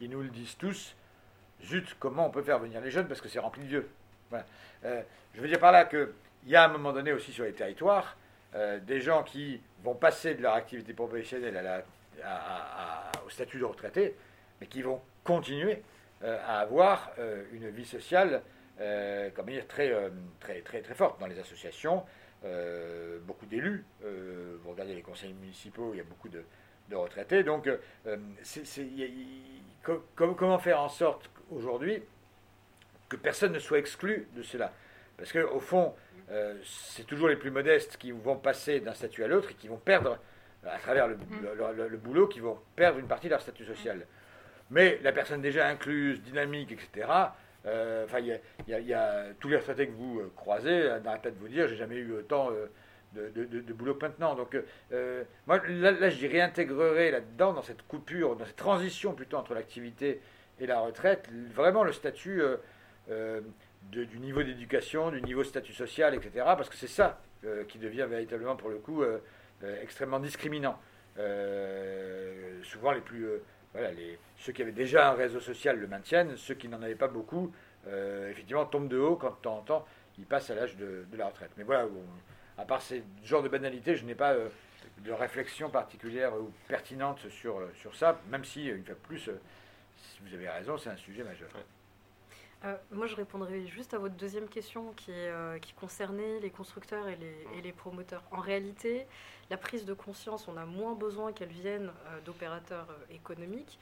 ils nous le disent tous. Zut, comment on peut faire venir les jeunes parce que c'est rempli de vieux. Euh, je veux dire par là qu'il y a à un moment donné aussi sur les territoires euh, des gens qui vont passer de leur activité professionnelle au statut de retraité, mais qui vont continuer euh, à avoir une vie sociale comment dire, très, très, très, très forte dans les associations. beaucoup d'élus, vous regardez les conseils municipaux, il y a beaucoup de, retraités. Donc, comment faire en sorte aujourd'hui que personne ne soit exclu de cela? Parce qu'au fond, euh, c'est toujours les plus modestes qui vont passer d'un statut à l'autre et qui vont perdre, à travers le, mm. boulot, qui vont perdre une partie de leur statut social. Mais la personne déjà incluse, dynamique, etc., euh, enfin, il y, a tous les retraités que vous euh, croisez, n'arrêtent pas de vous dire, j'ai jamais eu autant de, boulot que maintenant. Donc, euh, moi, là, je réintégrerai là-dedans, dans cette coupure, dans cette transition plutôt entre l'activité et la retraite, vraiment le statut euh, euh, du niveau d'éducation, du niveau statut social, etc. Parce que c'est ça qui devient véritablement, pour le coup, extrêmement discriminant. souvent, les plus. voilà, les, ceux qui avaient déjà un réseau social le maintiennent, ceux qui n'en avaient pas beaucoup, effectivement, tombent de haut quand de temps en temps ils passent à l'âge de, la retraite. Mais voilà, à part ces genres de banalités, je n'ai pas euh, de réflexion particulière ou pertinente sur, euh, sur ça, même si, une fois de plus, euh, si vous avez raison, c'est un sujet majeur. Moi, je répondrai juste à votre deuxième question qui, qui concernait les constructeurs et les, et les, promoteurs. En réalité, la prise de conscience, on a moins besoin qu'elle vienne d'opérateurs économiques,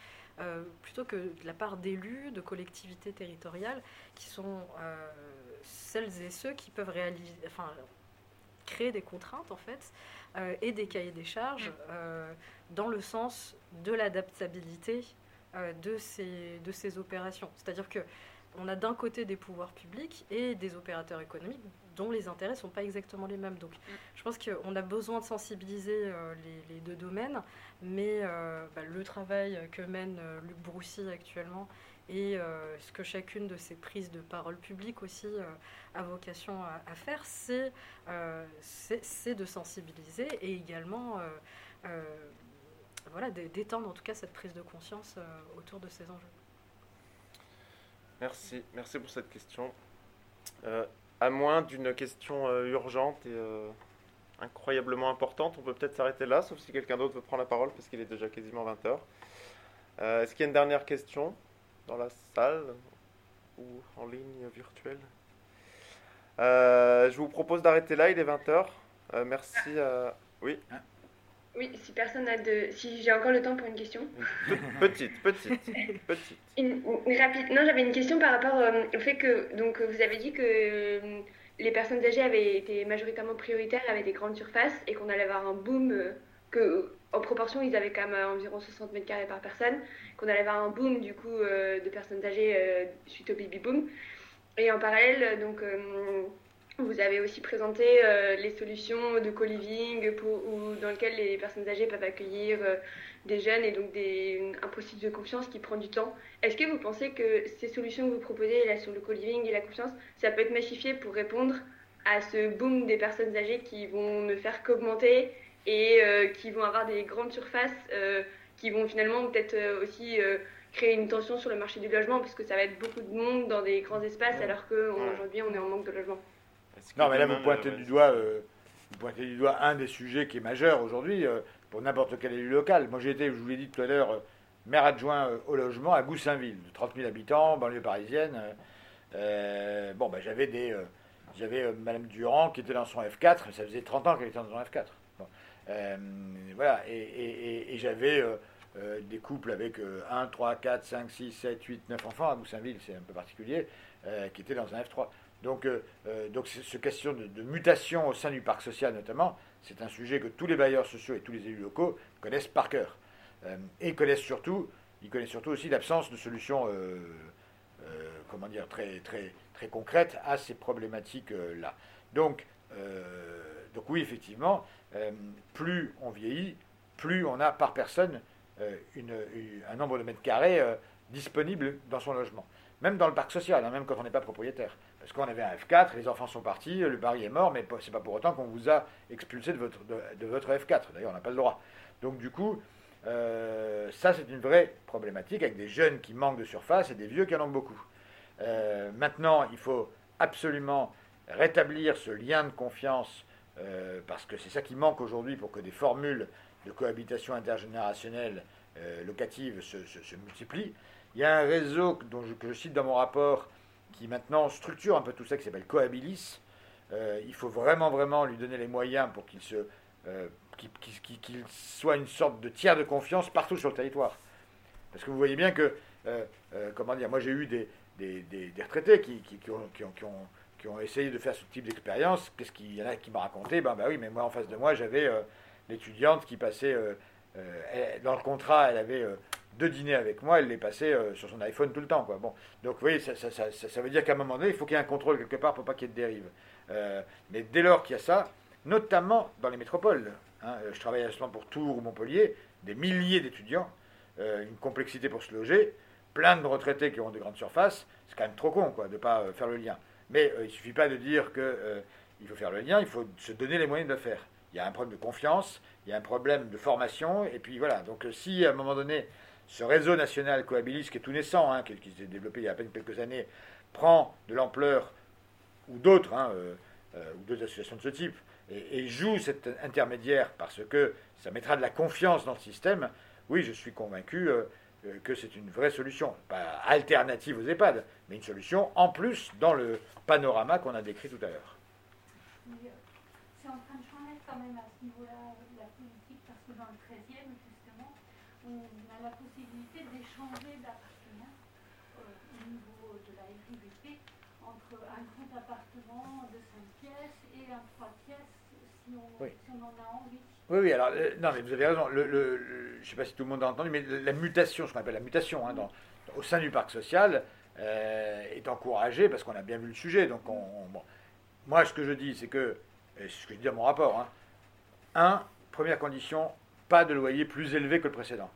plutôt que de la part d'élus, de collectivités territoriales, qui sont celles et ceux qui peuvent réaliser, enfin, créer des contraintes en fait euh, et des cahiers des charges euh, dans le sens de l'adaptabilité euh, de, ces, de ces opérations. C'est-à-dire que on a d'un côté des pouvoirs publics et des opérateurs économiques dont les intérêts ne sont pas exactement les mêmes. Donc je pense qu'on a besoin de sensibiliser les, deux domaines, mais bah, le travail que mène Luc Broussy actuellement Et ce que chacune de ces prises de parole publiques aussi a vocation à, faire, c'est de sensibiliser et également voilà, d'étendre en tout cas cette prise de conscience autour de ces enjeux. Merci, merci pour cette question. à moins d'une question urgente et incroyablement importante. On peut peut-être s'arrêter là, sauf si quelqu'un d'autre veut prendre la parole, parce qu'il est déjà quasiment 20h. Euh, est-ce qu'il y a une dernière question dans la salle ou en ligne virtuelle? Euh, Je vous propose d'arrêter là, il est 20h. Euh, merci. Oui oui, si personne a de. Si j'ai encore le temps pour une question. Petite, petite, petite. Une, rapide. Non, j'avais une question par rapport au fait que. Donc, vous avez dit que les personnes âgées avaient été majoritairement prioritaires avec des grandes surfaces et qu'on allait avoir un boom, euh, que en proportion ils avaient quand même euh, environ 60 mètres carrés par personne, qu'on allait avoir un boom du coup euh, de personnes âgées suite au baby boom. Et en parallèle, donc vous avez aussi présenté les solutions de co-living dans lesquelles les personnes âgées peuvent accueillir des jeunes et donc des, un processus de confiance qui prend du temps. Est-ce que vous pensez que ces solutions que vous proposez là sur le co-living et la confiance, ça peut être massifié pour répondre à ce boom des personnes âgées qui vont ne faire qu'augmenter et euh, qui vont avoir des grandes surfaces euh, qui vont finalement peut-être euh, aussi créer une tension sur le marché du logement parce que ça va être beaucoup de monde dans des grands espaces alors qu'aujourd'hui on est en manque de logement? Non mais là vous pointez du doigt, vous pointez du doigt un des sujets qui est majeur aujourd'hui pour n'importe quel élu local. Moi, j'ai été, je vous l'ai dit tout à l'heure, euh, maire adjoint euh, au logement à Goussainville, de 30 000 habitants, banlieue parisienne. Euh, bon, ben, j'avais des, j'avais Madame Durand qui était dans son F4, ça faisait 30 ans qu'elle était dans son F4. voilà, et, j'avais des couples avec 1, 3, 4, 5, 6, 7, 8, 9 enfants à Goussainville, c'est un peu particulier, qui étaient dans un F3. Donc, donc ce question de, mutation au sein du parc social notamment, c'est un sujet que tous les bailleurs sociaux et tous les élus locaux connaissent par cœur. Euh, et connaissent surtout, ils connaissent surtout aussi l'absence de solutions, euh, euh, comment dire, très, très, très concrètes à ces problématiques-là. Donc, donc oui, effectivement, plus on vieillit, plus on a par personne un nombre de mètres carrés disponibles dans son logement. Même dans le parc social, hein, même quand on n'est pas propriétaire. Parce qu'on avait un F4, les enfants sont partis, le pari est mort, mais c'est pas pour autant qu'on vous a expulsé de votre, de, votre F4. D'ailleurs, on n'a pas le droit. Donc du coup, euh, ça c'est une vraie problématique avec des jeunes qui manquent de surface et des vieux qui en ont beaucoup. Euh, maintenant, il faut absolument rétablir ce lien de confiance euh, parce que c'est ça qui manque aujourd'hui pour que des formules de cohabitation intergénérationnelle locative se, multiplient. Il y a un réseau que je cite dans mon rapport qui maintenant structure un peu tout ça, qui s'appelle Cohabilis. Euh, il faut vraiment, vraiment lui donner les moyens pour qu'il euh, qu'il, soit une sorte de tiers de confiance partout sur le territoire. Parce que vous voyez bien que, euh, comment dire, moi j'ai eu des, des, retraités qui, qui, ont, qui, ont, qui, ont, essayé de faire ce type d'expérience. Qu'est-ce qu'il y en a qui m'ont raconté? Ben, ben oui, mais moi en face de moi j'avais l'étudiante qui passait, dans le contrat, elle avait deux dîners avec moi, elle les passait euh, sur son iPhone tout le temps. Quoi. Bon, donc vous voyez, ça, ça, ça, ça veut dire qu'à un moment donné, il faut qu'il y ait un contrôle quelque part pour pas qu'il y ait de dérive. Euh, mais dès lors qu'il y a ça, notamment dans les métropoles, hein, euh, je travaille justement pour Tours ou Montpellier, des milliers d'étudiants, une complexité pour se loger, plein de retraités qui ont des grandes surfaces, c'est quand même trop con quoi, de ne pas faire le lien. Mais il ne suffit pas de dire qu'il faut faire le lien, il faut se donner les moyens de le faire. Il y a un problème de confiance, il y a un problème de formation, et puis voilà. Donc si à un moment donné, ce réseau national Cohabilis, qui est tout naissant, hein, qui, s'est développé il y a à peine quelques années, prend de l'ampleur, ou d'autres, hein, euh, euh, ou d'autres associations de ce type, et, joue cet intermédiaire parce que ça mettra de la confiance dans le système, oui, je suis convaincu euh, que c'est une vraie solution. Pas alternative aux EHPAD, mais une solution en plus dans le panorama qu'on a décrit tout à l'heure. C'est en train de changer quand même à ce niveau-là la politique, parce que dans le 13e, justement, on la possibilité d'échanger d'appartements euh, au niveau de la RIVP entre un grand appartement de 5 pièces et un 3 pièces si on, en a envie. Oui, oui, alors, euh, non, mais vous avez raison. Le, je ne sais pas si tout le monde a entendu, mais la mutation, ce qu'on appelle la mutation, hein, dans, au sein du parc social, euh, est encouragée parce qu'on a bien vu le sujet. Donc, on, moi, ce que je dis, c'est que, et c'est ce que je dis dans mon rapport, hein, un, première condition, pas de loyer plus élevé que le précédent.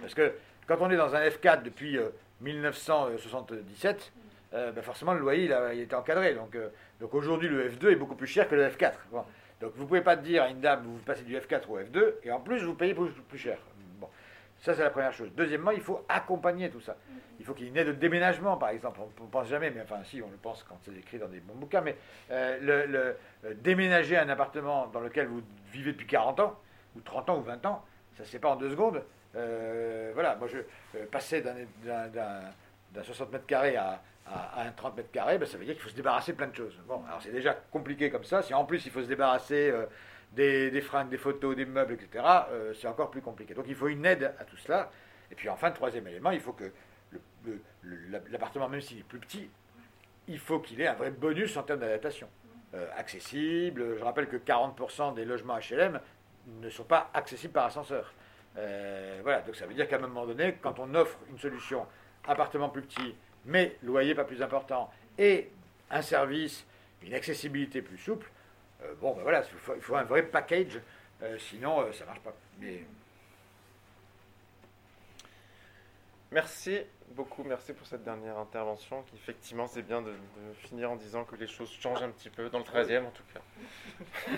Parce que quand on est dans un F4 depuis 1977, euh, ben forcément le loyer il, a- il était encadré. Donc, euh, donc aujourd'hui le F2 est beaucoup plus cher que le F4. Bon. Donc vous pouvez pas dire à une dame vous passez du F4 au F2 et en plus vous payez plus, plus cher. Bon. Ça c'est la première chose. Deuxièmement, il faut accompagner tout ça. Il faut qu'il y ait une aide de déménagement par exemple. On ne pense jamais, mais enfin si on le pense quand c'est écrit dans des bons bouquins, mais euh, le, euh, déménager un appartement dans lequel vous vivez depuis 40 ans, ou 30 ans ou 20 ans, ça se fait pas en deux secondes. Euh, voilà, moi je euh, passais d'un- d'un d'un- d'un 60 mètres carrés à, un 30 mètres carrés, ben, ça veut dire qu'il faut se débarrasser de plein de choses. Bon, alors c'est déjà compliqué comme ça. Si en plus il faut se débarrasser euh, des, des fringues, des photos, des meubles, etc., euh, c'est encore plus compliqué. Donc il faut une aide à tout cela. Et puis enfin, troisième élément, il faut que l'appartement, même s'il est plus petit, il faut qu'il ait un vrai bonus en termes d'adaptation. Accessible, je rappelle que 40% des logements HLM ne sont pas accessibles par ascenseur. Euh, voilà, donc ça veut dire qu'à un moment donné, quand on offre une solution appartement plus petit, mais loyer pas plus important, et un service, une accessibilité plus souple, euh, bon, ben voilà, il faut, il faut un vrai package, euh, sinon euh, ça marche pas. Mais, Merci beaucoup, merci pour cette dernière intervention. Qui effectivement, c'est bien de, de finir en disant que les choses changent un petit peu, dans le 13e en tout cas.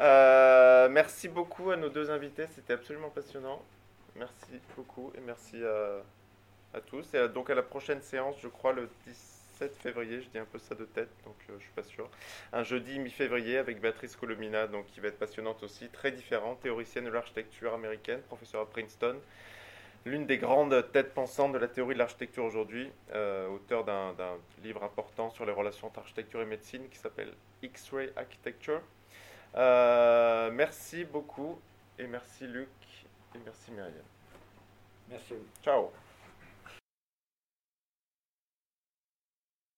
Euh, merci beaucoup à nos deux invités, c'était absolument passionnant. Merci beaucoup et merci à, à tous. Et à- donc à la prochaine séance, je crois le 17 février, je dis un peu ça de tête, donc euh, je suis pas sûr. Un jeudi mi-février avec Béatrice Colomina, donc qui va être passionnante aussi, très différente, théoricienne de l'architecture américaine, professeure à Princeton l'une des grandes têtes pensantes de la théorie de l'architecture aujourd'hui, euh, auteur d'un livre important sur les relations entre architecture et médecine qui s'appelle X-Ray Architecture. Euh, merci beaucoup et merci Luc et merci Myriam. merci. Ciao